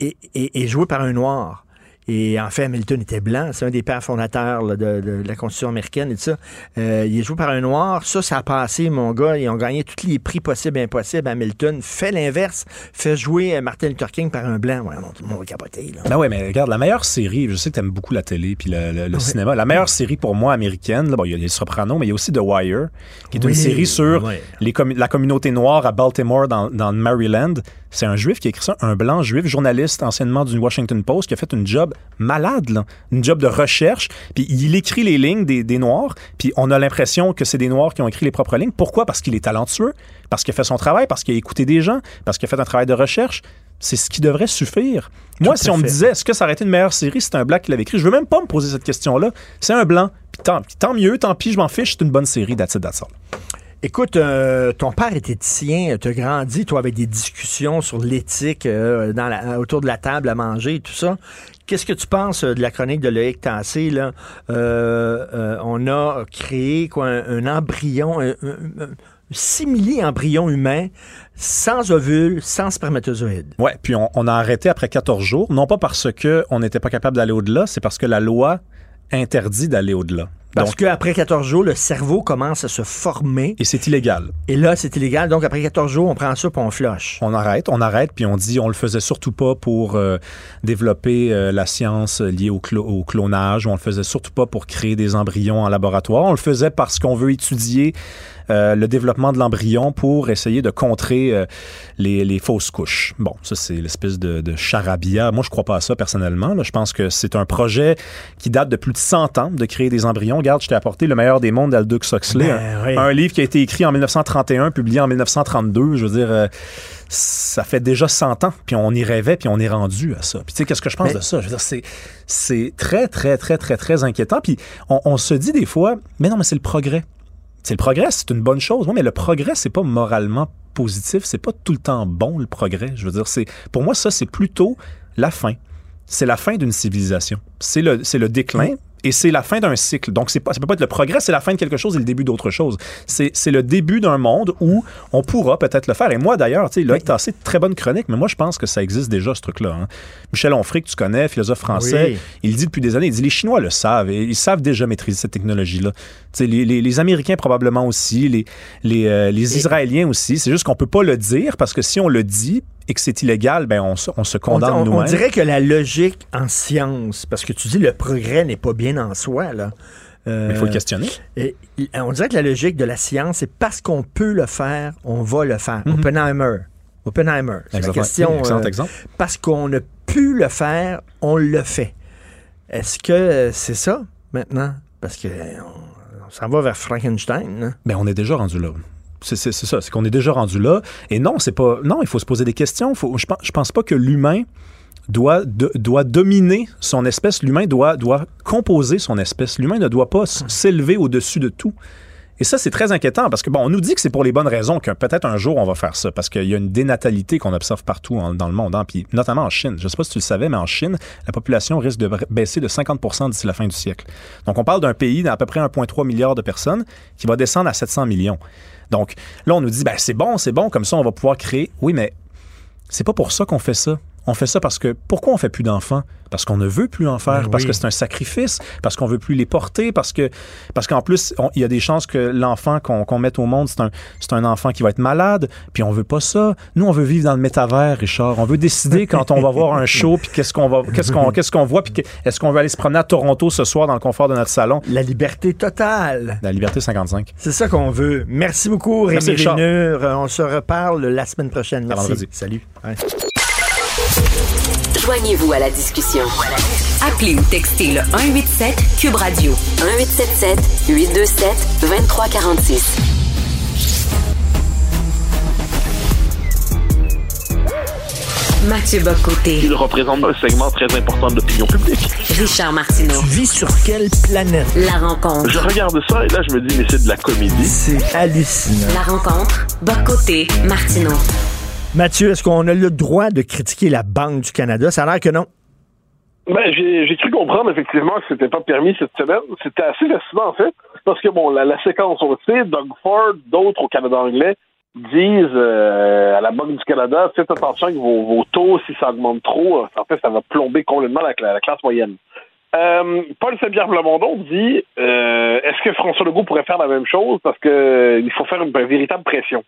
et, et- et joué par un noir. Et en fait, Hamilton était blanc. C'est un des pères fondateurs là, de, de la Constitution américaine et tout ça. Euh, il est joué par un noir. Ça, ça a passé, mon gars. Ils ont gagné tous les prix possibles et impossibles. Hamilton fait l'inverse, fait jouer euh, Martin Luther King par un blanc. Ouais, non, tout le monde va capoter. Là. Ben ouais, mais regarde, la meilleure série, je sais que t'aimes beaucoup la télé puis le, le- le cinéma. La meilleure série pour moi américaine, là, bon, il y a les Sopranos, mais il y a aussi The Wire, qui est Oui, une série sur ouais. les commu- la communauté noire à Baltimore, dans, dans Maryland. C'est un juif qui a écrit ça, un blanc juif, journaliste anciennement du Washington Post, qui a fait une job malade, là. une job de recherche. Puis il écrit les lignes des, des Noirs, puis on a l'impression que c'est des Noirs qui ont écrit les propres lignes. Pourquoi? Parce qu'il est talentueux, parce qu'il a fait son travail, parce qu'il a écouté des gens, parce qu'il a fait un travail de recherche. C'est ce qui devrait suffire. Moi, Tout si on me disait, est-ce que ça aurait été une meilleure série si c'était un black qui l'avait écrit, je veux même pas me poser cette question-là. C'est un blanc. Puis tant, tant mieux, tant pis, je m'en fiche, c'est une bonne série, that's it, that's all. Écoute, euh, ton père était éthicien, tu as grandi, toi, avec des discussions sur l'éthique euh, autour de la table à manger et tout ça. Qu'est-ce que tu penses euh, de la chronique de Loïc Tassé? Là? Euh, euh, on a créé quoi, un, embryon, un, un- un simili embryon humain sans ovule, sans spermatozoïde. Ouais, puis on, on a arrêté après 14 jours, non pas parce que on n'était pas capable d'aller au-delà, c'est parce que la loi interdit d'aller au-delà. Parce qu'après 14 jours, le cerveau commence à se former. et c'est illégal. Et là, c'est illégal. Donc, après 14 jours, on prend ça puis on flush. On arrête, on arrête, puis on dit on le faisait surtout pas pour euh, développer euh, la science liée au, clo- au clonage, on le faisait surtout pas pour créer des embryons en laboratoire, on le faisait parce qu'on veut étudier euh, le développement de l'embryon pour essayer de contrer les, les fausses couches. Bon, ça c'est l'espèce de, de charabia. Moi, je crois pas à ça personnellement. là. Je pense que c'est un projet qui date de plus de 100 ans de créer des embryons. Regarde, je t'ai apporté Le meilleur des mondes d'Aldous Huxley, Ben, un, oui. un livre qui a été écrit en 1931, publié en 1932. Je veux dire, euh, ça fait déjà 100 ans, puis on y rêvait, puis on est rendu à ça. Puis tu sais, qu'est-ce que je pense Mais- de ça? Je veux dire, c'est, c'est très, très, très, très, très inquiétant. Puis on, on se dit des fois, mais non, mais c'est le progrès. C'est le progrès, c'est une bonne chose. Oui, mais le progrès, c'est pas moralement positif, c'est pas tout le temps bon le progrès. Je veux dire, c'est pour moi ça, c'est plutôt la fin. C'est la fin d'une civilisation. C'est le, c'est le déclin. Et c'est la fin d'un cycle. Donc, pas, ça peut pas être le progrès, c'est la fin de quelque chose et le début d'autre chose. C'est, c'est le début d'un monde où on pourra peut-être le faire. Et moi, d'ailleurs, tu sais, Loïc Tassé, très bonne chronique, mais moi, je pense que ça existe déjà, ce truc-là. hein. Michel Onfray, que tu connais, philosophe français, Oui. il dit depuis des années, il dit les Chinois le savent et ils savent déjà maîtriser cette technologie-là. Les, les- les Américains probablement aussi, les, les, euh, les Israéliens aussi. C'est juste qu'on peut pas le dire parce que si on le dit et que c'est illégal, ben on, se- on se On, condamne on- on nous-mêmes. dirait que la logique en science, parce que tu dis le progrès n'est pas bien en soi, là. Euh, Mais il faut le questionner. et- on dirait que la logique de la science, c'est parce qu'on peut le faire, on va le faire. Mhm. Oppenheimer. Oppenheimer. C'est la question. excellent euh, exemple. Parce qu'on a pu le faire, on le fait. Est-ce que euh, c'est ça maintenant? Parce que euh, s'en va vers Frankenstein. hein? Ben, on est déjà rendu là. C'est ça, c'est qu'on est déjà rendu là. Et non, c'est pas. Non, il faut se poser des questions. Faut, je, pense, je pense pas que l'humain doit, doit dominer son espèce. L'humain doit, doit composer son espèce. L'humain ne doit pas s'élever au-dessus de tout. Et ça, c'est très inquiétant parce que, bon, on nous dit que c'est pour les bonnes raisons que peut-être un jour on va faire ça parce qu'il y a une dénatalité qu'on observe partout dans le monde, hein, puis notamment en Chine. Je ne sais pas si tu le savais, mais en Chine, la population risque de baisser de 50% d'ici la fin du siècle. Donc, on parle d'un pays d'à peu près 1,3 milliard de personnes qui va descendre à 700 millions. Donc, là, on nous dit, ben, c'est bon, c'est bon, comme ça, on va pouvoir créer. Oui, mais c'est pas pour ça qu'on fait ça. On fait ça parce que pourquoi on fait plus d'enfants? Parce qu'on ne veut plus en faire, Ben parce que c'est un sacrifice, parce qu'on veut plus les porter, parce que parce qu'en plus il y a des chances que l'enfant qu'on mette au monde c'est un c'est un enfant qui va être malade, puis on veut pas ça. Nous on veut vivre dans le métavers, Richard. On veut décider quand on va voir un show, puis qu'est-ce qu'on va qu'est-ce qu'on qu'est-ce qu'on voit, puis est-ce qu'on veut aller se promener à Toronto ce soir dans le confort de notre salon? La liberté totale. La liberté 55. C'est ça qu'on veut. Merci beaucoup, Rémi Merci, Richard. On se reparle la semaine prochaine. Merci. Salut. Ouais. Joignez-vous à la discussion. Appelez ou textez le 187 Cube Radio 1877 827 2346. Mathieu Bocoté. Il représente un segment très important de l'opinion publique. Richard Martineau. Tu vis sur quelle planète? La rencontre. Je regarde ça et là, je me dis, mais c'est de la comédie. C'est hallucinant. La rencontre. Bocoté. Martineau. Mathieu, est-ce qu'on a le droit de critiquer la Banque du Canada? Ça a l'air que non. Ben, j'ai cru comprendre effectivement que c'était pas permis cette semaine. C'était assez fascinant en fait, parce que bon, la, séquence, on le Doug Ford, d'autres au Canada anglais disent euh, à la Banque du Canada, faites attention avec vos, taux, si ça augmente trop, en fait, ça va plomber complètement la classe moyenne. Euh, Paul Saint-Pierre Blamondon dit euh, est-ce que François Legault pourrait faire la même chose parce que euh, il faut faire une, véritable pression?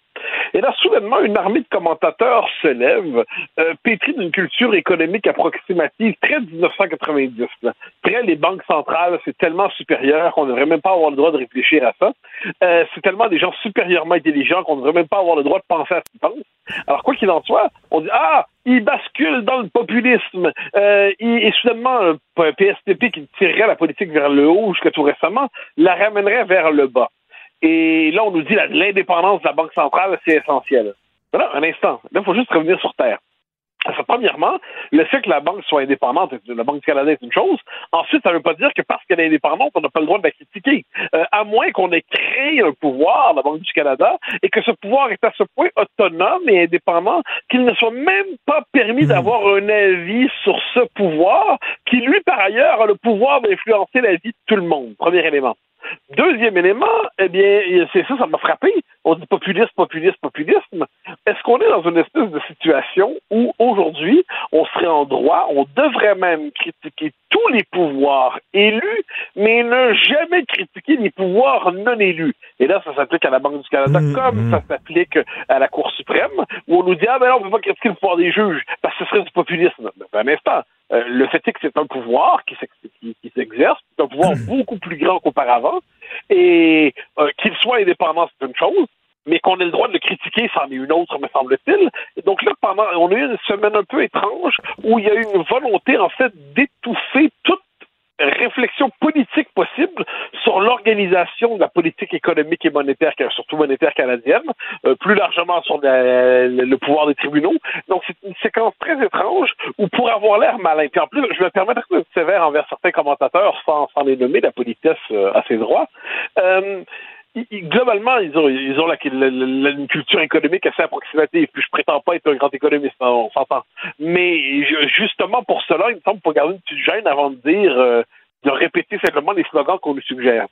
Et là, soudainement, une armée de commentateurs se lève, euh, pétrie d'une culture économique approximative très 1990. Là. Les banques centrales, c'est tellement supérieur qu'on ne devrait même pas avoir le droit de réfléchir à ça. Euh, c'est tellement des gens supérieurement intelligents qu'on ne devrait même pas avoir le droit de penser à ce qu'ils pensent. Alors, quoi qu'il en soit, on dit Ah, il bascule dans le populisme. Euh, et, soudainement, un PSTP qui tirerait la politique vers le haut jusqu'à tout récemment, la ramènerait vers le bas. Et là, on nous dit l'indépendance de la Banque centrale, c'est essentiel. Voilà, un instant. Là, il faut juste revenir sur Terre. Alors, premièrement, le fait que la banque soit indépendante, la Banque du Canada est une chose. Ensuite, ça ne veut pas dire que parce qu'elle est indépendante, on n'a pas le droit de la critiquer. Euh, à moins qu'on ait créé un pouvoir, la Banque du Canada, et que ce pouvoir est à ce point autonome et indépendant qu'il ne soit même pas permis d'avoir un avis sur ce pouvoir, qui lui, par ailleurs, a le pouvoir d'influencer la vie de tout le monde. Premier élément. Deuxième élément, eh bien, c'est ça, ça m'a frappé. On dit populisme, populisme, populisme. Est-ce qu'on est dans une espèce de situation où aujourd'hui, on serait en droit, on devrait même critiquer tous les pouvoirs élus, mais ne jamais critiquer les pouvoirs non élus? Et là, ça s'applique à la Banque du Canada comme ça s'applique à la Cour suprême, où on nous dit, ah ben non, on ne peut pas critiquer le pouvoir des juges, parce que ce serait du populisme. Ben, un instant. Euh, le fait est que c'est un pouvoir qui s'exerce, c'est un pouvoir beaucoup plus grand qu'auparavant, et euh, qu'il soit indépendant, c'est une chose, mais qu'on ait le droit de le critiquer, c'en est une autre, me semble-t-il. Et donc là, pendant, on a eu une semaine un peu étrange où il y a eu une volonté, en fait, d'étouffer toute réflexion politique possible sur l'organisation de la politique économique et monétaire, surtout monétaire canadienne, euh, plus largement sur le pouvoir des tribunaux. Donc c'est une séquence très étrange où pour avoir l'air malin, puis en plus je me permets d'être sévère envers certains commentateurs sans, sans les nommer, la politesse euh, à ses droits. Euh, globalement, ils ont, ils ont la, la, une culture économique assez approximative. Puis je prétends pas être un grand économiste, hein, on s'entend. Mais justement pour cela, il me semble pour garder une petite gêne avant de dire, euh, de répéter simplement les slogans qu'on nous suggère.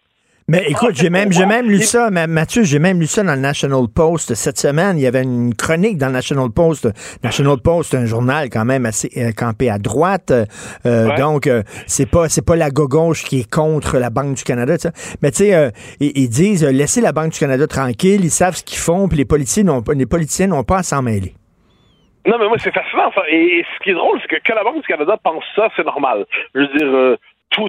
Mais écoute, j'ai même, j'ai même lu ça, Mathieu, j'ai même lu ça dans le National Post cette semaine. Il y avait une chronique dans le National Post. National Post, un journal quand même assez euh, campé à droite. Euh, Donc, euh, c'est pas, c'est pas la gauche qui est contre la Banque du Canada. Mais tu sais, ils, disent laissez la Banque du Canada tranquille. Ils savent ce qu'ils font, puis les politiciens n'ont, les politiciens n'ont pas à s'en mêler. Non, mais moi, c'est fascinant, ça. Et, ce qui est drôle, c'est que que la Banque du Canada pense ça, c'est normal. Je veux dire,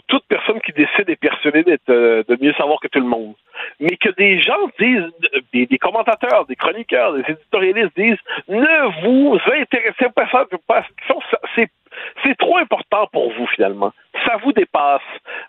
toute personne qui décide est persuadée d'être, euh, de mieux savoir que tout le monde. Mais que des gens disent, des, commentateurs, des chroniqueurs, des éditorialistes disent, ne vous intéressez pas ça, c'est trop important pour vous finalement. Ça vous dépasse.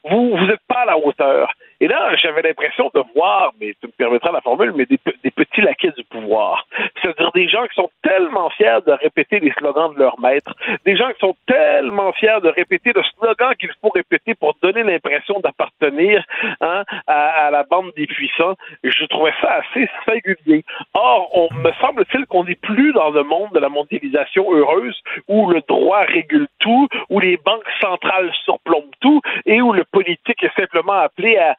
Vous vous n'êtes pas à la hauteur. Et là, j'avais l'impression de voir, mais tu me permettras la formule, mais des, petits laquais du pouvoir. C'est-à-dire des gens qui sont tellement fiers de répéter les slogans de leur maître, des gens qui sont tellement fiers de répéter le slogan qu'il faut répéter pour donner l'impression d'appartenir hein, à, à, la bande des puissants. Je trouvais ça assez singulier. Or, me semble-t-il qu'on n'est plus dans le monde de la mondialisation heureuse où le droit régule tout, où les banques centrales surplombent tout et où le politique est simplement appelé à,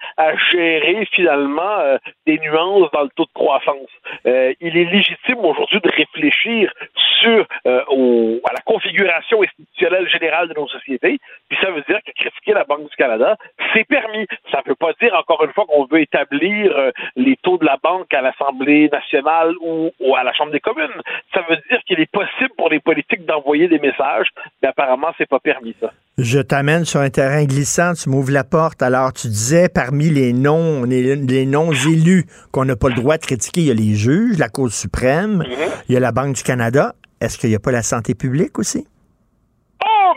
gérer finalement euh, des nuances dans le taux de croissance. Euh, il est légitime aujourd'hui de réfléchir sur euh, à la configuration institutionnelle générale de nos sociétés. Puis ça veut dire que critiquer la Banque du Canada, c'est permis. Ça ne veut pas dire encore une fois qu'on veut établir les taux de la banque à l'Assemblée nationale ou, ou, à la Chambre des communes. Ça veut dire qu'il est possible pour les politiques d'envoyer des messages, mais apparemment c'est pas permis ça. Je t'amène sur un terrain glissant, tu m'ouvres la porte. Alors, tu disais, parmi les noms, les, les noms élus qu'on n'a pas le droit de critiquer, il y a les juges, la Cour suprême, Mm-hmm. il y a la Banque du Canada. Est-ce qu'il n'y a pas la santé publique aussi?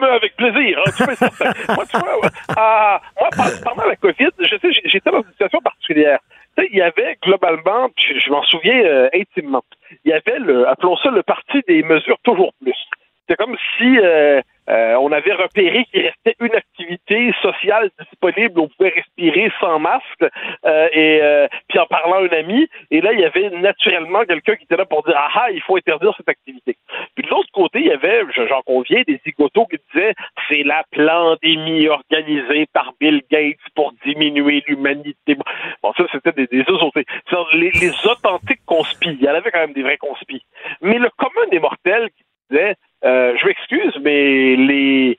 Mais avec plaisir. Hein, tu moi, tu vois, euh, moi, pendant la COVID, je sais, j'étais dans une situation particulière. Tu sais, il y avait globalement, je, je m'en souviens euh, intimement, il y avait, le, appelons ça le parti des mesures toujours plus. C'est comme si euh, euh, on avait repéré qu'il restait une activité sociale disponible, on pouvait respirer sans masque, euh, et euh, puis en parlant à un ami, et là il y avait naturellement quelqu'un qui était là pour dire ah ah il faut interdire cette activité. Puis de l'autre côté, il y avait, j'en conviens, des zigotos qui disaient c'est la pandémie organisée par Bill Gates pour diminuer l'humanité. Bon, ça, c'était des, des Les, les authentiques conspis, il y en avait quand même des vrais conspis. Mais le commun des mortels qui disait, euh, je m'excuse, mais les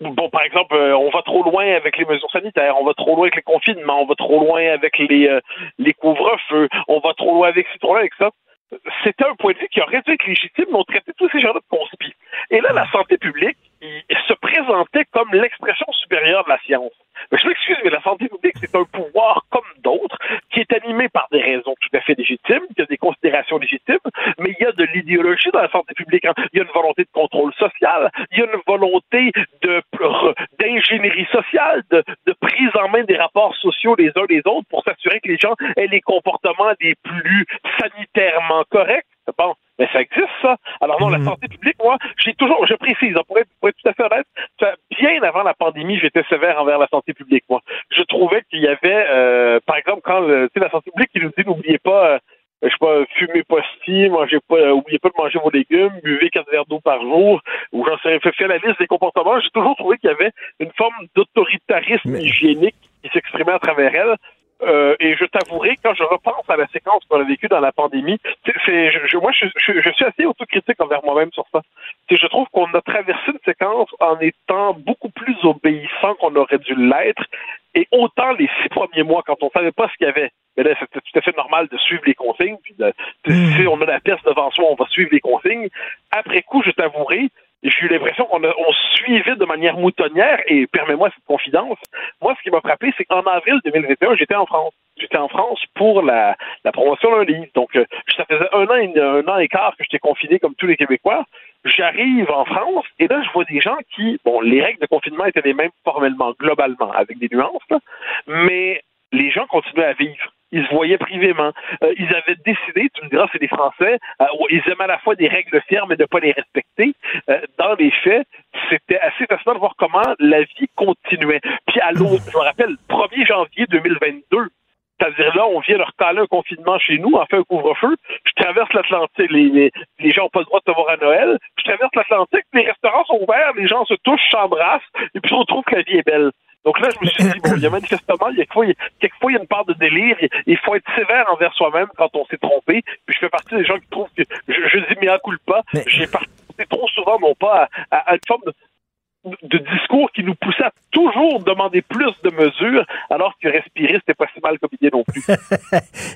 bon, par exemple, euh, on va trop loin avec les mesures sanitaires, on va trop loin avec les confinements, on va trop loin avec les, euh, les couvre-feux, on va trop loin avec ci, trop loin avec ça. C'était un point de vue qui aurait dû être légitime, mais on traitait tous ces gens-là de conspires. Et là, la santé publique il se présentait comme l'expression supérieure de la science. Je m'excuse, mais la santé publique, c'est un pouvoir comme d'autres, qui est animé par des raisons tout à fait légitimes, qui a des considérations légitimes, mais il y a de l'idéologie dans la santé publique. Hein. Il y a une volonté de contrôle social, il y a une volonté d'ingénierie sociale, de, de prise en main des rapports sociaux les uns des autres pour s'assurer que les gens aient les comportements les plus sanitairement corrects. Bon, mais ça existe, ça. Alors non, la mhm. santé publique, moi, j'ai toujours, je précise, pour être, pour être tout à fait honnête, bien avant la pandémie, j'étais sévère envers la santé publique, moi. Je trouvais qu'il y avait, euh, par exemple, quand sais, la santé publique qui nous dit n'oubliez pas, euh, je sais pas, fumez pas si, mangez pas, euh, oubliez pas de manger vos légumes, buvez quatre verres d'eau par jour, ou j'en sais fait, fait la liste des comportements. J'ai toujours trouvé qu'il y avait une forme d'autoritarisme hygiénique qui s'exprimait à travers elle. Euh, et je t'avouerai, quand je repense à la séquence qu'on a vécue dans la pandémie, c'est, je, moi, je, je, suis assez autocritique envers moi-même sur ça. C'est, je trouve qu'on a traversé une séquence en étant beaucoup plus obéissant qu'on aurait dû l'être. Et autant les six premiers mois, quand on savait pas ce qu'il y avait, mais là, c'était tout à fait normal de suivre les consignes. Puis de, si on a la peste devant soi, on va suivre les consignes. Après coup, je t'avouerai, j'ai eu l'impression qu'on on suivait de manière moutonnière, et permets-moi cette confidence. Moi, ce qui m'a frappé, c'est qu'en avril 2021, j'étais en France. J'étais en France pour la, la promotion d'un livre. Donc, euh, ça faisait un an, et, un an et quart que j'étais confiné comme tous les Québécois. J'arrive en France, et là, je vois des gens qui, bon, les règles de confinement étaient les mêmes formellement, globalement, avec des nuances, mais les gens continuaient à vivre ils se voyaient privément. Euh, ils avaient décidé, tu me diras, c'est des Français, euh, ils aimaient à la fois des règles fermes et de ne pas les respecter. Euh, dans les faits, c'était assez fascinant de voir comment la vie continuait. Puis à l'autre, je me rappelle, 1er janvier 2022, c'est-à-dire là, on vient leur caler un confinement chez nous, on fait un couvre-feu. Je traverse l'Atlantique, les, gens n'ont pas le droit de te voir à Noël. Je traverse l'Atlantique, les restaurants sont ouverts, les gens se touchent, s'embrassent, et puis on trouve que la vie est belle. Donc là, je me suis dit, bon, il y a manifestement, il y a quelquefois, il y a une part de délire. Il faut être sévère envers soi-même quand on s'est trompé. Puis je fais partie des gens qui trouvent que, je, je dis, mais à coup pas, j'ai participé trop souvent, non pas à, à, une forme de, de discours qui nous poussait à toujours demander plus de mesures, alors que respirer, c'était pas si mal comme idée non plus.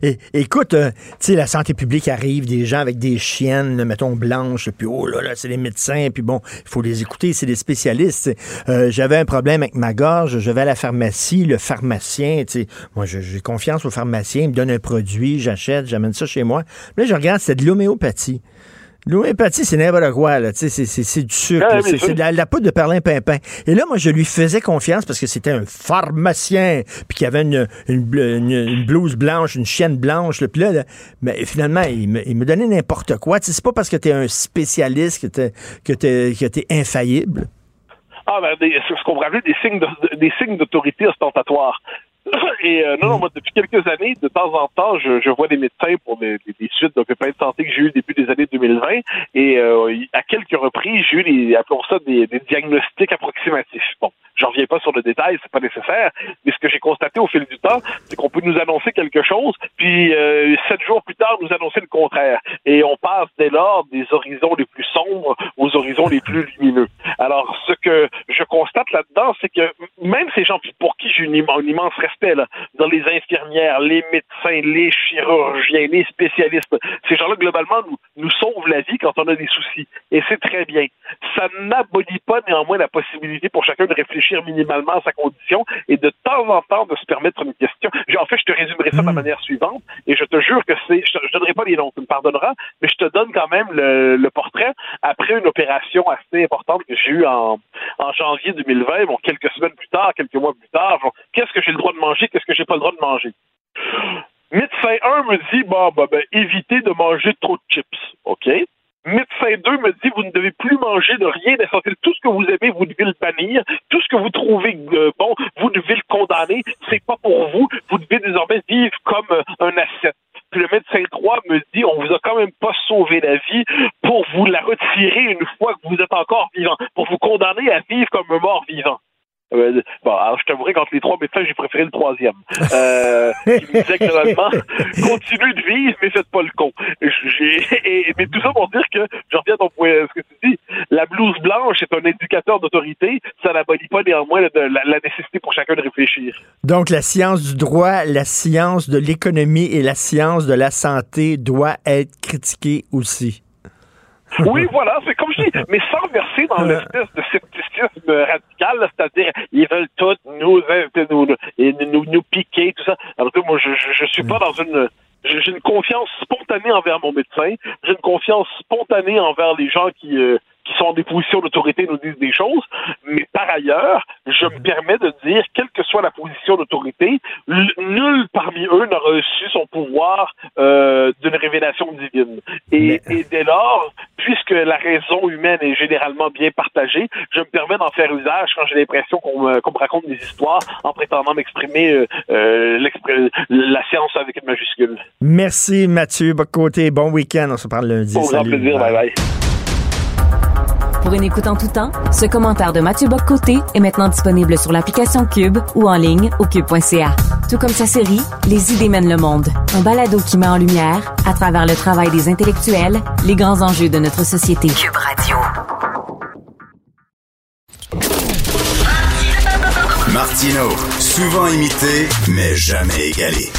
écoute, euh, tu sais, la santé publique arrive, des gens avec des chiennes, mettons, blanches, puis oh là là, c'est les médecins, puis bon, il faut les écouter, c'est des spécialistes. Euh, J'avais un problème avec ma gorge, je vais à la pharmacie, le pharmacien, tu sais, moi, j'ai confiance au pharmacien, il me donne un produit, j'achète, j'amène ça chez moi. Là, je regarde, c'est de l'homéopathie. L'homéopathie, c'est n'importe quoi, là. C'est, c'est du sucre. c'est, de la, poudre de perlin-pimpin. Et là, moi, je lui faisais confiance parce que c'était un pharmacien, puis qu'il avait une, une, blouse blanche, une chienne blanche, puis là, mais finalement, il me, il me donnait n'importe quoi. c'est pas parce que tu es un spécialiste que tu que t'es, que infaillible. Ah, ben, ce qu'on pourrait appeler des signes, des signes d'autorité ostentatoire. Et euh, non, non, moi, depuis quelques années, de temps en temps, je, je vois des médecins pour des, des, suites d'occupation de santé que j'ai eu début des années 2020. Et euh, à quelques reprises, j'ai eu des, appelons ça des, des diagnostics approximatifs. Bon, j'en reviens pas sur le détail, c'est pas nécessaire. Mais ce que j'ai constaté au fil du temps, c'est qu'on peut nous annoncer quelque chose, puis euh, sept jours plus tard, nous annoncer le contraire. Et on passe dès lors des horizons les plus sombres aux horizons les plus lumineux. Alors, ce que je constate là-dedans, c'est que même ces gens pour qui j'ai un immense dans les infirmières, les médecins, les chirurgiens, les spécialistes. Ces gens-là, globalement, nous, nous sauvent la vie quand on a des soucis. Et c'est très bien. Ça n'abolit pas néanmoins la possibilité pour chacun de réfléchir minimalement à sa condition et de temps en temps de se permettre une question. En fait, je te résumerai ça de la hmm. manière suivante et je te jure que c'est, je, ne donnerai pas les noms, tu me pardonneras, mais je te donne quand même le, le portrait après une opération assez importante que j'ai eue en, en janvier 2020, bon, quelques semaines plus tard, quelques mois plus tard. Qu'est-ce que j'ai le droit de qu'est-ce que j'ai pas le droit de manger? Médecin 1 me dit, bon, bah, ben, évitez de manger trop de chips. OK? Médecin 2 me dit, vous ne devez plus manger de rien. Tout ce que vous aimez, vous devez le bannir. Tout ce que vous trouvez euh, bon, vous devez le condamner. C'est pas pour vous. Vous devez désormais vivre comme euh, un ascète. Puis le médecin 3 me dit, on vous a quand même pas sauvé la vie pour vous la retirer une fois que vous êtes encore vivant, pour vous condamner à vivre comme un mort vivant. Euh, bon, alors je t'avouerai qu'entre les trois médecins, j'ai préféré le troisième. Euh, qui me disait clairement, continue de vivre, mais faites pas le con. Et, mais tout ça pour dire que, je reviens à ton point, ce que tu dis, la blouse blanche est un indicateur d'autorité, ça n'abolit pas néanmoins la, la, la nécessité pour chacun de réfléchir. Donc, la science du droit, la science de l'économie et la science de la santé doit être critiquée aussi. Oui, voilà, c'est comme je dis, mais sans verser dans l'espèce de scepticisme radical, c'est-à-dire ils veulent tout nous, nous, nous, nous, nous piquer, tout ça. Alors que moi, je, je, je suis pas dans une j'ai une confiance spontanée envers mon médecin, j'ai une confiance spontanée envers les gens qui euh, qui sont en des positions d'autorité nous disent des choses, mais par ailleurs, je me permets de dire, quelle que soit la position d'autorité, nul parmi eux n'a reçu son pouvoir euh, d'une révélation divine. Et, et, dès lors, puisque la raison humaine est généralement bien partagée, je me permets d'en faire usage quand j'ai l'impression qu'on me, qu me, raconte des histoires en prétendant m'exprimer euh, euh, la science avec une majuscule. Merci Mathieu Bocoté. Bon week-end. On se parle lundi. Au grand plaisir. Bye bye. Pour une écoute en tout temps, ce commentaire de Mathieu Boccoté est maintenant disponible sur l'application Cube ou en ligne au cube.ca. Tout comme sa série Les idées mènent le monde, un balado qui met en lumière, à travers le travail des intellectuels, les grands enjeux de notre société. Cube Radio. Martino, souvent imité, mais jamais égalé.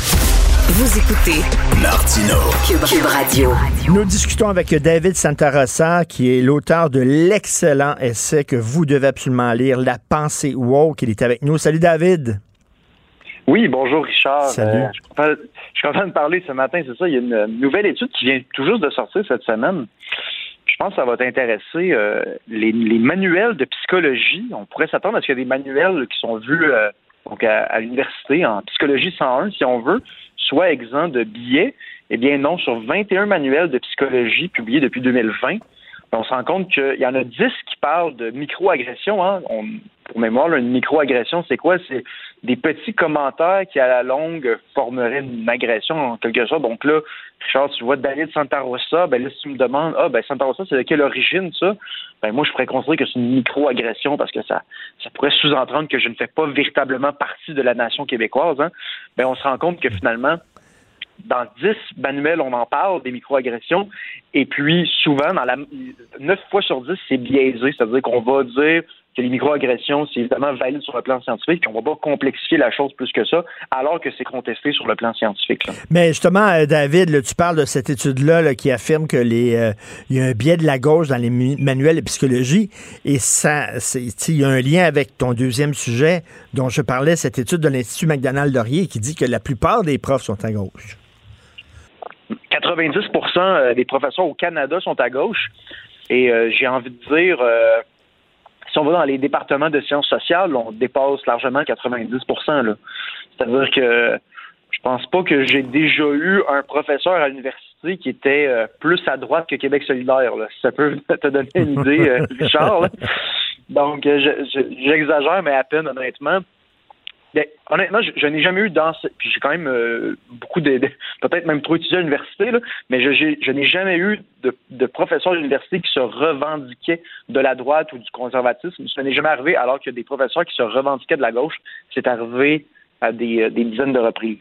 Vous écoutez Martino. Cube, Cube, Radio. Nous discutons avec David Santarossa, qui est l'auteur de l'excellent essai que vous devez absolument lire, La pensée woke. Il est avec nous. Salut David. Oui, bonjour Richard. Salut. Euh, je, suis content de parler ce matin, c'est ça. Il y a une nouvelle étude qui vient tout juste de sortir cette semaine. Je pense que ça va t'intéresser. Euh, les, les, manuels de psychologie, on pourrait s'attendre à ce qu'il y ait des manuels qui sont vus euh, donc à, à l'université en psychologie 101, si on veut, soit exempt de billets. Eh bien non, sur 21 manuels de psychologie publiés depuis 2020, on se rend compte qu'il y en a 10 qui parlent de microagression. Hein. On, pour mémoire, là, une microagression, c'est quoi? C'est des petits commentaires qui, à la longue, formeraient une agression en quelque sorte. Donc là, Richard, tu vois David Santa Rosa, ben là, si tu me demandes, ah, ben Santa Rosa, c'est de quelle origine, ça? Ben moi, je pourrais considérer que c'est une microagression parce que ça, ça pourrait sous-entendre que je ne fais pas véritablement partie de la nation québécoise. Hein. Ben on se rend compte que finalement, dans 10 manuels, on en parle des microagressions. Et puis, souvent, dans la 9 fois sur 10, c'est biaisé. C'est-à-dire qu'on va dire que les microagressions, c'est évidemment valide sur le plan scientifique, puis on va pas complexifier la chose plus que ça, alors que c'est contesté sur le plan scientifique. Mais justement, euh, David, tu parles de cette étude-là là, qui affirme que euh, y a un biais de la gauche dans les manuels de psychologie, et ça, il y a un lien avec ton deuxième sujet dont je parlais, cette étude de l'Institut McDonald-Laurier qui dit que la plupart des profs sont à gauche. 90% euh, des professeurs au Canada sont à gauche. Et euh, j'ai envie de dire, euh, si on va dans les départements de sciences sociales, on dépasse largement 90% C'est-à-dire que je pense pas que j'ai déjà eu un professeur à l'université qui était euh, plus à droite que Québec solidaire. Là. Ça peut te donner une idée, Richard. Là. Donc, j'exagère, mais à peine, honnêtement. Mais, honnêtement, je, n'ai jamais eu dans ce, puis j'ai quand même euh, beaucoup de, de peut-être même trop étudié à l'université, là, mais je, je n'ai jamais eu de, de professeurs à l'université qui se revendiquaient de la droite ou du conservatisme. Ça n'est jamais arrivé alors qu'il y a des professeurs qui se revendiquaient de la gauche. C'est arrivé à des, des, dizaines de reprises.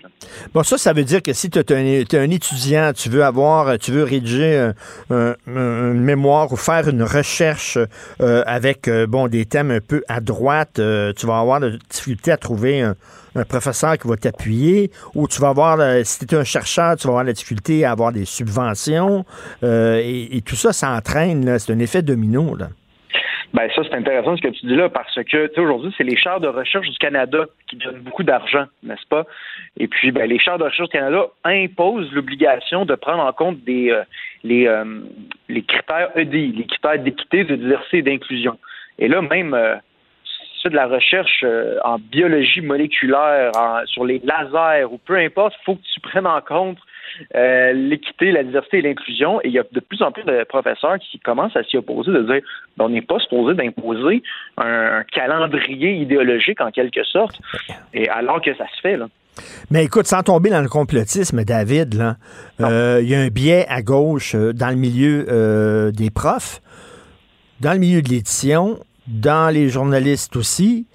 Bon, ça, ça veut dire que si tu es, un étudiant, tu veux avoir, tu veux rédiger un, un, un mémoire ou faire une recherche euh, avec, euh, bon, des thèmes un peu à droite, euh, tu vas avoir de difficulté à trouver un, professeur qui va t'appuyer, ou tu vas avoir, si tu es un chercheur, tu vas avoir la difficulté à avoir des subventions, et, tout ça, ça entraîne, c'est un effet domino. Ben ça, c'est intéressant ce que tu dis là, parce que aujourd'hui, c'est les chaires de recherche du Canada qui donnent beaucoup d'argent, n'est-ce pas? Et puis, ben, les chaires de recherche du Canada imposent l'obligation de prendre en compte des euh, les, euh, les critères EDI, les critères d'équité, de diversité et d'inclusion. Et là, même euh, de la recherche en biologie moléculaire, en, sur les lasers ou peu importe, il faut que tu prennes en compte euh, l'équité, la diversité et l'inclusion. Et il y a de plus en plus de professeurs qui commencent à s'y opposer, de dire ben, on n'est pas supposé d'imposer un calendrier idéologique en quelque sorte, et alors que ça se fait. Là. Mais écoute, sans tomber dans le complotisme, David, euh, il y a un biais à gauche euh, dans le milieu euh, des profs, dans le milieu de l'édition, dans les journalistes aussi.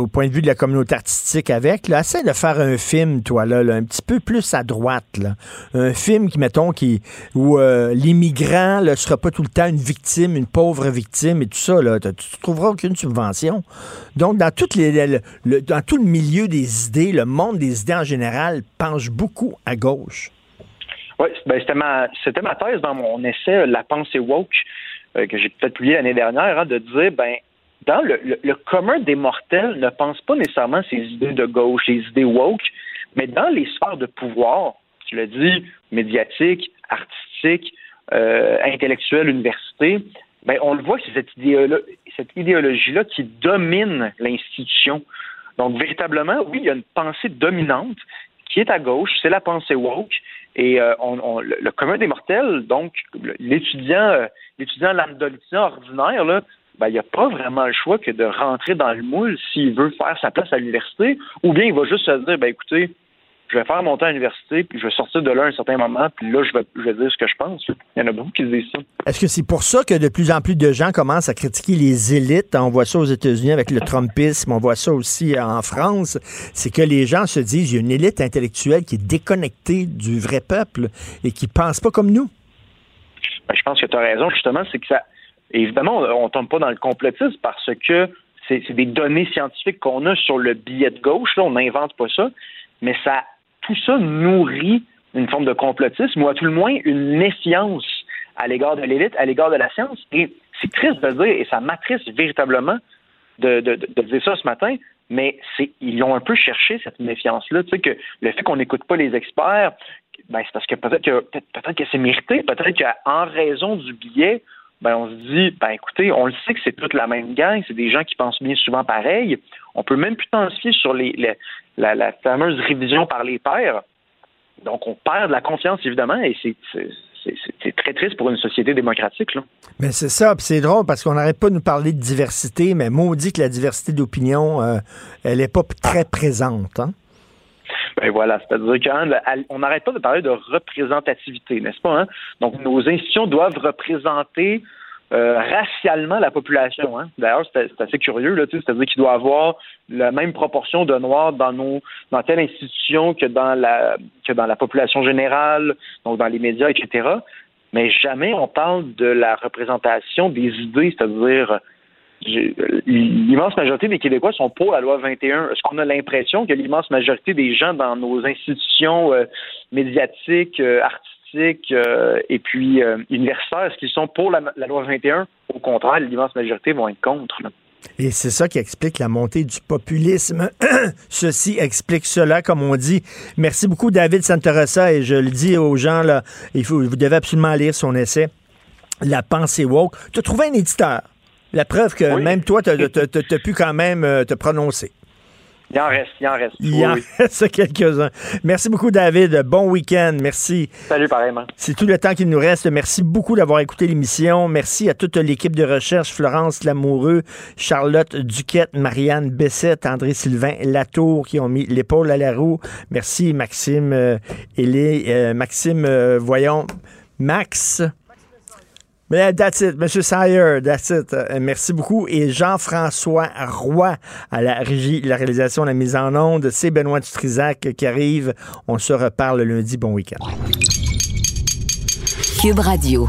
Au point de vue de la communauté artistique avec, là, essaie de faire un film, toi, là, un petit peu plus à droite, là. Un film qui, mettons, qui, où euh, l'immigrant ne sera pas tout le temps une victime, une pauvre victime et tout ça, là. Tu ne trouveras aucune subvention. Donc, dans, toutes les, le- le- dans tout le milieu des idées, le monde des idées en général penche beaucoup à gauche. Oui, ben, c'était ma, ma thèse dans mon essai La pensée woke, euh, que j'ai peut-être publié l'année dernière, hein, de dire, ben, dans le, le, le commun des mortels ne pense pas nécessairement ces idées de gauche, ces idées woke, mais dans les sphères de pouvoir, tu l'as dit, médiatique, artistique, euh, intellectuelle, université, ben, on le voit, c'est cette, idéolo- cette idéologie-là qui domine l'institution. Donc, véritablement, oui, il y a une pensée dominante qui est à gauche, c'est la pensée woke. Et euh, on, on- le, commun des mortels, donc l'étudiant, euh, l'étudiant ordinaire, là, ben, il n'y a pas vraiment le choix que de rentrer dans le moule s'il veut faire sa place à l'université, ou bien il va juste se dire, ben écoutez, je vais faire mon temps à l'université, puis je vais sortir de là à un certain moment, puis là, je vais, je vais dire ce que je pense. Il y en a beaucoup qui se disent ça. Est-ce que c'est pour ça que de plus en plus de gens commencent à critiquer les élites? On voit ça aux États-Unis avec le Trumpisme, on voit ça aussi en France. C'est que les gens se disent, il y a une élite intellectuelle qui est déconnectée du vrai peuple et qui pense pas comme nous. Ben, je pense que tu as raison, justement, c'est que ça. Évidemment, on ne tombe pas dans le complotisme parce que c'est des données scientifiques qu'on a sur le billet de gauche, là, on n'invente pas ça, mais ça, tout ça nourrit une forme de complotisme ou à tout le moins une méfiance à l'égard de l'élite, à l'égard de la science. Et c'est triste de dire, et ça m'attriste véritablement de, de, de dire ça ce matin, mais ils ont un peu cherché cette méfiance-là. Tu sais, que le fait qu'on n'écoute pas les experts, ben, c'est parce que peut-être que peut-être que c'est mérité, peut-être qu'en raison du biais, ben on se dit, ben écoutez, on le sait que c'est toute la même gang, c'est des gens qui pensent bien souvent pareil. On peut même plus tant se fier sur les, la, fameuse révision par les pairs. Donc on perd de la confiance évidemment, et c'est c'est- très triste pour une société démocratique. Là. Mais c'est ça, c'est drôle parce qu'on n'arrête pas de nous parler de diversité, mais maudit que la diversité d'opinion, euh, elle n'est pas très présente. Hein? Ben voilà, c'est-à-dire qu'on n'arrête pas de parler de représentativité, n'est-ce pas? hein? Donc, nos institutions doivent représenter euh, racialement la population. Hein? D'ailleurs, c'est assez curieux, là, c'est-à-dire qu'il doit y avoir la même proportion de Noirs dans nos dans telle institution que dans la que dans la population générale, donc dans les médias, etc. Mais jamais on parle de la représentation des idées, c'est-à-dire l'immense majorité des Québécois sont pour la loi 21. Est-ce qu'on a l'impression que l'immense majorité des gens dans nos institutions euh, médiatiques, euh, artistiques euh, et puis euh, universitaires, est-ce qu'ils sont pour la, loi 21? Au contraire, l'immense majorité vont être contre. Et c'est ça qui explique la montée du populisme. Ceci explique cela, comme on dit. Merci beaucoup, David Santarossa, et je le dis aux gens, là, il faut, vous devez absolument lire son essai, La pensée woke. Tu as trouvé un éditeur? La preuve que même toi, tu as, pu quand même euh, te prononcer. Il en reste, il en reste. Il Oui, en oui. reste quelques-uns. Merci beaucoup, David. Bon week-end. Merci. Salut, pareillement. C'est tout le temps qu'il nous reste. Merci beaucoup d'avoir écouté l'émission. Merci à toute l'équipe de recherche, Florence Lamoureux, Charlotte Duquette, Marianne Bessette, André-Sylvain Latour qui ont mis l'épaule à la roue. Merci, Maxime euh, euh, Maxime, euh, voyons, Max. Mais that's it, Monsieur Sayer, that's it. Euh, merci beaucoup. Et Jean-François Roy à la régie, la réalisation, la mise en onde. C'est Benoît Dutrisac qui arrive. On se reparle lundi. Bon week-end. Cube Radio.